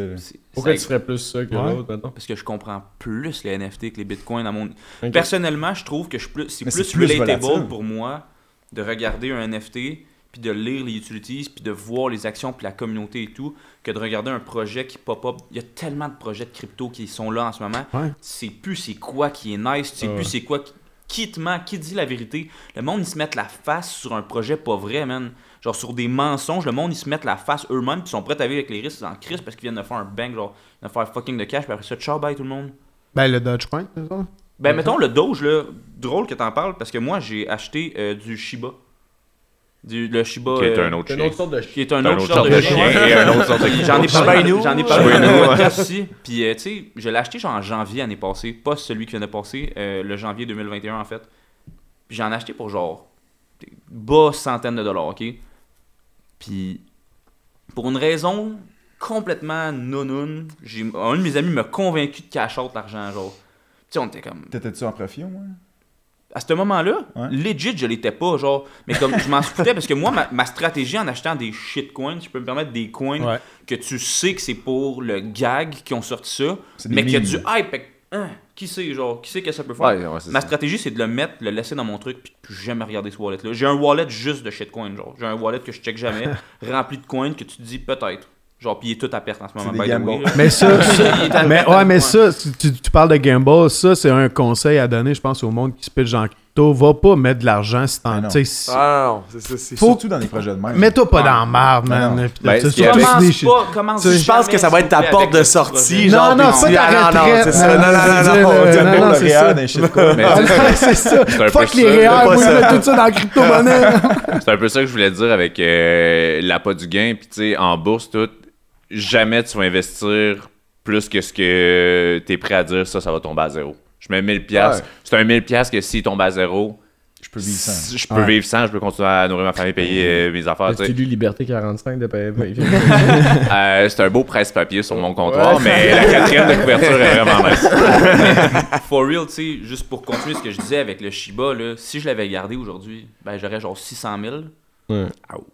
Pourquoi ça- tu ferais plus ça que Ouais. l'autre, maintenant? Parce que je comprends plus les NFT que les bitcoins dans mon. Personnellement, je trouve que je plus, c'est plus, plus relatable volatile. pour moi de regarder un NFT puis de lire les utilities puis de voir les actions puis la communauté et tout que de regarder un projet qui pop up. Il y a tellement de projets de crypto qui sont là en ce moment. Ouais. Tu sais plus c'est quoi qui est nice, tu sais Ouais. plus c'est quoi qui, qui te ment, qui dit la vérité. Le monde ils se mettent la face sur un projet pas vrai, man. Genre sur des mensonges, le monde ils se mettent la face eux-mêmes puis ils sont prêts à vivre avec les risques en crise parce qu'ils viennent de faire un bang, genre de faire fucking de cash puis après ça ciao bye tout le monde. Ben, le Dogecoin, c'est ça? Ben, mettons le Doge, là, drôle que t'en parles, parce que moi, j'ai acheté euh, du Shiba. Du, le Shiba. Qui est euh, un autre chien. autre sorte de qui est un autre genre de chien. et un autre sorte de (laughs) J'en ai parlé, j'en ai parlé podcast aussi. Puis, euh, tu sais, je l'ai acheté genre en janvier l'année passée. Pas celui qui vient de passer, euh, le janvier 2021 en fait. Puis j'en ai acheté pour genre bas centaines de dollars, ok? Puis, pour une raison complètement non j'ai un de mes amis m'a convaincu de cash out l'argent, genre. Tu sais, on était comme. T'étais-tu en profit au moins? À ce moment-là, Ouais. legit, je l'étais pas, genre. Mais comme je m'en foutais parce que moi, ma, ma stratégie en achetant des shitcoins, je peux me permettre des coins Ouais. que tu sais que c'est pour le gag qui ont sorti ça, mais qu'il y a du hype. hein, qui sait, genre, qui sait que ça peut faire? Ouais, ouais, c'est Ma ça. stratégie, c'est de le mettre, le laisser dans mon truc, puis de plus jamais regarder ce wallet-là. J'ai un wallet juste de shitcoin, genre. J'ai un wallet que je check jamais, (laughs) rempli de coins que tu te dis peut-être. Genre, puis il est tout à perte en ce moment. by the way. Mais ça, (laughs) Il est à mais ouais, mais ça, tu, tu parles de gamble, ça c'est un conseil à donner, je pense, au monde qui se pitch en crypto. Va pas mettre de l'argent si t'en. Mais non. Ah non, non, c'est ça. Faut- Surtout dans les projets de même. Mets-toi pas Ouais. dans Non, man. Ben, Commence pas, commence Je pense que ça va être ta porte de sortie. Non, non, c'est pas ta ah, non, retraite, c'est ça. man. Non, non, non, non, non, c'est ça. Ah, (laughs) c'est- ça. Fuck les réels, moi, je mets tout ça dans la crypto-monnaie. C'est un peu ça que je voulais dire avec euh, l'appât du gain. Puis, tu sais, en bourse, tout, jamais tu vas investir plus que ce que tu es prêt à dire, ça, ça va tomber à zéro. Je mets 1000$. piastres. C'est un 1000$ piastres que s'il tombe à zéro, Je peux vivre sans. je peux Ouais. vivre sans, je peux continuer à nourrir ma famille, payer euh, mes affaires. As-tu lu Liberté 45 de PFP? (laughs) Euh, c'est un beau presse-papier sur mon comptoir, mais la quatrième de couverture est vraiment (laughs) nice. For real, tu sais, juste pour continuer ce que je disais avec le Shiba, là, si je l'avais gardé aujourd'hui, ben j'aurais genre 600 000. Ouais. Ouais,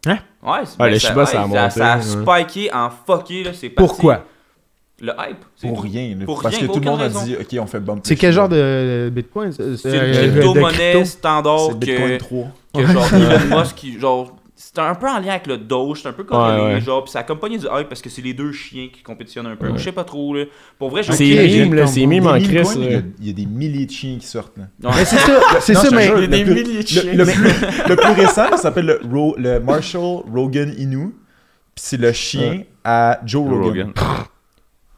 c'est- Ah, ben, le ça, Shiba, ça a ça, monté, ça a ouais. spiké en fucké, là, c'est parti. Pourquoi? Le hype. c'est Pour tout. rien. Pour Parce rien, que tout le monde a dit, OK, on fait bump. C'est quel genre de bitcoin? C'est C'est euh, une crypto-monnaie crypto? standard C'est Bitcoin que, 3. que genre (laughs) Elon Musk, qui, genre, c'est un peu en lien avec le Doge, c'est un peu corrélé, Ouais, ouais. genre, pis ça accompagne du hype parce que c'est les deux chiens qui compétitionnent un peu. Ouais. Je sais pas trop, là. Pour vrai, j'ai C'est mime, là, c'est mime en Des crise. il y a- là. Il y a des milliers de chiens qui sortent. Là. Mais c'est ça, c'est je mais. jure, Il y a des le plus- milliers de chiens. Le, le plus, le plus récent, ça s'appelle le, Marshall Rogan Inu. Puis c'est le chien à Joe Rogan.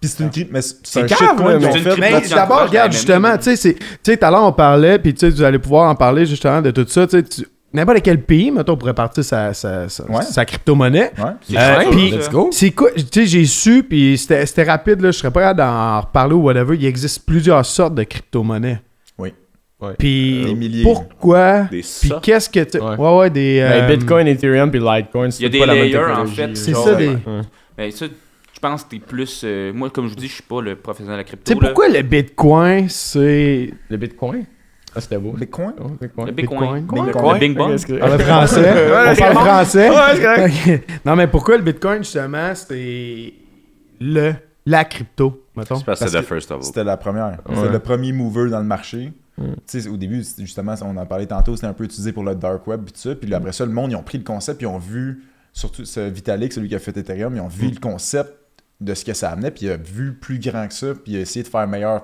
Puis c'est une mais c'est un ont mais- fait. Mais d'abord, regarde, la justement, tu sais, c'est- tu sais, tout à l'heure, on parlait, puis tu sais, vous allez pouvoir en parler justement de tout ça, tu sais, n'importe quel pays, mettons, pourrait partir sa, sa, sa, Ouais. sa crypto-monnaie. Ouais. C'est Euh, puis- ça. Let's go. C'est quoi, tu sais, j'ai su, puis c'était c'était rapide, là, je serais pas capable d'en reparler ou whatever, il existe plusieurs sortes de crypto-monnaies. Oui. Ouais. Puis Des milliers. pourquoi, Des puis qu'est-ce que tu... Ouais. Ouais, ouais, des... Ben, euh, Bitcoin, Ethereum puis Litecoin, c'est Il y a des pas la layers, en fait. C'est ça, euh, des... Ouais. Ben, ça, pense que t'es plus. euh, moi, comme je vous dis, je suis pas le professionnel de la crypto. Tu pourquoi le Bitcoin, c'est... Le Bitcoin? Ah, c'était beau. Bitcoin? Oh, Bitcoin. Le Bitcoin. Bitcoin. Le Bing correct. On parle français. Ouais, on c'est parle français. Ouais, c'est correct. (laughs) Ok. Non, mais pourquoi le Bitcoin, justement, c'est le, la crypto, mettons? C'est parce que Parce c'est the que first of all. C'était la première. Ouais. C'était le premier mover dans le marché. Mm. Tu sais, au début, c'était justement, on en parlait tantôt, c'était un peu utilisé pour le dark web et tout ça. Puis là, après ça, le monde, ils ont pris le concept, puis ils ont vu, surtout ce Vitalik, celui qui a fait Ethereum, ils ont vu le concept de ce que ça amenait, puis il a vu plus grand que ça, puis il a essayé de faire meilleur.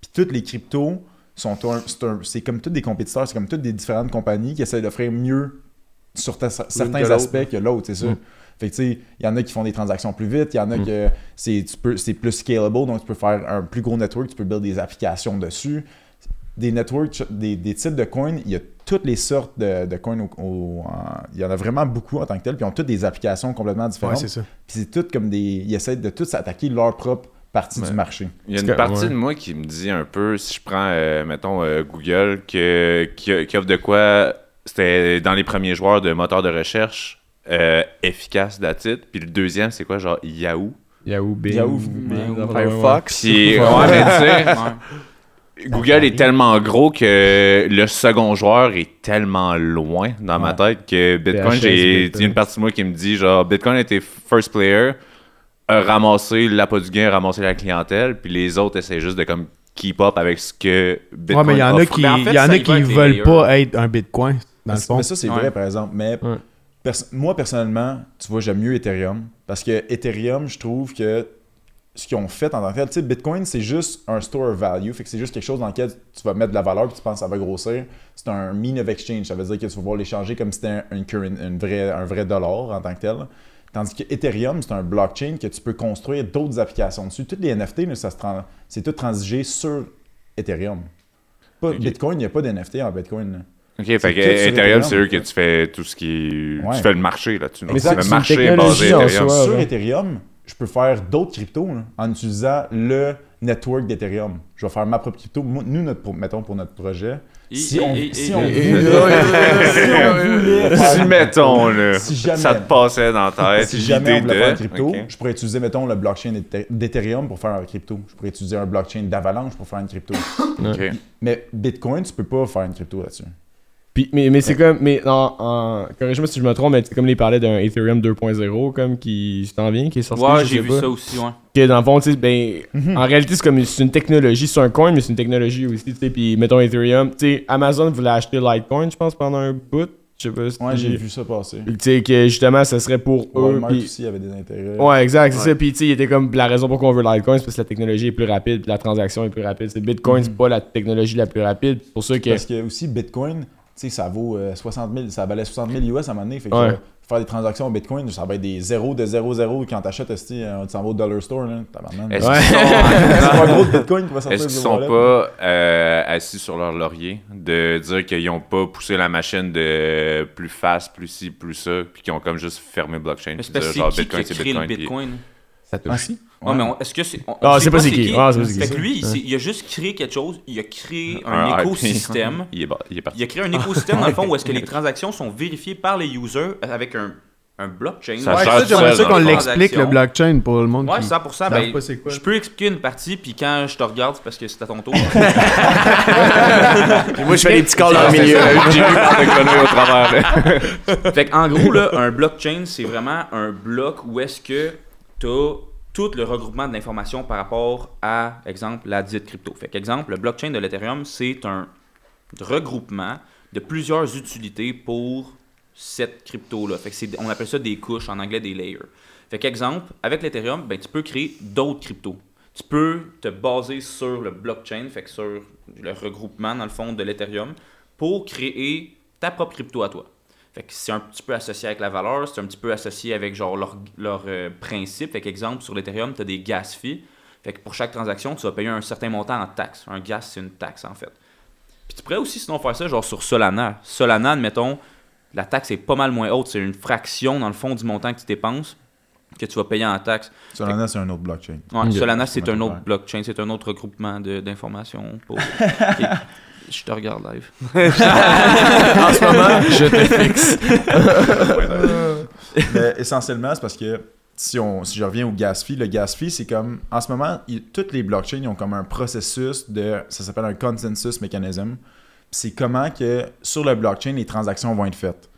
Puis toutes les cryptos sont un- c'est comme tous des compétiteurs, c'est comme toutes des différentes compagnies qui essaient d'offrir mieux sur ta- certains aspects que l'autre, c'est ça. Mm. Fait que tu sais, il y en a qui font des transactions plus vite, il y en a Mm. que c'est tu peux c'est plus scalable, donc tu peux faire un plus gros network, tu peux build des applications dessus. Des networks, des, des types de coins, il y a toutes les sortes de, de coins. au- au- en- il y en a vraiment beaucoup en tant que tel, puis ils ont toutes des applications complètement Ouais, différentes. c'est ça. puis c'est tout comme des. Ils essaient de tous s'attaquer leur propre partie Ouais. du marché. Il y a une que- partie ouais. de moi qui me dit un peu, si je prends, euh, mettons, euh, Google, que, qui, qui offre de quoi, c'était dans les premiers joueurs de moteurs de recherche euh, efficace d'attitude. Puis le deuxième, c'est quoi, genre Yahoo? Yahoo, Bing. Yahoo, Bing, Bing, ouais, ouais. Firefox. Puis, (laughs) ouais, mais tu sais, Ouais. Google est tellement gros que le second joueur est tellement loin dans ma tête que Bitcoin, j'ai Bitcoin. il y a une partie de moi qui me dit genre Bitcoin était first player, a ramassé l'appât du gain, a ramassé la clientèle, puis les autres essaient juste de comme keep up avec ce que Bitcoin Ouais, mais il y en a offre. qui, en fait, y en a qui veulent layers. pas être un Bitcoin, dans le Mais- fond. Mais ça, c'est Ouais. vrai, par exemple. Mais Ouais. pers- moi, personnellement, tu vois, j'aime mieux Ethereum. Parce que Ethereum, je trouve que ce qu'ils ont fait en tant que tel, tu sais, Bitcoin, c'est juste un store of value. Fait que c'est juste quelque chose dans lequel tu vas mettre de la valeur puis tu penses que ça va grossir. C'est un mean of exchange. Ça veut dire que tu vas pouvoir l'échanger comme si c'était un, un current- une vraie- un vrai dollar en tant que tel. Tandis que Ethereum, c'est un blockchain que tu peux construire d'autres applications dessus. Toutes les NFT, là, ça se c'est tout transigé sur Ethereum. Pas-. Bitcoin, il n'y a pas d'NFT en Bitcoin. là. Ok, fait que Ethereum, c'est eux que tu fais tout ce qui. Ouais. Tu fais le marché là-dessus. Le marché est basé Ethereum. Sur. Ethereum, je peux faire d'autres cryptos là, en utilisant le network d'Ethereum. Je vais faire ma propre crypto. Nous, notre, mettons pour notre projet, Et- si on, voulait, si mettons, là, si jamais, ça te passait dans la tête, (laughs) si jamais on voulait de. faire une crypto, je pourrais utiliser, mettons, le blockchain d'Ethe- d'Ethereum pour faire un crypto. Je pourrais utiliser un blockchain d'Avalanche pour faire une crypto. (coughs) Ok. Mais Bitcoin, tu peux pas faire une crypto là-dessus. Puis, mais mais c'est comme. Mais en, en- corrige-moi si je me trompe, mais c'est comme il parlait d'un Ethereum 2.0 comme qui s'en vient, qui est sorti. Ouais, j'ai vu pas. ça aussi, ouais. Que dans le fond, tu sais, ben, Mhm. en réalité, c'est comme c'est une technologie, c'est un coin, mais c'est une technologie aussi, tu sais. Puis, mettons Ethereum, tu sais, Amazon voulait acheter Litecoin, je pense, pendant un bout. Je sais pas si Ouais, j'ai vu ça passer. Tu sais, que justement, ça serait pour eux. Walmart puis- aussi avait des intérêts. Ouais, exact, c'est Ouais. ça. Puis, tu sais, il était comme la raison pour qu'on veut Litecoin, c'est parce que la technologie est plus rapide, puis la transaction est plus rapide. C'est Bitcoin, c'est pas la technologie la plus rapide. C'est pour ça que. Parce que aussi, Bitcoin, ça vaut euh, 60 000, ça valait 60 000 US à un moment donné. Fait que Ouais. euh, faire des transactions en Bitcoin, ça va être des 0 de 0 0 quand t'achètes, euh, tu s'en vas au dollar store, là. Est-ce Ouais. qu'ils C'est (laughs) sont, pas gros de Bitcoin qui va sortir est-ce du qu'ils sont pas euh, assis sur leur laurier de dire qu'ils ont pas poussé la machine de plus fast, plus ci, plus ça, puis qu'ils ont comme juste fermé blockchain. Mais c'est parce que dire, genre, c'est qui qui a créé le puis- Bitcoin? Ah, si? Ouais, mais est-ce que c'est. Ah, c'est pas c'est qui. Ah, c'est pas c'est Fait qui. que lui, il, Ouais. s'est- il a juste créé quelque chose, il a créé un, écosystème. (laughs) il, est, ba- il est parti. Il a créé un écosystème, dans le fond, où est-ce que les (laughs) transactions sont vérifiées par les users avec un, un blockchain. Ça Ouais, gère ça, j'aimerais ça qu'on l'explique, le blockchain, pour le monde Ouais, qui... 100%. savent Ben, pas c'est quoi. je peux expliquer une partie, puis quand je te regarde, c'est parce que c'est à ton tour. (laughs) Puis moi, je fais des petits calls dans le milieu. J'ai vu par le grenouille au travers. fait en gros, là, un blockchain, c'est vraiment un bloc où est-ce que tu as tout le regroupement de l'information par rapport à, exemple, la dite crypto. Fait exemple, le blockchain de l'Ethereum, c'est un regroupement de plusieurs utilités pour cette crypto-là. On appelle ça des couches, en anglais des layers. Fait qu'exemple, avec l'Ethereum, ben, tu peux créer d'autres cryptos. Tu peux te baser sur le blockchain, fait que sur le regroupement, dans le fond, de l'Ethereum, pour créer ta propre crypto à toi. Fait que c'est un petit peu associé avec la valeur, c'est un petit peu associé avec genre leur, leur euh, principe. Fait qu'exemple, sur l'Ethereum, tu as des gas fees. Fait que pour chaque transaction, tu vas payer un certain montant en taxes. Un gas, c'est une taxe en fait. Puis tu pourrais aussi sinon faire ça genre sur Solana. Solana, admettons, la taxe est pas mal moins haute. C'est une fraction dans le fond du montant que tu dépenses que tu vas payer en taxe. Solana, c'est un autre blockchain. Ouais. Solana, c'est un autre blockchain, c'est un autre regroupement de- d'informations. Pour... (laughs) Je te regarde live. (laughs) en ce moment, je te fixe. Mais essentiellement, c'est parce que si, on, si je reviens au gas fee, le gas fee, c'est comme, en ce moment, il- toutes les blockchains ils ont comme un processus de, ça s'appelle un consensus mechanism. C'est comment que sur le blockchain, les transactions vont être faites.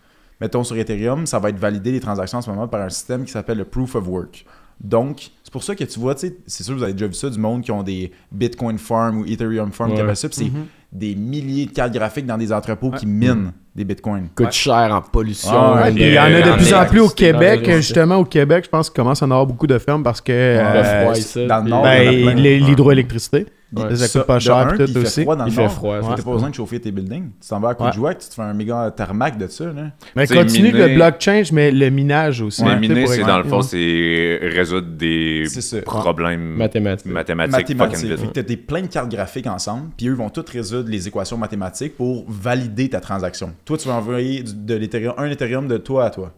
Mettons sur Ethereum, ça va être validé les transactions en ce moment par un système qui s'appelle le Proof of Work. Donc, c'est pour ça que tu vois, tu sais, c'est sûr que vous avez déjà vu ça, du monde qui ont des Bitcoin Farm ou Ethereum Farm qui Ouais. ça. Des milliers de cartes graphiques dans des entrepôts qui minent des Bitcoins. Coûte cher en pollution. Ah, ouais, puis il y en a en de plus en plus au Québec. Justement, au Québec, je pense qu'il commence à en avoir beaucoup de fermes parce que euh, froid, ça, dans le nord, ben, les- l'hydroélectricité, Ouais. ça coûte pas cher un, puis tout il fait aussi. froid dans Il le fait nord. froid. T'as c'est pas besoin de chauffer tes buildings. Tu t'en vas à Ouais. Courgouac, tu te fais un méga thermac de ça. Là. Mais continue miné. le blockchain, mais le minage aussi. Sais, miner, c'est dans le fond, c'est résoudre des problèmes Mathématiques. mathématiques, Mathématiques. t'as des plein de cartes graphiques ensemble, puis eux vont toutes résoudre les équations mathématiques pour valider ta transaction. Toi, tu vas envoyer de l'Ethereum, un Ethereum de toi à toi.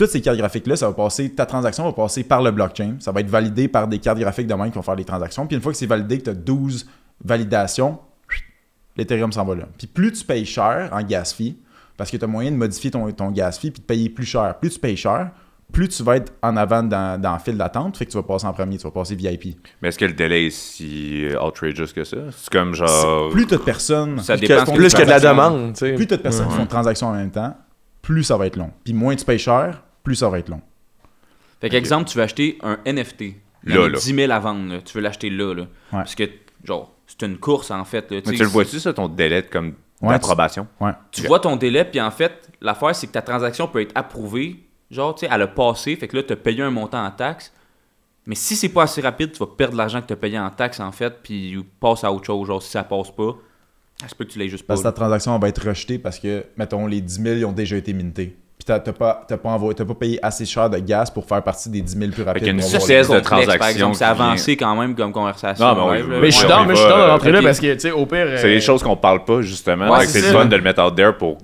Toutes ces cartes graphiques-là, ça va passer, ta transaction va passer par le blockchain. Ça va être validé par des cartes graphiques de même qui vont faire les transactions. Puis une fois que c'est validé, que tu as 12 validations, l'Ethereum s'en va là. Puis plus tu payes cher en gas fee, parce que tu as moyen de modifier ton, ton gas fee puis de payer plus cher. Plus tu payes cher, plus tu vas être en avant dans, dans le fil d'attente, fait que tu vas passer en premier, tu vas passer VIP. Mais est-ce que le délai est si outrageous que ça? C'est comme genre. Plus tu as de personnes, Ça dépend Plus que de la transactions- demande, tu sais. Plus tu as de personnes qui font une transaction en même temps, plus ça va être long. Puis moins tu payes cher, plus ça va être long. Fait qu'exemple, tu veux acheter un NFT. Il y Là, en a là. 10 000 à vendre. là. Tu veux l'acheter là, là. Parce que, genre, c'est une course, en fait. Là. Mais tu le vois-tu, ça, ton délai de comme Ouais, d'approbation? Ouais. Tu vois ton délai, puis en fait, l'affaire, c'est que ta transaction peut être approuvée. Genre, tu sais, elle a passé. Fait que là, tu as payé un montant en taxes. Mais si c'est pas assez rapide, tu vas perdre l'argent que tu as payé en taxes, en fait, puis passe à autre chose. Genre, si ça passe pas, ça se peut que tu l'aies juste pas. Parce que ta transaction va être rejetée parce que, mettons, les 10 000 ils ont déjà été mintés. Puis t'as t'as pas, t'as pas, envoyé- pas payé assez cher de gaz pour faire partie des 10 000 plus rapides. qu'il y a une vitesse de complexe, par transaction exemple. C'est qui avancé quand même comme conversation. Non, mais ouais, je suis Ouais, dans, mais je suis dans de euh, rentrer là parce que, tu sais, au pire. C'est euh, des choses qu'on parle pas, justement. Ouais, Fait c'est fun de le mettre out there pour,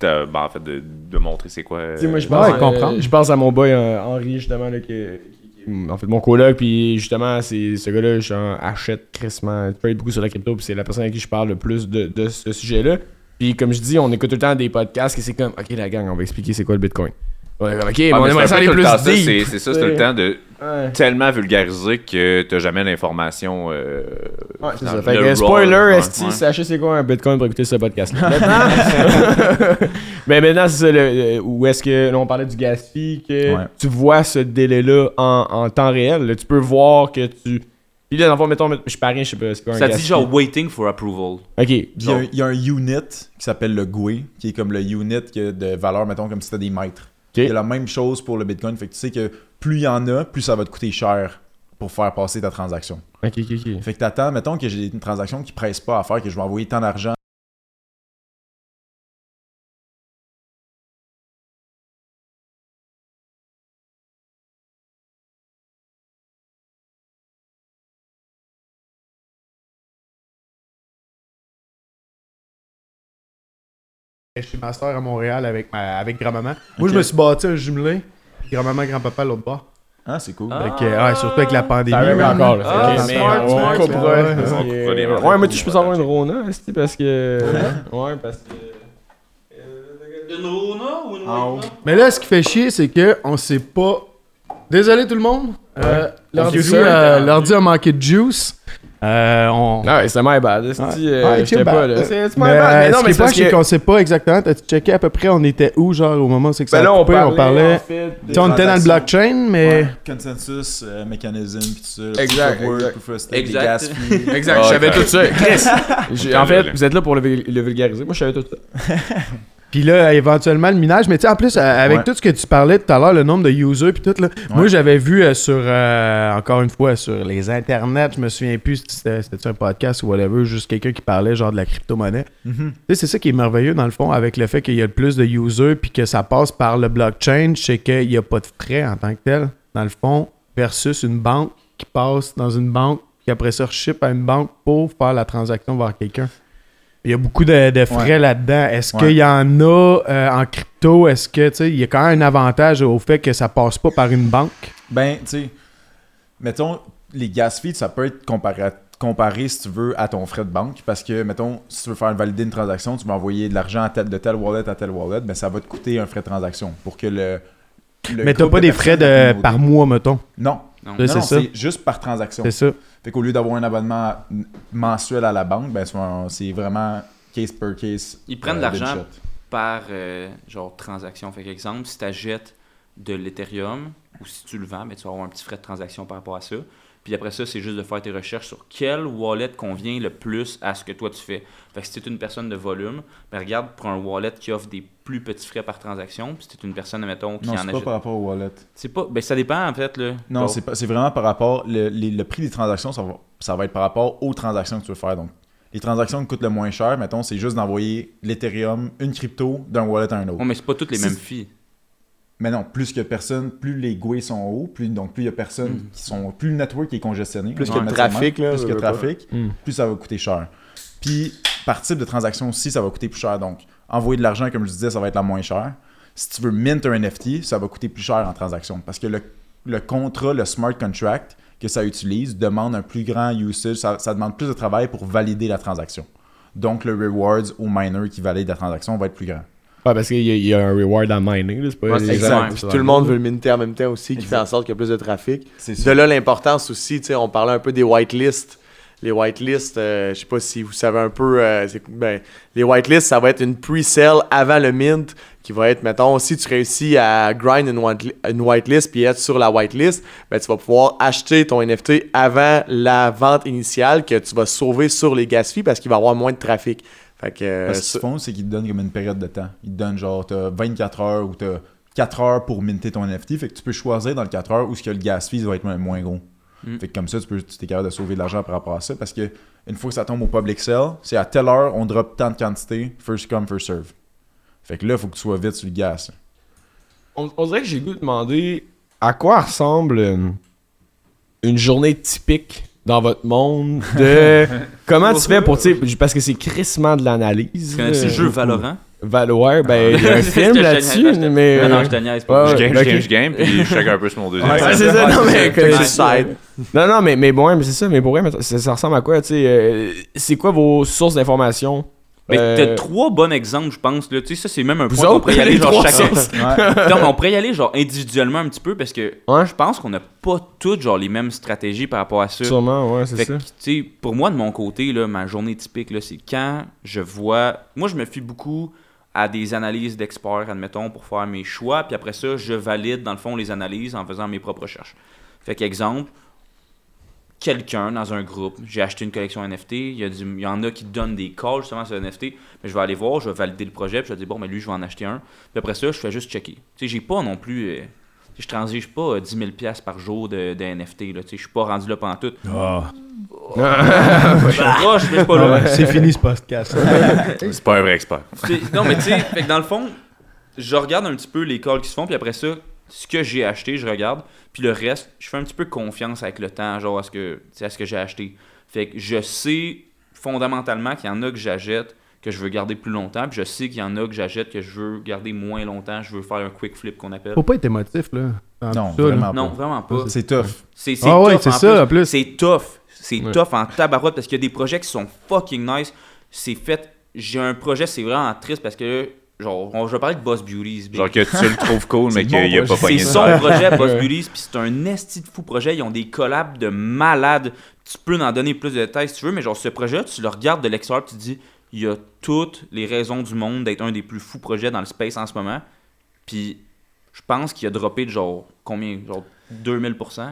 ben, en fait, de, de montrer c'est quoi. euh, Tu sais, moi, je Ouais, pense, euh, comprendre. je pense à mon boy euh, Henri, justement, là, qui, en fait, mon coloc, puis justement, c'est ce gars-là, genre, achète crissement, trade beaucoup sur la crypto, puis c'est la personne avec qui je parle le plus de, de ce sujet-là. Puis, comme je dis, on écoute tout le temps des podcasts, et c'est comme, ok, la gang, on va expliquer c'est quoi le Bitcoin. Ok, mais Ah, on mais ça aller plus c'est- C'est ça, c'est le temps de Ouais. tellement vulgariser que t'as jamais l'information. euh, Ouais, c'est ça. Fait que, spoiler, esti, ouais. sachez c'est quoi un Bitcoin pour écouter ce podcast-là. Maintenant, (laughs) (laughs) mais maintenant, c'est ça, le- le- où est-ce que, là, on parlait du gas fee, que Ouais. tu vois ce délai-là en, en temps réel. Là, tu peux voir que tu... Puis là, dans le fond, mettons, je parie, je sais pas, c'est quoi un Ça dit genre waiting for approval. Ok. Il y a un- il y, a un unit qui s'appelle le GUI, qui est comme le unit que de valeur, mettons, comme si c'était des mètres. Ok. Il y a la même chose pour le Bitcoin. Fait que tu sais que plus il y en a, plus ça va te coûter cher pour faire passer ta transaction. Ok, ok, ok. Fait que t'attends, mettons que j'ai une transaction qui presse pas à faire, que je vais envoyer tant d'argent. Chez ma soeur à Montréal avec, ma, avec grand-maman. Moi, je me suis bâti un jumelé. Grand-maman, grand-papa, l'autre bord. Ah, c'est cool. Ah. Fait que, ouais, surtout avec la pandémie. Ça arrive encore, là. Ah, mais smart, smart, ouais, on mais tu je peux savoir une Rona, parce que... Ouais, parce que... Une Rona ou une En haut. Mais là, ce qui fait chier, c'est que on sait pas. Désolé tout le monde. Euh, euh, l'ordi a manqué de juice. Euh, on... Ah c'est my bad. esti, euh, pas bad. là. C'est my Mais, bad. Mais euh, non, mais c'est pas, parce qu'on sait pas exactement. T'as-tu checké à peu près on était où, genre, au moment où c'est que ça Ben a là, on coupé, parlait, on parlait. en fait, on était dans le blockchain, mais. Ouais. Consensus, euh, mécanisme, tout ça. Exact, exact. Exact. Ah, (laughs) je savais tout ça. (laughs) Chris, en fait, vous êtes là pour le vulgariser. Moi, je savais tout ça. (laughs) Puis là, éventuellement, le minage. Mais tu sais, en plus, euh, avec Ouais. tout ce que tu parlais tout à l'heure, le nombre de users, puis tout, là. Moi, j'avais vu euh, sur, euh, encore une fois, sur les internets, je me souviens plus si c'était un podcast ou whatever, juste quelqu'un qui parlait genre de la crypto-monnaie. Mhm. Tu sais, c'est ça qui est merveilleux dans le fond avec le fait qu'il y a le plus de users puis que ça passe par le blockchain, c'est qu'il n'y a pas de frais en tant que tel, dans le fond, versus une banque qui passe dans une banque qui après ça ship à une banque pour faire la transaction vers quelqu'un. Il y a beaucoup de, de frais Ouais. là-dedans. Est-ce Ouais. qu'il y en a euh, en crypto? Est-ce que, tu sais, il y a quand même un avantage au fait que ça passe pas par une banque? Ben, tu sais, mettons, les gas fees, ça peut être comparé, comparé, si tu veux, à ton frais de banque. Parce que, mettons, si tu veux faire valider une transaction, tu vas envoyer de l'argent à de tel wallet à tel wallet, ben ça va te coûter un frais de transaction pour que le. le Mais t'as pas de des frais de par mois, mettons? Non, Non. C'est non, ça. c'est juste par transaction. C'est ça. Fait qu'au lieu d'avoir un abonnement mensuel à la banque, ben c'est vraiment case per case. Ils prennent euh, de l'argent par euh, genre transaction. Fait exemple, si tu achètes de l'Ethereum ou si tu le vends, ben, tu vas avoir un petit frais de transaction par rapport à ça. Puis après ça, c'est juste de faire tes recherches sur quel wallet convient le plus à ce que toi tu fais. Fait que si tu es une personne de volume, ben regarde pour un wallet qui offre des plus petits frais par transaction. Puis si tu es une personne, mettons, qui Non, en c'est pas achète. par rapport au wallet. C'est pas. Ben ça dépend en fait. Là. Non, c'est pas- vraiment par rapport. Le, les- le prix des transactions, ça va, ça va être par rapport aux transactions que tu veux faire. Donc, les transactions qui coûtent le moins cher, mettons, c'est juste d'envoyer l'Ethereum, une crypto, d'un wallet à un autre. Ouais, mais c'est pas toutes les mêmes filles. Mais non, plus que personne, plus les GUI sont hauts, plus, donc plus il y a personne Mm. qui sont. Plus le network est congestionné. Plus ça de trafic, là, Plus trafic, Mm. plus ça va coûter cher. Puis, par type de transaction aussi, ça va coûter plus cher. Donc, envoyer de l'argent, comme je disais, ça va être la moins chère. Si tu veux mint un NFT, ça va coûter plus cher en transaction. Parce que le, le contrat, le smart contract que ça utilise demande un plus grand usage. Ça, ça demande plus de travail pour valider la transaction. Donc, le rewards au miner qui valide la transaction va être plus grand. Ouais, parce qu'il y, y a un reward à mining. là, C'est pas Ouais, exact. Puis tout le monde veut le minter en même temps aussi, qui Exact. fait en sorte qu'il y a plus de trafic. De là l'importance aussi, tu sais, on parlait un peu des whitelists. Les whitelists, euh, je sais pas si vous savez un peu, euh, ben, les whitelists, ça va être une pre-sale avant le mint, qui va être, mettons, si tu réussis à grind une, white- une whitelist puis être sur la whitelist, ben, tu vas pouvoir acheter ton NFT avant la vente initiale que tu vas sauver sur les gas fees parce qu'il va y avoir moins de trafic. Fait que, euh, Parce ça- qu'ils font, c'est qu'ils te donnent comme une période de temps. Ils te donnent genre, t'as 24 heures ou t'as 4 heures pour minter ton NFT. Fait que tu peux choisir dans le 4 heures où ce que le gas fees va être moins- moins gros. Mm. Fait que comme ça, tu peux, tu es capable de sauver de l'argent par rapport à ça. Parce que une fois que ça tombe au public sale, c'est à telle heure, on drop tant de quantité, first come, first serve. Fait que là, il faut que tu sois vite sur le gas. on, on dirait que j'ai le goût de demander à quoi ressemble euh, une journée typique dans votre monde de (laughs) comment tu fais pour tu parce que c'est crissement de l'analyse. Tu connais le jeu Valorant? Valoir, ben il y a un film (laughs) Je te là-dessus, mais Non, non, euh, je te niaise, pas. Je game, je game, je game, puis je check un peu sur mon deuxième. C'est ça, non, mais non non mais mais bon, mais c'est ça, mais pour vrai, mais ça, ça ressemble à quoi, tu sais euh, c'est quoi vos sources d'informations Euh, T'as trois bons exemples, je pense. Là. Tu sais, ça, c'est même un Vous point qu'on pourrait y aller genre chacun. (laughs) Non, mais on pourrait y aller genre individuellement un petit peu parce que Ouais. je pense qu'on n'a pas toutes genre les mêmes stratégies par rapport à ça. Sûrement, ouais, c'est ça. que, tu sais, pour moi, de mon côté, là, ma journée typique, là, c'est quand je vois. Moi, je me fie beaucoup à des analyses d'experts, admettons, pour faire mes choix. Puis après ça, je valide, dans le fond, les analyses en faisant mes propres recherches. Fait qu'exemple, quelqu'un dans un groupe, j'ai acheté une collection NFT, il y, a du- il y en a qui donnent des calls justement sur NFT, mais je vais aller voir, je vais valider le projet, puis je vais dire, bon, mais lui, je vais en acheter un. Puis après ça, je fais juste checker. Tu sais, j'ai pas non plus. euh, je transige pas euh, 10 000 piastres par jour de, de NFT. Là, Tu sais, je suis pas rendu là pendant tout. Ah. Loin. Ouais, c'est fini ce podcast. (laughs) C'est pas un vrai expert. Non, mais tu sais, dans le fond, je regarde un petit peu les calls qui se font, puis après ça, ce que j'ai acheté, je regarde, puis le reste, je fais un petit peu confiance avec le temps, genre à ce que, à ce que j'ai acheté. Fait que je sais fondamentalement qu'il y en a que j'achète que je veux garder plus longtemps, puis je sais qu'il y en a que j'achète que je veux garder moins longtemps, je veux faire un quick flip qu'on appelle. Faut pas être émotif, là. Non, là. vraiment Non, pas. vraiment pas. C'est tough. C'est Ah ouais, tough c'est en ça, en plus. C'est tough. C'est Ouais. tough en tabarouette parce qu'il y a des projets qui sont fucking nice. C'est fait. J'ai un projet, c'est vraiment triste parce que, genre, on, je vais parler de Boss Beauties. Genre que tu le trouves cool, (laughs) mais qu'il n'y a pas C'est son projet, Boss Beauties, puis c'est un esti de fou projet. Ils ont des collabs de malades. Tu peux en donner plus de détails si tu veux, mais genre, ce projet, tu le regardes de l'extérieur, tu te dis, il y a toutes les raisons du monde d'être un des plus fous projets dans le space en ce moment. Puis, je pense qu'il a droppé de genre, combien? Genre 2000%.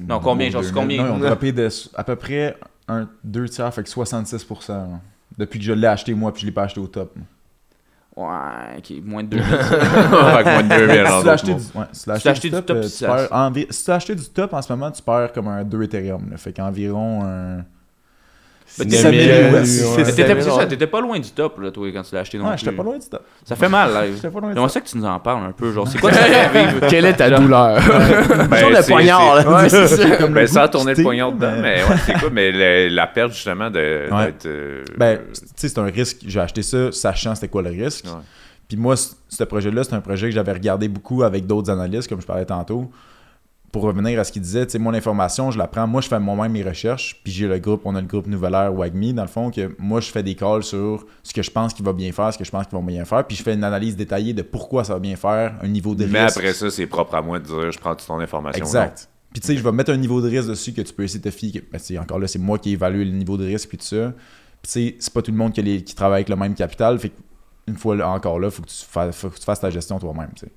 Non, combien? Genre, c'est 2000. combien? Non, ils ont droppé de, à peu près un, deux tiers, fait que 66%. là. Depuis que je l'ai acheté, moi, puis je l'ai pas acheté au top. Ouais, ok, moins de 2000. Avec (laughs) (laughs) moins de 2000 Si en tu l'as acheté, d'autres du, ouais, si acheté du top, tu perds envi- si tu as acheté du top en ce moment, tu perds comme un 2 Ethereum. là. Fait qu'environ un. T'étais, ça, t'étais pas loin du top, là, toi, quand tu l'as acheté non Ouais, j'étais pas loin du top. Ça fait mal, là. (laughs) J'étais pas loin du J'aimerais top. ça que tu nous en parles un peu. Genre, c'est (laughs) quoi que? Quelle est ta Genre- douleur? (laughs) Ben, Sur le poignard, c'est- là. Ouais, c'est ça. Comme Ben, le sans tourner le poignard dedans, mais ouais, c'est quoi? Mais le- la perte, justement, d'être. euh, Ben, tu sais, c'est un risque. J'ai acheté ça sachant c'était quoi le risque. Ouais. Puis moi, ce projet-là, c'est un projet que j'avais regardé beaucoup avec d'autres analystes, comme je parlais tantôt. Pour revenir à ce qu'il disait, tu sais, mon information, je la prends. Moi, je fais moi-même mes recherches. Puis j'ai le groupe, on a le groupe Nouvelle Ère Wagme, dans le fond, que moi, je fais des calls sur ce que je pense qu'il va bien faire, ce que je pense qu'il va bien faire. Puis je fais une analyse détaillée de pourquoi ça va bien faire, un niveau de mais risque. après ça, c'est propre à moi de dire je prends toute ton information. Exact. Puis tu sais, je vais mettre un niveau de risque dessus que tu peux essayer de te fier. Ben, tu sais, encore là, c'est moi qui évalue le niveau de risque puis tout ça. Puis tu sais, c'est pas tout le monde qui, a les- qui travaille avec le même capital. Fait une fois encore là, faut que, tu fasses, faut que tu fasses ta gestion toi-même. tu sais.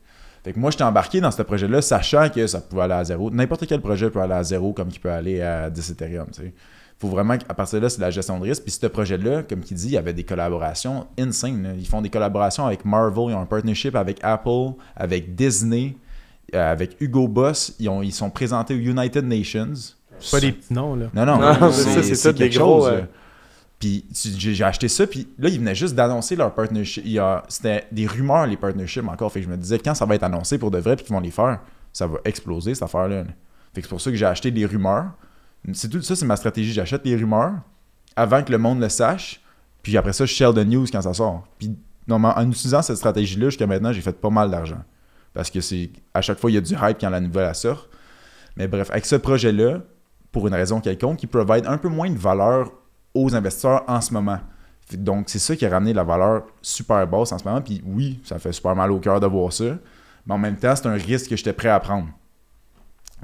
Fait que moi, j'étais embarqué dans ce projet-là, sachant que ça pouvait aller à zéro. N'importe quel projet peut aller à zéro comme il peut aller à 10 Ethereum. tu sais. Faut vraiment qu'à partir de là, c'est la gestion de risque. Puis ce projet-là, comme il dit, il y avait des collaborations insane. là. Ils font des collaborations avec Marvel, ils ont un partnership avec Apple, avec Disney, euh, avec Hugo Boss. Ils, ont, ils sont présentés aux United Nations. Pas des petits noms, là. Non, non, (laughs) Non, c'est ça, c'est tout des quelque gros, chose. Puis j'ai acheté ça, puis là, ils venaient juste d'annoncer leur partnership. C'était des rumeurs, les partnerships encore. Fait que je me disais, quand ça va être annoncé pour de vrai, puis qu'ils vont les faire, ça va exploser, cette affaire-là. là. Fait que c'est pour ça que j'ai acheté des rumeurs. C'est tout ça, c'est ma stratégie. J'achète les rumeurs avant que le monde le sache, puis après ça, je share de news quand ça sort. Puis en utilisant cette stratégie-là, jusqu'à maintenant, j'ai fait pas mal d'argent. Parce que c'est à chaque fois, il y a du hype quand la nouvelle elle sort. Mais bref, avec ce projet-là, pour une raison quelconque, il provide un peu moins de valeur aux investisseurs en ce moment. Donc, c'est ça qui a ramené la valeur super basse en ce moment. Puis oui, ça fait super mal au cœur de voir ça. Mais en même temps, c'est un risque que j'étais prêt à prendre.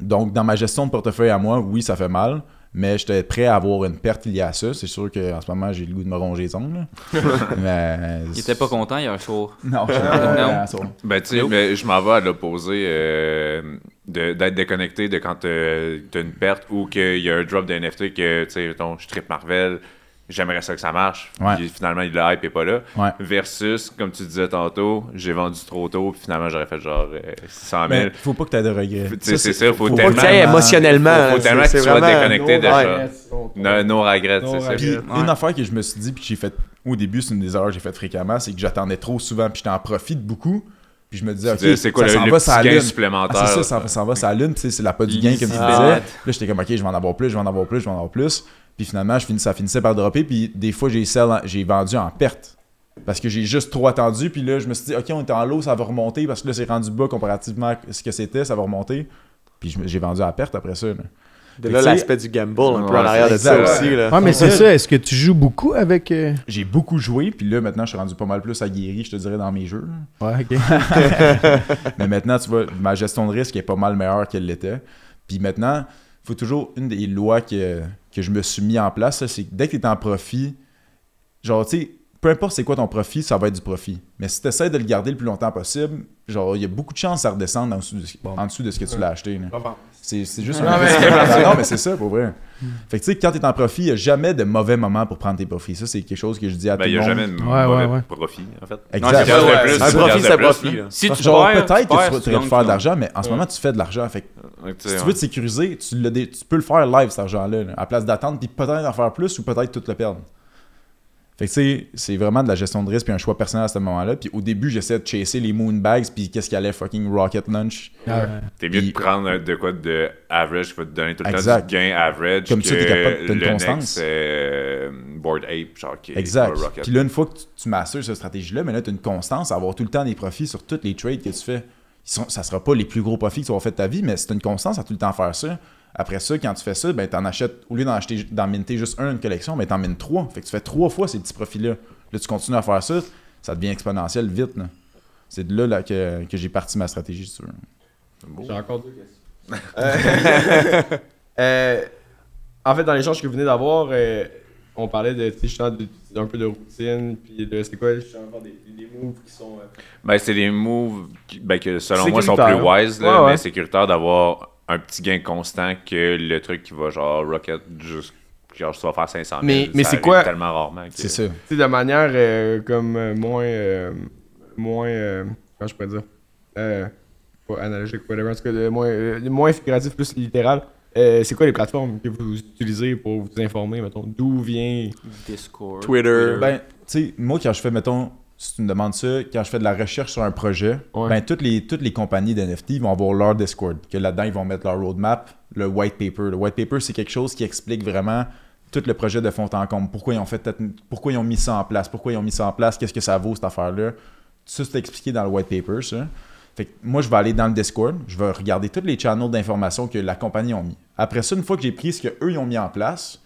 Donc, dans ma gestion de portefeuille à moi, oui, ça fait mal. Mais j'étais prêt à avoir une perte liée à ça. C'est sûr qu'en ce moment, j'ai le goût de me ronger les ongles. (laughs) mais, Il était pas content hier soir. Non, je (laughs) Non. suis Ben, tu sais, je m'en vais à l'opposé euh, d'être déconnecté de quand t'as t'as une perte ou qu'il y a un drop d'NFT que, tu sais, mettons, je tripe Marvel, j'aimerais ça que ça marche, Ouais. puis finalement, le hype est pas là. Ouais. Versus, comme tu disais tantôt, j'ai vendu trop tôt, puis finalement, j'aurais fait genre euh, 600 000. Mais faut pas que tu aies de regrets. Tu sais, c'est ça, faut Faut pas tellement- que tu ailles émotionnellement. Faut, faut tellement c'est- que tu sois vraiment- déconnecté de ça. No, no regrets, No c'est ça. Ouais. une affaire que je me suis dit, puis que j'ai fait au début, c'est une des erreurs que j'ai faites fréquemment, c'est que j'attendais trop souvent, puis j'étais en profite beaucoup. Puis je me disais, ok, c'est quoi ça le, va petit gain supplémentaire? Ah, c'est ça, ça s'en va tu sais, c'est la pas du gain, comme tu disais. Là, j'étais comme, ok, je vais en avoir plus, je vais en avoir plus, je vais en avoir plus. Puis finalement, je finis, ça finissait par dropper, puis des fois, j'ai vendu en perte. Parce que j'ai juste trop attendu, puis là, je me suis dit, ok, on est en low, ça va remonter, parce que là, c'est rendu bas comparativement à ce que c'était, ça va remonter. Puis j'ai vendu à perte après ça. là. De là, l'aspect du gamble un peu en arrière de ça aussi. Là. Ouais, mais c'est ça. Est-ce que tu joues beaucoup avec. euh, J'ai beaucoup joué, puis là, maintenant, je suis rendu pas mal plus aguerri, je te dirais, dans mes jeux. Ouais, ok. (laughs) Mais maintenant, tu vois, ma gestion de risque est pas mal meilleure qu'elle l'était. Puis maintenant, il faut toujours une des lois que, que je me suis mis en place, là, c'est que dès que tu es en profit, genre, tu sais, peu importe c'est quoi ton profit, ça va être du profit. Mais si tu essaies de le garder le plus longtemps possible, genre, il y a beaucoup de chances que ça redescende en dessous de, en dessous de ce que tu l'as acheté. là. C'est c'est juste un Non, mais c'est ça, pour vrai. Fait que tu sais, quand tu es en profit, il n'y a jamais de mauvais moment pour prendre tes profits. Ça, c'est quelque chose que je dis à Ben, tout il le n'y a monde. jamais de Ouais, mauvais ouais, ouais. profit, en fait. Exact. Ouais, plus, Un profit, c'est un profit. Si tu Genre, perds, peut-être tu que perds, tu te faire de l'argent, mais en ce moment, tu fais de l'argent. Fait que si tu veux te sécuriser, tu, dé- tu peux le faire live, cet argent-là, là, à place d'attendre, puis peut-être en faire plus ou peut-être tout le perdre. Fait que tu sais, c'est vraiment de la gestion de risque puis un choix personnel à ce moment-là. Puis au début, j'essayais de chasser les moonbags puis qu'est-ce qui allait fucking rocket lunch. T'es mieux de prendre de quoi de average qui va te donner tout le Exact. temps du gain average. Comme ça, t'es capable- t'as une le constance. next, euh, Board Ape, genre qui est Exact. Puis là, une fois que tu, tu masters cette stratégie-là, mais là, tu as une constance à avoir tout le temps des profits sur tous les trades que tu fais. Ils sont, ça sera pas les plus gros profits que tu vas faire de ta vie, mais c'est une constance à tout le temps faire ça. Après ça, quand tu fais ça, ben, t'en achètes, au lieu d'en acheter, d'en minter juste un, une collection, ben, t'en mines trois. Fait que tu fais trois fois ces petits profits-là. Là, tu continues à faire ça, ça devient exponentiel vite. là. C'est de là, là, que, que j'ai parti ma stratégie, si tu veux. J'ai encore deux questions. Euh, (laughs) euh, en fait, dans l'échange que vous venez d'avoir, euh, on parlait de, de- d'un peu de routine, puis de c'est quoi, des, des moves qui sont. euh, Ben, c'est des moves qui, ben, que selon moi sont Sécuritaires. plus wise, là, Ouais, ouais. mais sécuritaire d'avoir un petit gain constant que le truc qui va genre rocket juste. Genre, tu vas faire 500 000. Mais- mais c'est quoi- tellement rarement. que- C'est ça. tu sais, de manière euh, comme euh, moins. euh, moins. euh, comment je pourrais dire? Euh, Pas analogique, whatever. En tout cas, de moins, euh, moins figuratif, plus littéral. Euh, c'est quoi les plateformes que vous utilisez pour vous informer, mettons? D'où vient. Discord. Twitter. Ben, tu sais, moi, quand je fais, mettons, si tu me demandes ça, quand je fais de la recherche sur un projet, Ouais. ben, toutes les, toutes les compagnies d'NFT vont avoir leur Discord. Que là-dedans, ils vont mettre leur roadmap, le white paper. Le white paper, c'est quelque chose qui explique vraiment tout le projet de fond en comble. Pourquoi ils ont fait pourquoi ils ont mis ça en place, pourquoi ils ont mis ça en place, qu'est-ce que ça vaut cette affaire-là? Tout ça, c'est expliqué dans le white paper, ça. Fait que moi, je vais aller dans le Discord, je vais regarder tous les channels d'information que la compagnie a mis. Après ça, une fois que j'ai pris ce qu'eux ils ont mis en place,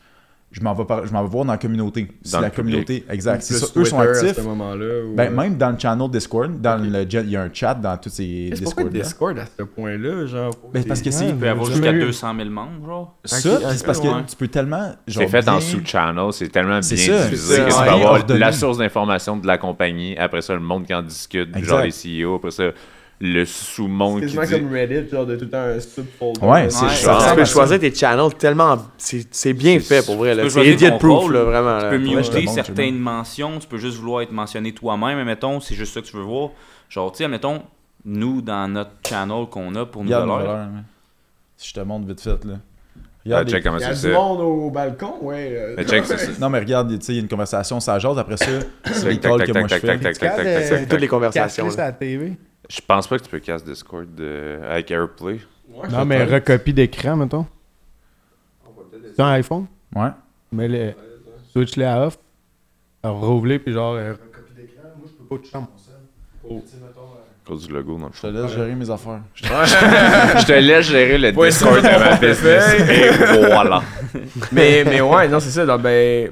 je m'en vais, par- je m'en vais voir dans la communauté. Si Dans la communauté, exact. C'est ça, eux sont Twitter À actifs. ce moment-là. ou, Ben, euh, même dans le channel Discord, dans le, il y a un chat dans tous ces c'est Discord. Discord à ce point-là, genre. Ben, parce que c'est. Il peut y avoir jusqu'à jamais eu. 200 000 membres, genre. Ça, c'est parce que ouais. tu peux tellement. genre, C'est fait bien- sous-channel, c'est tellement bien C'est c'est que tu ouais. avoir ordonné. la source d'information de la compagnie, après ça, le monde qui en discute, Exact. genre les CEO, après ça, le sous-monde C'est qui dit... comme Reddit, genre de tout le temps un subfolder. Ouais, c'est Ouais, genre- Tu Ah, peux choisir tes channels tellement. C'est c'est bien fait pour vrai. Tu là. peux C'est idiot-proof, là, vraiment. Tu là. peux muter certaines mentions, tu peux juste vouloir être mentionné toi-même, mais mettons, c'est juste ça que tu veux voir. Genre, tu sais, mettons, nous, dans notre channel qu'on a pour nous valeurs, hein. Si je te montre vite fait, là. Ah, Regarde check les- comment Il y a du ça. monde au balcon, ouais. euh, Mais check, ça. Non, mais regarde, tu sais, il y a une conversation, ça jase. Après ça, c'est les Tac, calls tac, que moi je fais. Toutes les conversations. La TV. Je pense pas que tu peux casser Discord euh, avec AirPlay. Ouais, Non, mais recopie d'écran, mettons. C'est un iPhone. Ouais. Mais le switch-les à off. Alors, rouvre-les, puis genre, euh, recopie d'écran. Moi, je peux pas toucher à mon seul. À cause du logo, dans le Je te laisse gérer mes affaires. (laughs) Je te laisse gérer le Ouais, Discord de c'est ma business. Et voilà. mais, mais ouais, non, c'est ça. donc, ben,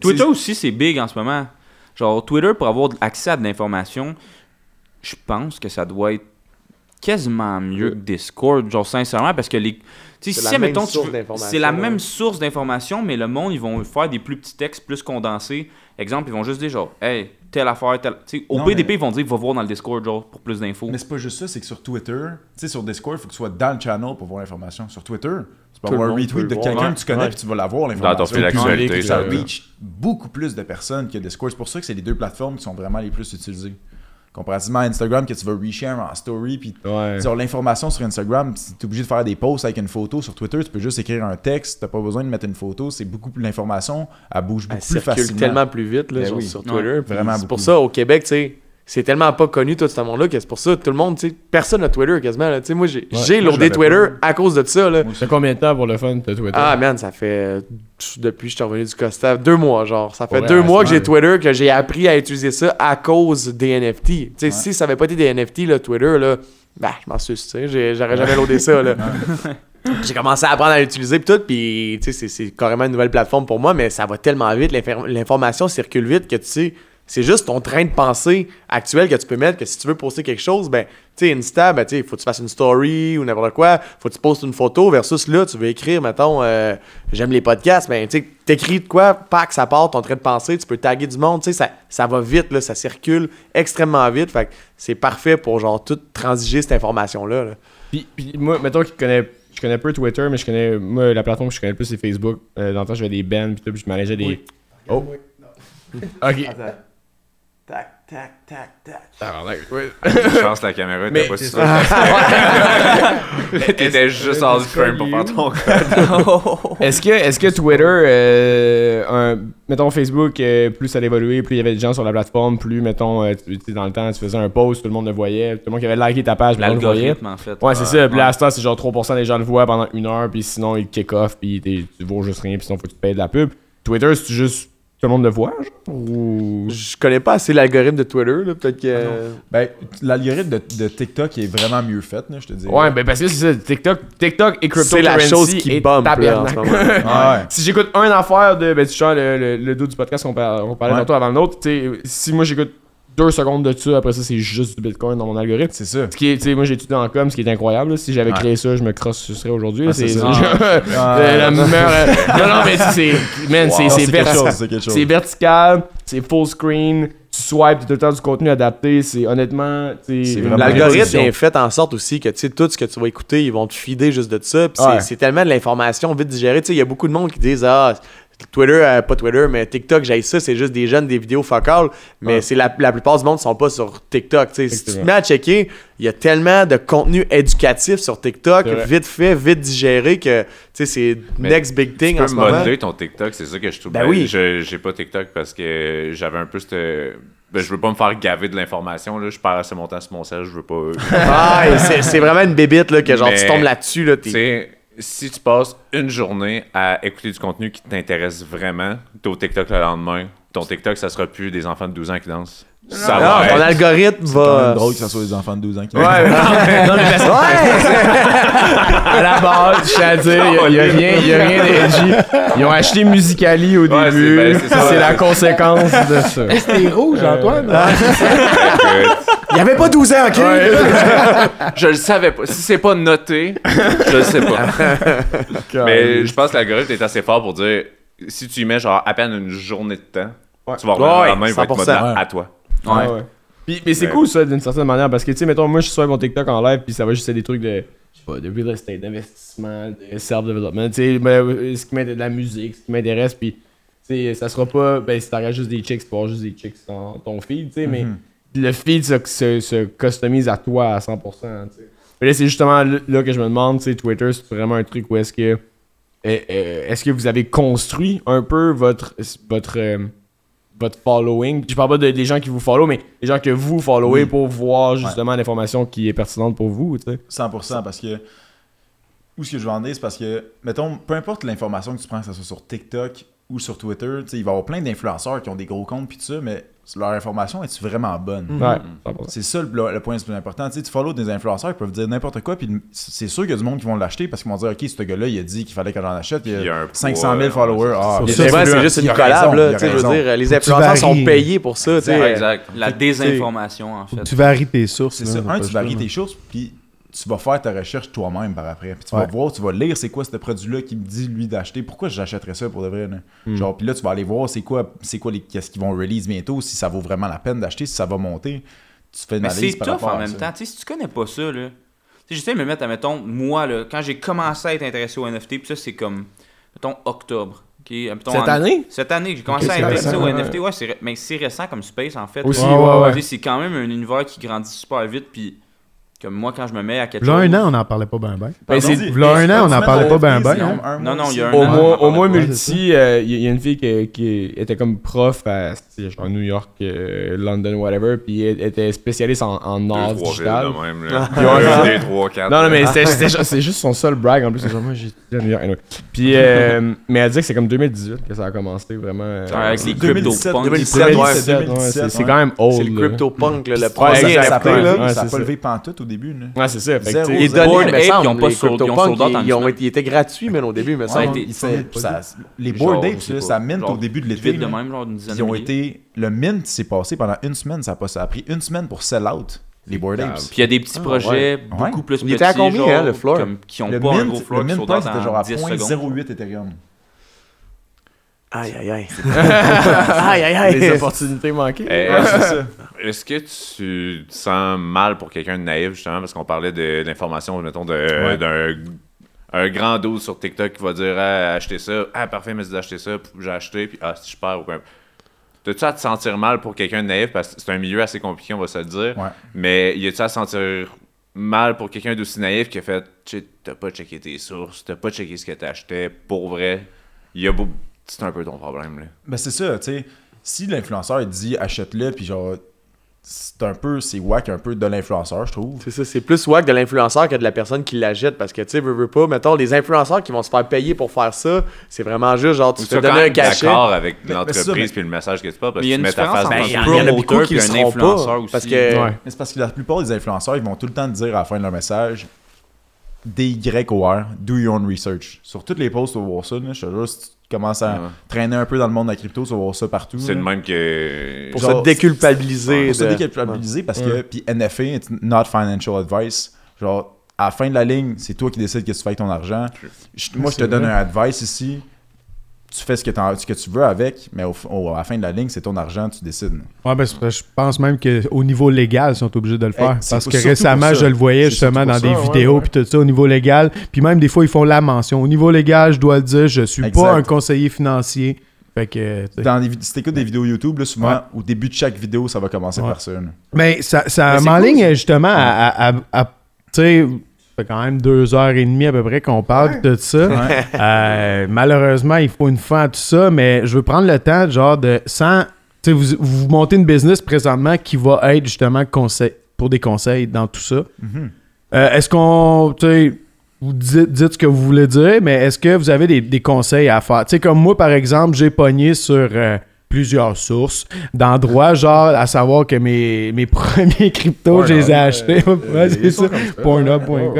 Twitter aussi, c'est big en ce moment. Genre, Twitter, pour avoir accès à de l'information, je pense que ça doit être quasiment mieux que Discord. Genre, sincèrement, parce que les. Tu sais, C'est si, la même mettons, c'est la ouais. même source d'information, mais le monde, ils vont faire des plus petits textes plus condensés. Exemple, ils vont juste dire, genre, hey, telle affaire, telle. Tu sais, au Non, PDP, mais- ils vont dire, va voir dans le Discord, genre, pour plus d'infos. Mais c'est pas juste ça, c'est que sur Twitter, tu sais, sur Discord, il faut que tu sois dans le channel pour voir l'information. Sur Twitter, tu peux Tout avoir un retweet de quelqu'un Ouais. que tu connais puis tu vas l'avoir Dans l'information. ton fil d'actualité, Puis ça reach beaucoup plus de personnes que Discord. C'est pour ça que c'est les deux plateformes qui sont vraiment les plus utilisées. Comparativement à Instagram, que tu vas reshare en story, puis Ouais. sur l'information sur Instagram, tu es obligé de faire des posts avec une photo. Sur Twitter, tu peux juste écrire un texte, tu pas besoin de mettre une photo. C'est beaucoup plus l'information, elle bouge Elle beaucoup plus facilement. tellement plus vite là, Ben sur, oui. sur Ouais. Twitter. Vraiment C'est pour ça, au Québec, tu sais, c'est tellement pas connu tout ce monde-là que c'est pour ça tout le monde, tu sais, personne n'a Twitter quasiment. là. Tu sais, moi, j'ai Ouais, l'avais Twitter à cause de ça. Là. C'est combien de temps pour le fun de Twitter? Ah man, ça fait euh, depuis que je suis revenu du Costa, deux mois genre. Ça fait Ouais, deux mois que j'ai. Twitter, que j'ai appris à utiliser ça à cause des NFT. Tu sais, si ça avait pas été des NFT, là, Twitter, là, bah, je m'en suis, tu sais, j'aurais jamais loadé ça. Là. (laughs) J'ai commencé à apprendre à l'utiliser pis tout, puis tu sais, c'est- carrément une nouvelle plateforme pour moi, mais ça va tellement vite, l'infor- l'information circule vite que tu sais, c'est juste ton train de pensée actuel que tu peux mettre que si tu veux poster quelque chose, ben, tu sais, Insta, ben, tu sais, faut que tu fasses une story ou n'importe quoi, faut que tu postes une photo versus là, tu veux écrire, mettons, euh, j'aime les podcasts, ben, tu sais, t'écris de quoi, pack, ça part, ton train de pensée, tu peux taguer du monde, tu sais, ça, ça va vite, là, ça circule extrêmement vite, fait que c'est parfait pour, genre, tout transiger cette information-là, là. Puis, puis moi, mettons qu'il connaît. Je connais peu Twitter, mais je connais. Moi, la plateforme que je connais le plus, c'est Facebook. Euh, dans le temps, j'avais des bands, puis tout, puis je manageais des. Oh! Ok. Tac, tac, tac, tac. Tabarnak, ouais. Je pense que la caméra était pas si (laughs) (laughs) T'étais juste hors du frame pour faire ton Est-ce que, (laughs) est que Twitter, euh, un- mettons Facebook, euh, plus ça évolué, plus il y avait des gens sur la plateforme, plus, mettons, euh, tu dans le temps, tu faisais un post, tout le monde le voyait, tout le monde qui avait liké ta page, tout le monde le voyait. L'algorithme, en fait. Ouais, c'est ça. Puis là, Ouais. à ce temps, c'est genre 3% des gens le voient pendant une heure, puis sinon, ils kick off, puis t'es- tu vaux juste rien, puis sinon, faut que tu payes de la pub. Twitter, c'est juste le monde le voit, genre? Ou? Je connais pas assez l'algorithme de Twitter, là, peut-être que... Ben, l'algorithme de, de TikTok est vraiment mieux fait, là, je te dis. Ouais, ben parce que c'est ça, TikTok, TikTok et C'est la chose qui est bump, là, en tabarnak. ce moment. (laughs) Ah ouais. Si j'écoute un affaire de, ben tu sais, le, le, le dos du podcast qu'on par- on parlait Ouais. tantôt avant le nôtre, tu sais, si moi j'écoute deux secondes de ça, après ça c'est juste du Bitcoin dans mon algorithme. C'est ça. Ce qui est, moi j'ai étudié en com, ce qui est incroyable. là. Si j'avais Ouais. créé ça, je me crosse ce serait aujourd'hui. Ah, c'est Ah. (laughs) la meilleure. euh, (laughs) non, non, mais c'est. Man, c'est Wow, c'est vertical, c'est full screen, tu swipes, tout le temps du contenu adapté. C'est honnêtement. L'algorithme est fait en sorte aussi que tout ce que tu vas écouter, ils vont te feeder juste de ça. C'est- Ouais. c'est tellement de l'information vite digérée. Il y a beaucoup de monde qui disent ah Twitter, euh, pas Twitter, mais TikTok, j'ai ça, c'est juste des jeunes, des vidéos focales. Mais Ouais. c'est la, la plupart du monde sont pas sur TikTok. Si tu te mets à checker, il y a tellement de contenu éducatif sur TikTok, vite fait, vite digéré, que tu sais, c'est next big thing Tu en peux ce moment. modeler ton TikTok, c'est ça que je trouve. Ben oui. Je, j'ai pas TikTok parce que j'avais un peu cette. Ben, je veux pas me faire gaver de l'information, là. Je perds assez mon temps sur mon sel, je veux pas. Ah, c'est c'est vraiment une bébite là, que genre tu tombes là-dessus. Là, si tu passes une journée à écouter du contenu qui t'intéresse vraiment, t'es au TikTok le lendemain. Ton TikTok, ça sera plus des enfants de 12 ans qui dansent. Ça Non, va ton algorithme C'est va. même drôle que ce soit des enfants de 12 ans qui Ouais, mais non, non, mais parce que- à la base, je tiens à dire, il y a, rien, y a rien d'edgy. Ils ont acheté Musicali au Ouais, c'est- début. ben, c'est ça, c'est ouais. la conséquence de ça. T'es rouge, Antoine? Écoute, Il y avait pas 12 ans, ok? (laughs) Je le savais pas. Si c'est pas noté, je le sais pas. (laughs) Mais je pense que l'algorithme est assez fort pour dire si tu y mets genre à peine une journée de temps, Ouais. tu vas revenir Ouais, la main, il va être 100%. modelé à toi. Ouais, ouais. Puis, mais c'est Ouais. cool ça d'une certaine manière parce que tu sais, mettons, moi je suis sur mon TikTok en live puis ça va juste être des trucs de. Je sais pas, de real estate, d'investissement, de self-development. Tu sais, mais, euh, ce qui m'intéresse de la musique, ce qui m'intéresse, puis tu sais, ça sera pas. Ben, si t'arrêtes juste des chicks, tu juste des chicks dans ton feed, tu sais, mais le feed se, se, se customise à toi à 100%. tu sais. Mais là, c'est justement là, que je me demande, tu sais, Twitter, c'est vraiment un truc où est-ce que. euh, euh, Est-ce que vous avez construit un peu votre. votre euh, votre following. Je parle pas de, des gens qui vous follow, mais des gens que vous followez Oui. pour voir justement l'information qui est pertinente pour vous, tu sais. 100% parce que où ce que je veux en dire, c'est parce que, mettons, peu importe l'information que tu prends, que ce soit sur TikTok ou sur Twitter, tu sais, il va y avoir plein d'influenceurs qui ont des gros comptes puis tout ça, mais leur information est-tu vraiment bonne? Ouais, 100%. C'est ça le, le point le plus important. Tu sais, tu follow des influenceurs qui peuvent dire n'importe quoi, puis c'est sûr qu'il y a du monde qui vont l'acheter parce qu'ils vont dire Ok, ce gars-là, il a dit qu'il fallait que j'en achète, il Il y a a un 500 000 poids, followers. Ah, c'est juste il une collab, là. je veux dire, les influenceurs sont payés pour ça. Exact. La désinformation, en fait. Tu varies tes sources. C'est ça. Un, tu varies tes sources, puis tu vas faire ta recherche toi-même par après. Puis tu Ouais. vas voir, tu vas lire c'est quoi ce produit-là qui me dit lui d'acheter. Pourquoi j'achèterais ça pour de vrai? là? Genre, puis là, tu vas aller voir c'est quoi, c'est quoi les, qu'est-ce qu'ils vont release bientôt, si ça vaut vraiment la peine d'acheter, si ça va monter. Tu fais une Mais analyse c'est par tough rapport en à même ça. temps. Tu sais, si tu connais pas ça, là. Tu sais, j'essaie de me mettre, à, mettons, moi, là, quand j'ai commencé à être intéressé au NFT, puis ça, c'est comme, mettons, octobre. Cette en- année? Cette année, que j'ai commencé Ok, à intéressé au ouais. NFT. Ouais, c'est ré- mais c'est récent comme space, en fait. Aussi, Ouais, ouais, C'est quand même un univers qui grandit super vite, puis Comme moi, quand je me mets à quelque Là, chose. un an, on n'en parlait pas ben ben. Ben, c'est- Là, un an, on n'en parlait pas ben ben. Non, non, il y a un Au an. moins, au moins multi, euh, il y, a une fille qui, qui était comme prof à genre New York, euh, London, whatever, puis elle était spécialiste en, en Deux, art villes même. Là. (laughs) Deux, trois, quatre. Non, non, mais c'est juste son seul brag en plus. C'est genre, moi, à New York. anyway. Puis, euh, (laughs) mais elle dit que c'est comme 2018 que ça a commencé vraiment. euh, Ouais, avec les 2017, CryptoPunks. 2017, ouais. 2017, ouais, 2017, c'est quand même old. C'est le là. CryptoPunk, là, le ok, ça là. a pas levé pantoute au début. là. Ouais, c'est ça. Zéro, données, Bored Ape, ils ont pas sold- out ils, ont été, ils étaient gratuits, mais au début, font- ça- les je apes, ça mint au début de l'été. De même, genre Ils ont été. Le mint s'est passé pendant une semaine, ça a, pas, ça a pris une semaine pour sell out les board apes. Puis il y a des petits Ah, projets ouais. beaucoup plus Il petits. était à combien, genre, hein, le floor? comme- qui ont Le pas un mint, gros floor le qui mint sont price dans était genre à 10 secondes. 0.08 Ethereum. Aïe, aïe, (laughs) aïe. aïe, aïe, les aïe. opportunités manquées. Eh, Ouais, c'est ça. Est-ce que tu te sens mal pour quelqu'un de naïf, justement, parce qu'on parlait de- d'informations, mettons, Ouais. d'un un grand dos sur TikTok qui va dire ah, acheter ça, ah parfait, mais d'acheter ça, j'ai acheté, puis ah, si je perds ou importe. T'as-tu à te sentir mal pour quelqu'un de naïf, parce que c'est un milieu assez compliqué, on va se le dire, Ouais. mais y a-tu à se sentir mal pour quelqu'un d'aussi naïf qui a fait Tu sais, t'as pas checké tes sources, t'as pas checké ce que t'achetais, pour vrai, y a beau- c'est un peu ton problème, là. Ben c'est ça, tu sais. Si l'influenceur dit achète-le, puis genre, c'est un peu, c'est whack un peu de l'influenceur, je trouve. C'est ça, c'est plus wack de l'influenceur que de la personne qui l'achète parce que tu sais, veux, veux pas, mettons, les influenceurs qui vont se faire payer pour faire ça, c'est vraiment juste genre, tu Ou te donner un cachet. d'accord avec l'entreprise puis le message que tu portes, parce Mais il y que a tu une mets ta face dans il y un en- il y en a promoteur beaucoup qui puis un influenceur pas, aussi. parce que- Ouais. C'est parce que la plupart des influenceurs, ils vont tout le temps te dire à la fin de leur message D-Y-O-R, do your own research. Sur toutes les posts, ça. Là, je te jure, si tu commences à Ouais. traîner un peu dans le monde de la crypto, tu vas voir ça partout. C'est là. de même que. Pour Genre, se déculpabiliser. Pour se déculpabiliser parce que, puis NFA, it's not financial advice. Genre, à la fin de la ligne, c'est toi qui décides que tu fais avec ton argent. Je- moi, je te donne vrai. un advice ici. Tu fais ce que, ce que tu veux avec, mais au, au- à la fin de la ligne, c'est ton argent, tu décides. Ouais, ben, je pense même qu'au niveau légal, ils sont obligés de le faire. Eh, c'est parce que récemment, ça. je le voyais justement dans des ça, vidéos, puis tout ça, au niveau légal. Puis même des fois, ils font la mention. Au niveau légal, je dois le dire, je suis Exact. pas un conseiller financier. Fait que. Dans les, si t'écoutes des vidéos YouTube, là, souvent, Ouais. au début de chaque vidéo, ça va commencer Ouais. par ça. là. Mais ça, ça c'est m'enligne cool, ça. justement à. à, à- à- tu sais, ça fait quand même deux heures et demie à peu près qu'on parle de ça. Ouais. Euh, malheureusement, il faut une fin à tout ça, mais je veux prendre le temps, genre, de. Sans. Tu sais, vous, vous montez une business présentement qui va être justement conseil, pour des conseils dans tout ça. Mhm. Euh, est-ce qu'on. Tu sais, vous dites, dites ce que vous voulez dire, mais est-ce que vous avez des, des conseils à faire? Tu sais, comme moi, par exemple, j'ai pogné sur euh, plusieurs sources d'endroits, genre, à savoir que mes, mes (laughs) premiers cryptos, je les ai achetés. Ouais, c'est ça. Pornhub.com.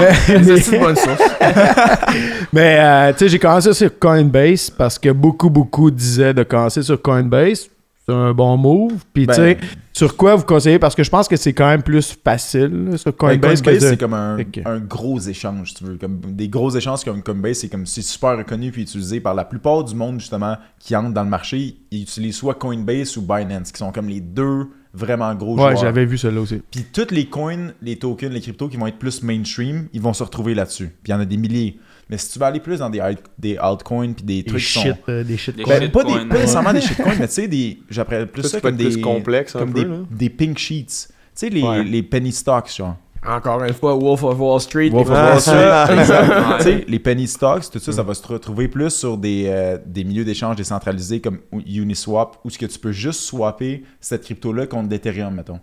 Mais- (laughs) C'est une bonne source. (laughs) mais euh, tu sais, j'ai commencé sur Coinbase parce que beaucoup, beaucoup disaient de commencer sur Coinbase. C'est un bon move. Puis Ben- tu sais, sur quoi vous conseillez? Parce que je pense que c'est quand même plus facile là, sur Ben, Coinbase, Coinbase, de- c'est comme un, gros échange, si tu veux. Comme des gros échanges comme Coinbase, c'est comme c'est super reconnu puis utilisé par la plupart du monde, justement, qui entre dans le marché. Ils utilisent soit Coinbase ou Binance, qui sont comme les deux vraiment gros Ouais, j'avais vu celle-là aussi. Puis toutes les coins, les tokens, les cryptos qui vont être plus mainstream, ils vont se retrouver là-dessus. Puis il y en a des milliers. Mais si tu vas aller plus dans des, alt- des altcoins puis des trucs qui sont... euh, des shit Des coins. Ben, pas, des, shitcoins, pas nécessairement des shitcoins, mais tu sais, des, j'appelle plus Ça, comme des, plus complexe comme peu, des, des pink sheets. Tu sais, les, Ouais. les penny stocks, genre. Encore une fois, Wolf of Wall Street. Wolf of les- Wall Street, exact. Ouais. Tu sais, les penny stocks, tout ça, ça va se retrouver plus sur des, euh, des milieux d'échange décentralisés comme Uniswap, où ce que tu peux juste swapper cette crypto-là contre l'Ethereum, mettons.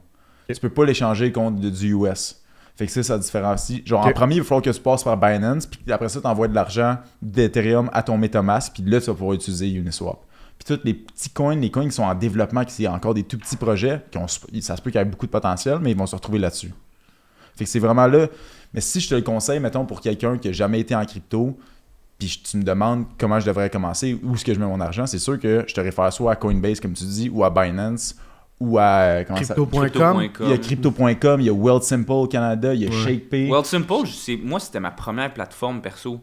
Tu peux pas l'échanger contre du US. Fait que ça, ça différencie. Genre, en premier, il va falloir que tu passes par Binance, puis après ça, tu envoies de l'argent d'Ethereum à ton MetaMask, puis là, tu vas pouvoir utiliser Uniswap. Puis tous les petits coins, les coins qui sont en développement, qui sont encore des tout petits projets, qui ont, ça se peut qu'il y ait beaucoup de potentiel, mais ils vont se retrouver là-dessus. Fait que c'est vraiment là. Mais si je te le conseille, mettons, pour quelqu'un qui n'a jamais été en crypto, puis tu me demandes comment je devrais commencer, où est-ce que je mets mon argent, c'est sûr que je te réfère soit à Coinbase, comme tu dis, ou à Binance, ou à. euh, Crypto.com. Il y a Crypto.com, il y a World Simple Canada, il y a ShakePay. Well Simple, moi c'était ma première plateforme perso.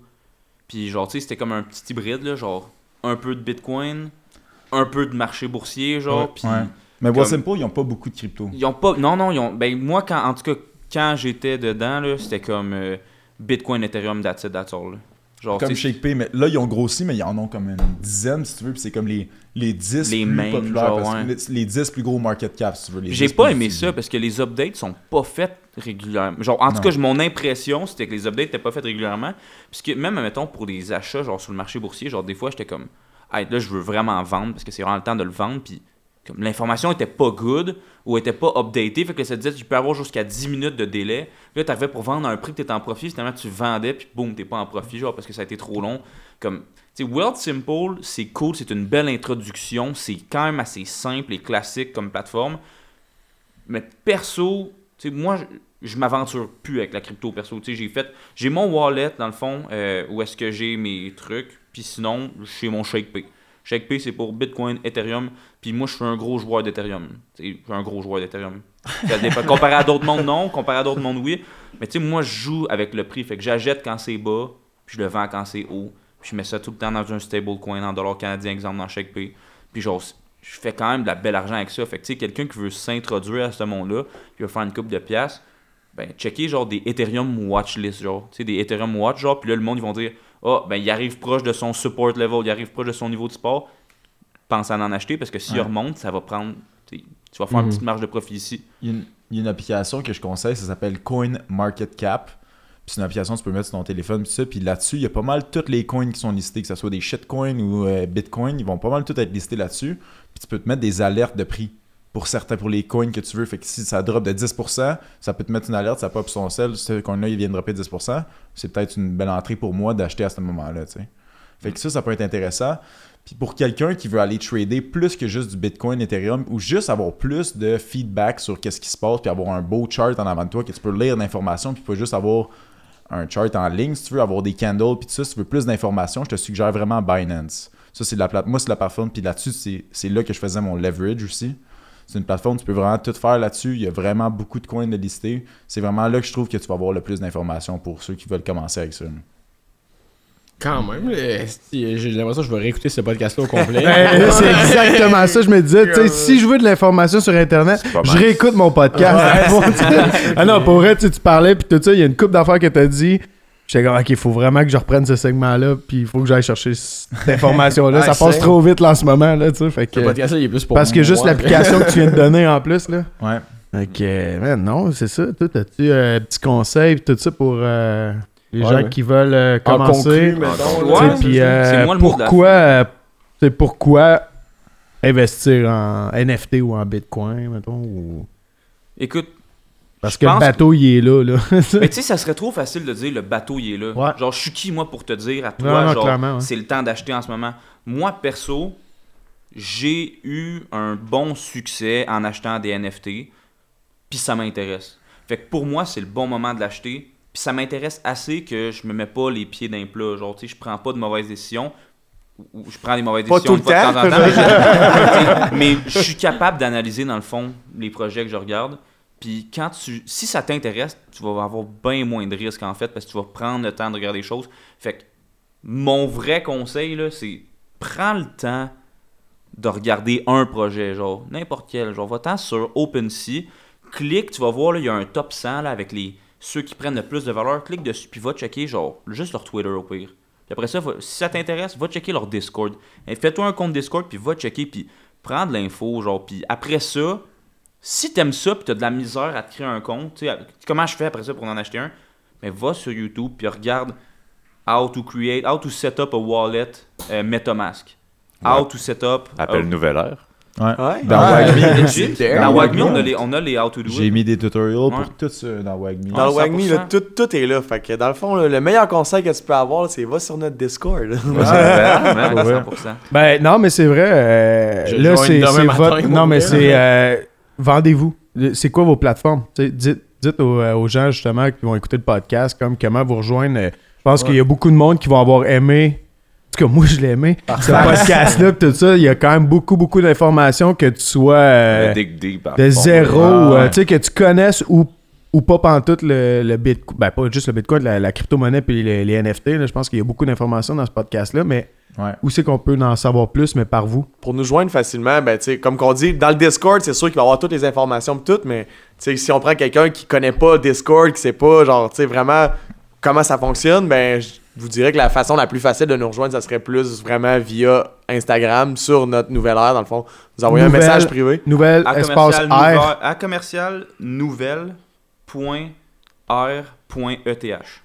Puis genre tu sais c'était comme un petit hybride là, genre un peu de Bitcoin, un peu de marché boursier genre, Ouais, puis Ouais. Mais World comme- Simple, ils n'ont pas beaucoup de crypto. ils ont pas non non, ils ont ben moi quand en tout cas quand j'étais dedans là, c'était comme euh, Bitcoin, Ethereum, that's it, that's all. là. Genre, Comme ShakePay, mais là, ils ont grossi, mais ils en ont comme une dizaine, si tu veux. Puis c'est comme les, les 10 Les plus populaires. genre, parce que ouais. les, les 10 plus gros market cap, si tu veux. J'ai 10 pas aimé ça parce que les updates sont pas faites régulièrement. Genre, en tout cas, mon impression, c'était que les updates étaient pas faites régulièrement. Puisque même, mettons, pour des achats, genre sur le marché boursier, genre des fois, j'étais comme, hey, là, je veux vraiment vendre parce que c'est vraiment le temps de le vendre. Puis, comme l'information était pas good ou était pas updatée, fait que ça disait, tu peux avoir jusqu'à 10 minutes de délai. Puis là, t'arrivais pour vendre à un prix que t'étais en profit, finalement, tu vendais, puis boum, t'es pas en profit, genre, parce que ça a été trop long. Comme, tu sais, World Simple, c'est cool, c'est une belle introduction, c'est quand même assez simple et classique comme plateforme. Mais perso, tu sais, moi, je, je m'aventure plus avec la crypto perso. Tu sais, j'ai fait, j'ai mon wallet dans le fond, euh, où est-ce que j'ai mes trucs, puis sinon, j'ai mon ShakePay. ShakePay, c'est pour Bitcoin, Ethereum, puis moi, je suis un gros joueur d'Ethereum. Je suis un gros joueur d'Ethereum. (laughs) Comparé à d'autres mondes, non. Comparé à d'autres mondes, oui. Mais tu sais, moi, je joue avec le prix. Fait que j'achète quand c'est bas, puis je le vends quand c'est haut. Puis je mets ça tout le temps dans un stablecoin en dollars canadiens, exemple, dans ShakePay. Puis genre, je fais quand même de la belle argent avec ça. Fait que tu sais, quelqu'un qui veut s'introduire à ce monde-là, qui veut faire une coupe de pièces, ben, checker genre des Ethereum watchlist, genre. Tu sais, des Ethereum watch, genre. Puis là, le monde, ils vont dire, ah, ben, il arrive proche de son support level, il arrive proche de son niveau de sport. Pense à en acheter parce que s'il Ouais. remonte, ça va prendre. tu vas faire une Mhm. petite marge de profit ici. Il y, a une, il y a une application que je conseille, ça s'appelle Coin Market Cap. Puis c'est une application que tu peux mettre sur ton téléphone, puis ça. Puis là-dessus, il y a pas mal toutes les coins qui sont listés, que ce soit des shitcoins ou euh, bitcoin, ils vont pas mal tout être listés là-dessus. Puis tu peux te mettre des alertes de prix pour certains, pour les coins que tu veux. Fait que si ça drop de 10%, ça peut te mettre une alerte, ça pop son sel, ce coin-là, il vient de dropper 10%. C'est peut-être une belle entrée pour moi d'acheter à ce moment-là. Fait que ça, ça peut être intéressant. Puis pour quelqu'un qui veut aller trader plus que juste du Bitcoin, Ethereum, ou juste avoir plus de feedback sur qu'est-ce qui se passe, puis avoir un beau chart en avant de toi, que tu peux lire l'information, puis pas juste avoir un chart en ligne, si tu veux, avoir des candles, puis tout ça, si tu veux plus d'informations, je te suggère vraiment Binance. Ça, c'est la plate. Moi, c'est la plateforme, puis là-dessus, c'est là que je faisais mon leverage aussi. C'est une plateforme, tu peux vraiment tout faire là-dessus. Il y a vraiment beaucoup de coins de lister. C'est vraiment là que je trouve que tu vas avoir le plus d'informations pour ceux qui veulent commencer avec ça. Quand même, j'ai l'impression que je vais réécouter ce podcast-là au complet. (laughs) C'est exactement ça. Je me disais, tu sais, si je veux de l'information sur Internet, je réécoute mon podcast. (laughs) (laughs) ah non, pour vrai, tu parlais, puis tout ça, il y a une couple d'affaires que tu as dit. J'étais comme, ok, il faut vraiment que je reprenne ce segment-là, puis il faut que j'aille chercher cette information-là. (laughs) Ouais, ça passe c'est- trop vite là en ce moment, là, tu sais. Fait Ce que, podcast-là, il est plus pour parce que juste l'application que tu viens de donner en plus, là. (laughs) Ouais. Ok, man, non, c'est ça. Toi, as-tu euh, un petit conseil, tout ça pour euh, les Ouais, gens ouais. qui veulent euh, En commencer? puis, euh, c'est pourquoi, euh, sais, pourquoi investir en NFT ou en Bitcoin, mettons, ou... Écoute, Parce que le bateau, il est là, là. (laughs) Mais tu sais, ça serait trop facile de dire le bateau il est là. Ouais. Genre, je suis qui moi pour te dire à toi, Non, non, genre, clairement, ouais. c'est le temps d'acheter en ce moment. Moi, perso, j'ai eu un bon succès en achetant des NFT, puis ça m'intéresse. Fait que pour moi, c'est le bon moment de l'acheter, puis ça m'intéresse assez que je me mets pas les pieds d'un plat. Genre, tu sais, je prends pas de mauvaises décisions. Ou je prends des mauvaises Pas décisions tout le de temps. en temps. (laughs) mais je suis capable d'analyser dans le fond les projets que je regarde. Puis quand tu, si ça t'intéresse, tu vas avoir bien moins de risques en fait parce que tu vas prendre le temps de regarder les choses. Fait que mon vrai conseil là, c'est prends le temps de regarder un projet, genre n'importe quel, genre va-t'en sur OpenSea, clique, tu vas voir là, il y a un top 100 là avec les ceux qui prennent le plus de valeur, clique dessus puis va checker genre juste leur Twitter au pire. Puis après ça, si ça t'intéresse, va checker leur Discord. Fais-toi un compte Discord puis va checker puis prends de l'info genre puis après ça, si t'aimes ça puis t'as de la misère à te créer un compte, tu sais, comment je fais après ça pour en acheter un? Mais va sur YouTube puis regarde how to create, how to set up a wallet euh, MetaMask. How to set up. Appelle a- Nouvelle Heure. Ouais. Ouais. Dans Ah. Dans Dans Wagme, Wagme, on a les, on a les how to do J'ai mis des tutorials Ouais. pour tout ça dans. Dans Ouais, Wagme, 100%. là, tout, tout est là. Fait que dans le fond, là, le meilleur conseil que tu peux avoir, c'est va sur notre Discord. Ouais, Ouais. 100%. Ben non, mais c'est vrai. euh, là, c'est votre. Non, mais c'est. Vendez-vous. C'est quoi vos plateformes? Dites dites aux, euh, aux gens justement qui vont écouter le podcast comme comment vous rejoindre. Euh, Je pense qu'il y a beaucoup de monde qui vont avoir aimé. En tout cas, moi, je l'ai aimé. Ce podcast-là, tout ça, il y a quand même beaucoup, beaucoup d'informations que tu sois euh, dig de fond, zéro, euh, tu sais, que tu connaisses ou, ou pas pantoute le, le Bitcoin. Ben, pas juste le Bitcoin, la, la crypto-monnaie puis les, les NFT. là. Je pense qu'il y a beaucoup d'informations dans ce podcast-là, mais Ouais. où c'est qu'on peut en savoir plus, mais par vous? Pour nous joindre facilement, ben, tu sais, comme qu'on dit, dans le Discord, c'est sûr qu'il va y avoir toutes les informations pis tout, mais tu sais, si on prend quelqu'un qui connaît pas Discord, qui sait pas, genre, tu sais, vraiment comment ça fonctionne, ben, j- vous dirais que la façon la plus facile de nous rejoindre, ça serait plus vraiment via Instagram sur notre nouvelle ère, dans le fond. Vous envoyez un message privé. Nouvelle, À espace commercial, R. nouvelle- à commercial nouvelle point R point ETH.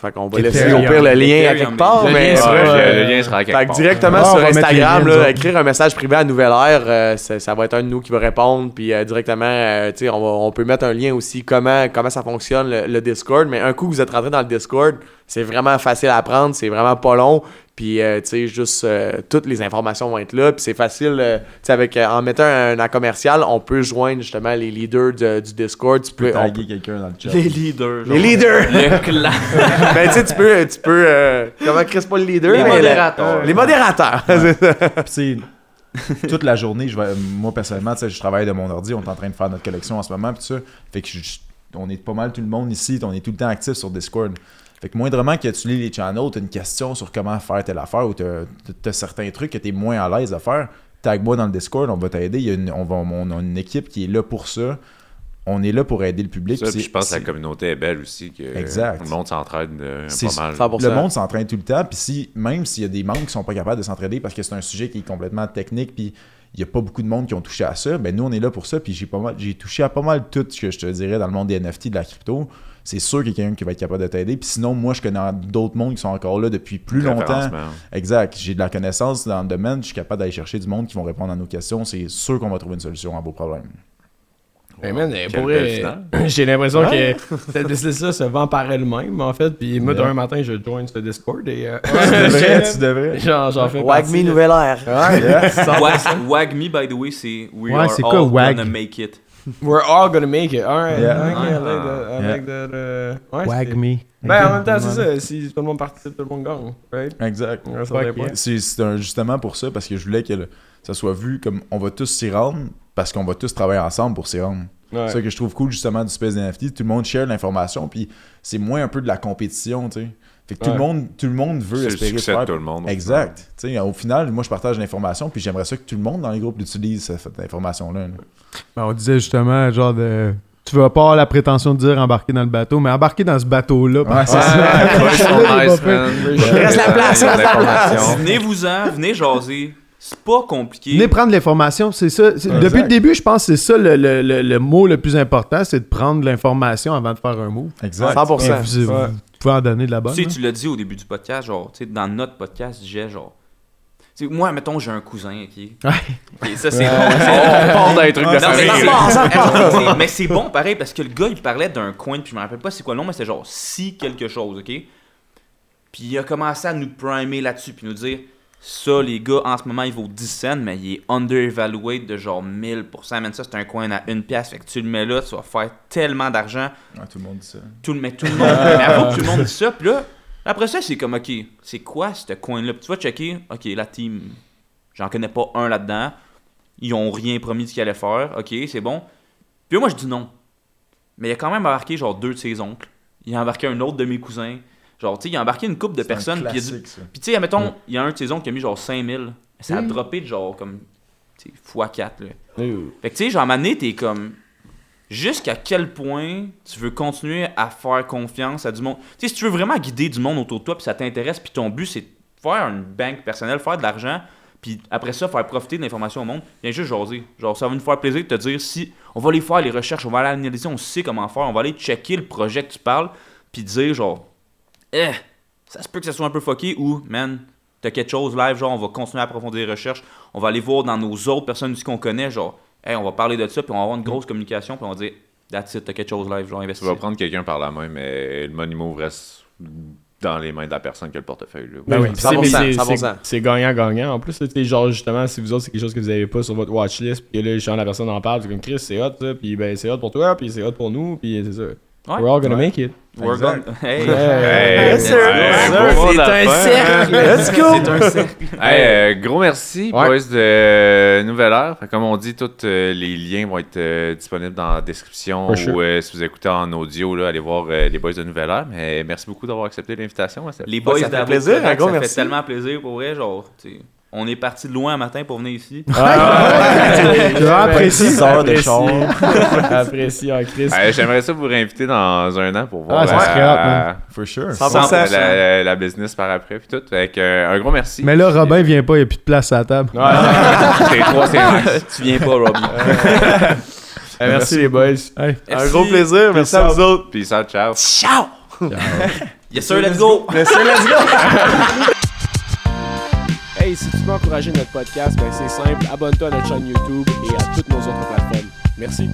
Fait qu'on va laisser au pire le lien à quelque part, le mais. lien sera- euh, le, lien sera quelque directement Ah, sur Instagram, là, écrire un message privé à Nouvelle Air, euh, ça, va être un de nous qui va répondre. Puis euh, directement, euh, on, peut mettre un lien aussi comment, comment ça fonctionne le, Discord. Mais un coup vous êtes rentré dans le Discord, c'est vraiment facile à apprendre, c'est vraiment pas long. Puis, euh, tu sais, juste euh, toutes les informations vont être là. Puis c'est facile, euh, tu sais, avec, euh, en mettant un, un commercial, on peut joindre justement les leaders de- du Discord. Tu Tu peux taguer quelqu'un dans le chat. Les leaders. Les leaders! (laughs) Le clan. (laughs) ben, tu sais, tu peux, tu peux euh, comment Chris pas le leader? Les mais modérateurs. les modérateurs. Sais, (laughs) toute la journée, je vais, moi personnellement, tu sais, je travaille de mon ordi, on est en train de faire notre collection en ce moment, puis ça. Fait que je- on est pas mal tout le monde ici, on est tout le temps actif sur Discord. Fait que moindrement que tu lis les channels, t'as une question sur comment faire telle affaire ou t'as as certains trucs que t'es moins à l'aise à faire, tag-moi dans le Discord, on va t'aider. On, va, on a une équipe qui est là pour ça. On est là pour aider le public. Ça, puis je pense que la communauté est belle aussi. Que Exact. Le monde s'entraide euh, pas mal. 100%. Le monde s'entraîne tout le temps, puis si, même s'il y a des membres qui sont pas capables de s'entraider parce que c'est un sujet qui est complètement technique, puis il y a pas beaucoup de monde qui ont touché à ça, ben nous on est là pour ça, puis j'ai pas mal, j'ai touché à pas mal tout ce que je te dirais dans le monde des NFT, de la crypto. C'est sûr qu'il y a quelqu'un qui va être capable de t'aider. Puis sinon, moi, je connais d'autres mondes qui sont encore là depuis plus longtemps. Référencement. Exact. J'ai de la connaissance dans le domaine. Je suis capable d'aller chercher du monde qui vont répondre à nos questions. C'est sûr qu'on va trouver une solution à vos problèmes. Hey vrai, finale. (clears throat) j'ai l'impression que (laughs) cette business-là se vend par elle-même, en fait. Puis moi, Ouais. d'un matin, je join ce Discord et. euh, tu devrais, (laughs) tu devrais. J'en j'en fais Wag partie. me Nouvelle Air. (laughs) Wag, Wag me, by the way, c'est We Ouais, are all quoi, Wag? gonna make it. We're all gonna make it. Alright. Yeah. Okay, I like that. I Yeah. like that. ouais, Wag me. Ben, en même temps, c'est ça. Si tout le monde participe, tout le monde gagne. Right? Exact. Yeah. C'est justement pour ça, parce que je voulais que le- ça soit vu comme on va tous s'y rendre, parce qu'on va tous travailler ensemble pour s'y rendre. Ouais. C'est ça que je trouve cool justement du Space NFT. Tout le monde share l'information, puis c'est moins un peu de la compétition, tu sais. Fait que tout, le monde, tout le monde veut C'est le espérer succès faire. de tout le monde. Exact. Tu sais, au final, moi je partage l'information, puis j'aimerais ça que tout le monde dans les groupes utilise cette information-là. là. Ben, on disait justement, genre de. Tu vas pas avoir la prétention de dire embarquer dans le bateau, mais embarquer dans ce bateau-là. Ouais, (laughs) c'est Ouais, ça. Reste la place, reste la L'information. Venez-vous-en, venez jaser. C'est pas compliqué. Venez prendre l'information, c'est ça. Depuis le début, je pense que c'est ça le, le- le- le mot le plus important, c'est de prendre l'information avant de faire un move. Exact. 100%. Pouvez en donner de la bonne. Tu sais, hein. tu l'as dit au début du podcast, genre, tu sais, dans notre podcast, j'ai genre. tu sais, moi, mettons, j'ai un cousin, ok? Ouais. Ça, c'est Ouais. drôle. On parle d'un truc de Non, mais famille. c'est- (laughs) c'est- mais c'est bon pareil parce que le gars il parlait d'un coin puis je me rappelle pas c'est quoi le nom mais c'était genre si quelque chose ok? Puis il a commencé à nous primer là-dessus puis nous dire ça les gars en ce moment il vaut 10 cents mais il est undervalued de genre 1000% même ça c'est un coin à une pièce. Fait que tu le mets là tu vas faire tellement d'argent. Ouais, tout le monde dit ça. tout le, mais tout le monde mais avant que tout le monde dit ça. Puis là après ça c'est comme ok c'est quoi ce coin là puis tu vas checker ok la team j'en connais pas un là-dedans. Ils ont rien promis de ce qu'ils allaient faire. Ok c'est bon. Puis là, moi je dis non. Mais il a quand même embarqué genre deux de ses oncles. Il a embarqué un autre de mes cousins genre tu sais il a embarqué une couple de personnes puis il a dit classique, ça. puis tu sais, admettons, il y a un de ses qui a mis genre 5000. Ça a Mm. droppé de genre comme tu sais, x4 là. Ooh. Fait que tu sais, genre à un moment donné, t'es comme jusqu'à quel point tu veux continuer à faire confiance à du monde? Tu sais, si tu veux vraiment guider du monde autour de toi, puis ça t'intéresse, puis ton but c'est de faire une banque personnelle, faire de l'argent, puis après ça, faire profiter de l'information au monde, viens juste jaser. Genre, ça va nous faire plaisir de te dire si on va aller faire les recherches, on va aller analyser, on sait comment faire, on va aller checker le projet que tu parles, puis dire genre, eh, ça se peut que ça soit un peu fucké ou, man, t'as quelque chose live, genre, on va continuer à approfondir les recherches, on va aller voir dans nos autres personnes aussi qu'on connaît, genre, hey, on va parler de ça, puis on va avoir une grosse communication, puis on va dire, that's it, t'as quelque chose live, genre, Tu investir. vas prendre quelqu'un par la main, mais le money move reste dans les mains de la personne qui a le portefeuille. là. Ben oui, c'est- mais 100%, c'est- 100%. c'est- c'est gagnant-gagnant. En plus, là, tu sais, genre, justement, si vous autres, c'est quelque chose que vous avez pas sur votre watchlist, puis là, genre, la personne en parle, c'est comme Chris, c'est hot, ça, puis ben, c'est hot pour toi, puis c'est hot pour nous, puis c'est ça. Ouais. We're all gonna Ouais. make it. We're gonna- Hey. Hey, Yes, sir. Ouais, Yes, beau sir. mot C'est un d'affaire. cercle. Let's go! C'est un cercle. Hey, euh, gros merci, Ouais. boys de euh, Nouvelle Heure. Comme on dit, tous euh, les liens vont être euh, disponibles dans la description For sure. ou euh, si vous écoutez en audio, là, allez voir euh, les boys de Nouvelle Heure. Mais merci beaucoup d'avoir accepté l'invitation. hein, Les boys ça fait plaisir, Kodak, un gros ça merci. fait tellement plaisir pour vrai, genre, tu sais, On est parti de loin un matin pour venir ici. Précis. (laughs) Apprécie, heures de char. (laughs) Apprécie, ah, Chris. Euh, J'aimerais ça vous réinviter dans un an pour voir Ah, ça serait hot, man. For sure. 100%. la, la- la business par après. Puis tout. Fait que, euh, un gros merci. Mais là, Robin vient pas, il n'y a plus de place à la table. C'est trois, c'est tu viens pas, Robbie. (laughs) Euh, merci les boys. Hey. Un gros plaisir. Merci à vous autres. Peace out, ciao. Yes sir, let's go! Hey, si tu veux encourager notre podcast, ben c'est simple, abonne-toi à notre chaîne YouTube et à toutes nos autres plateformes. Merci.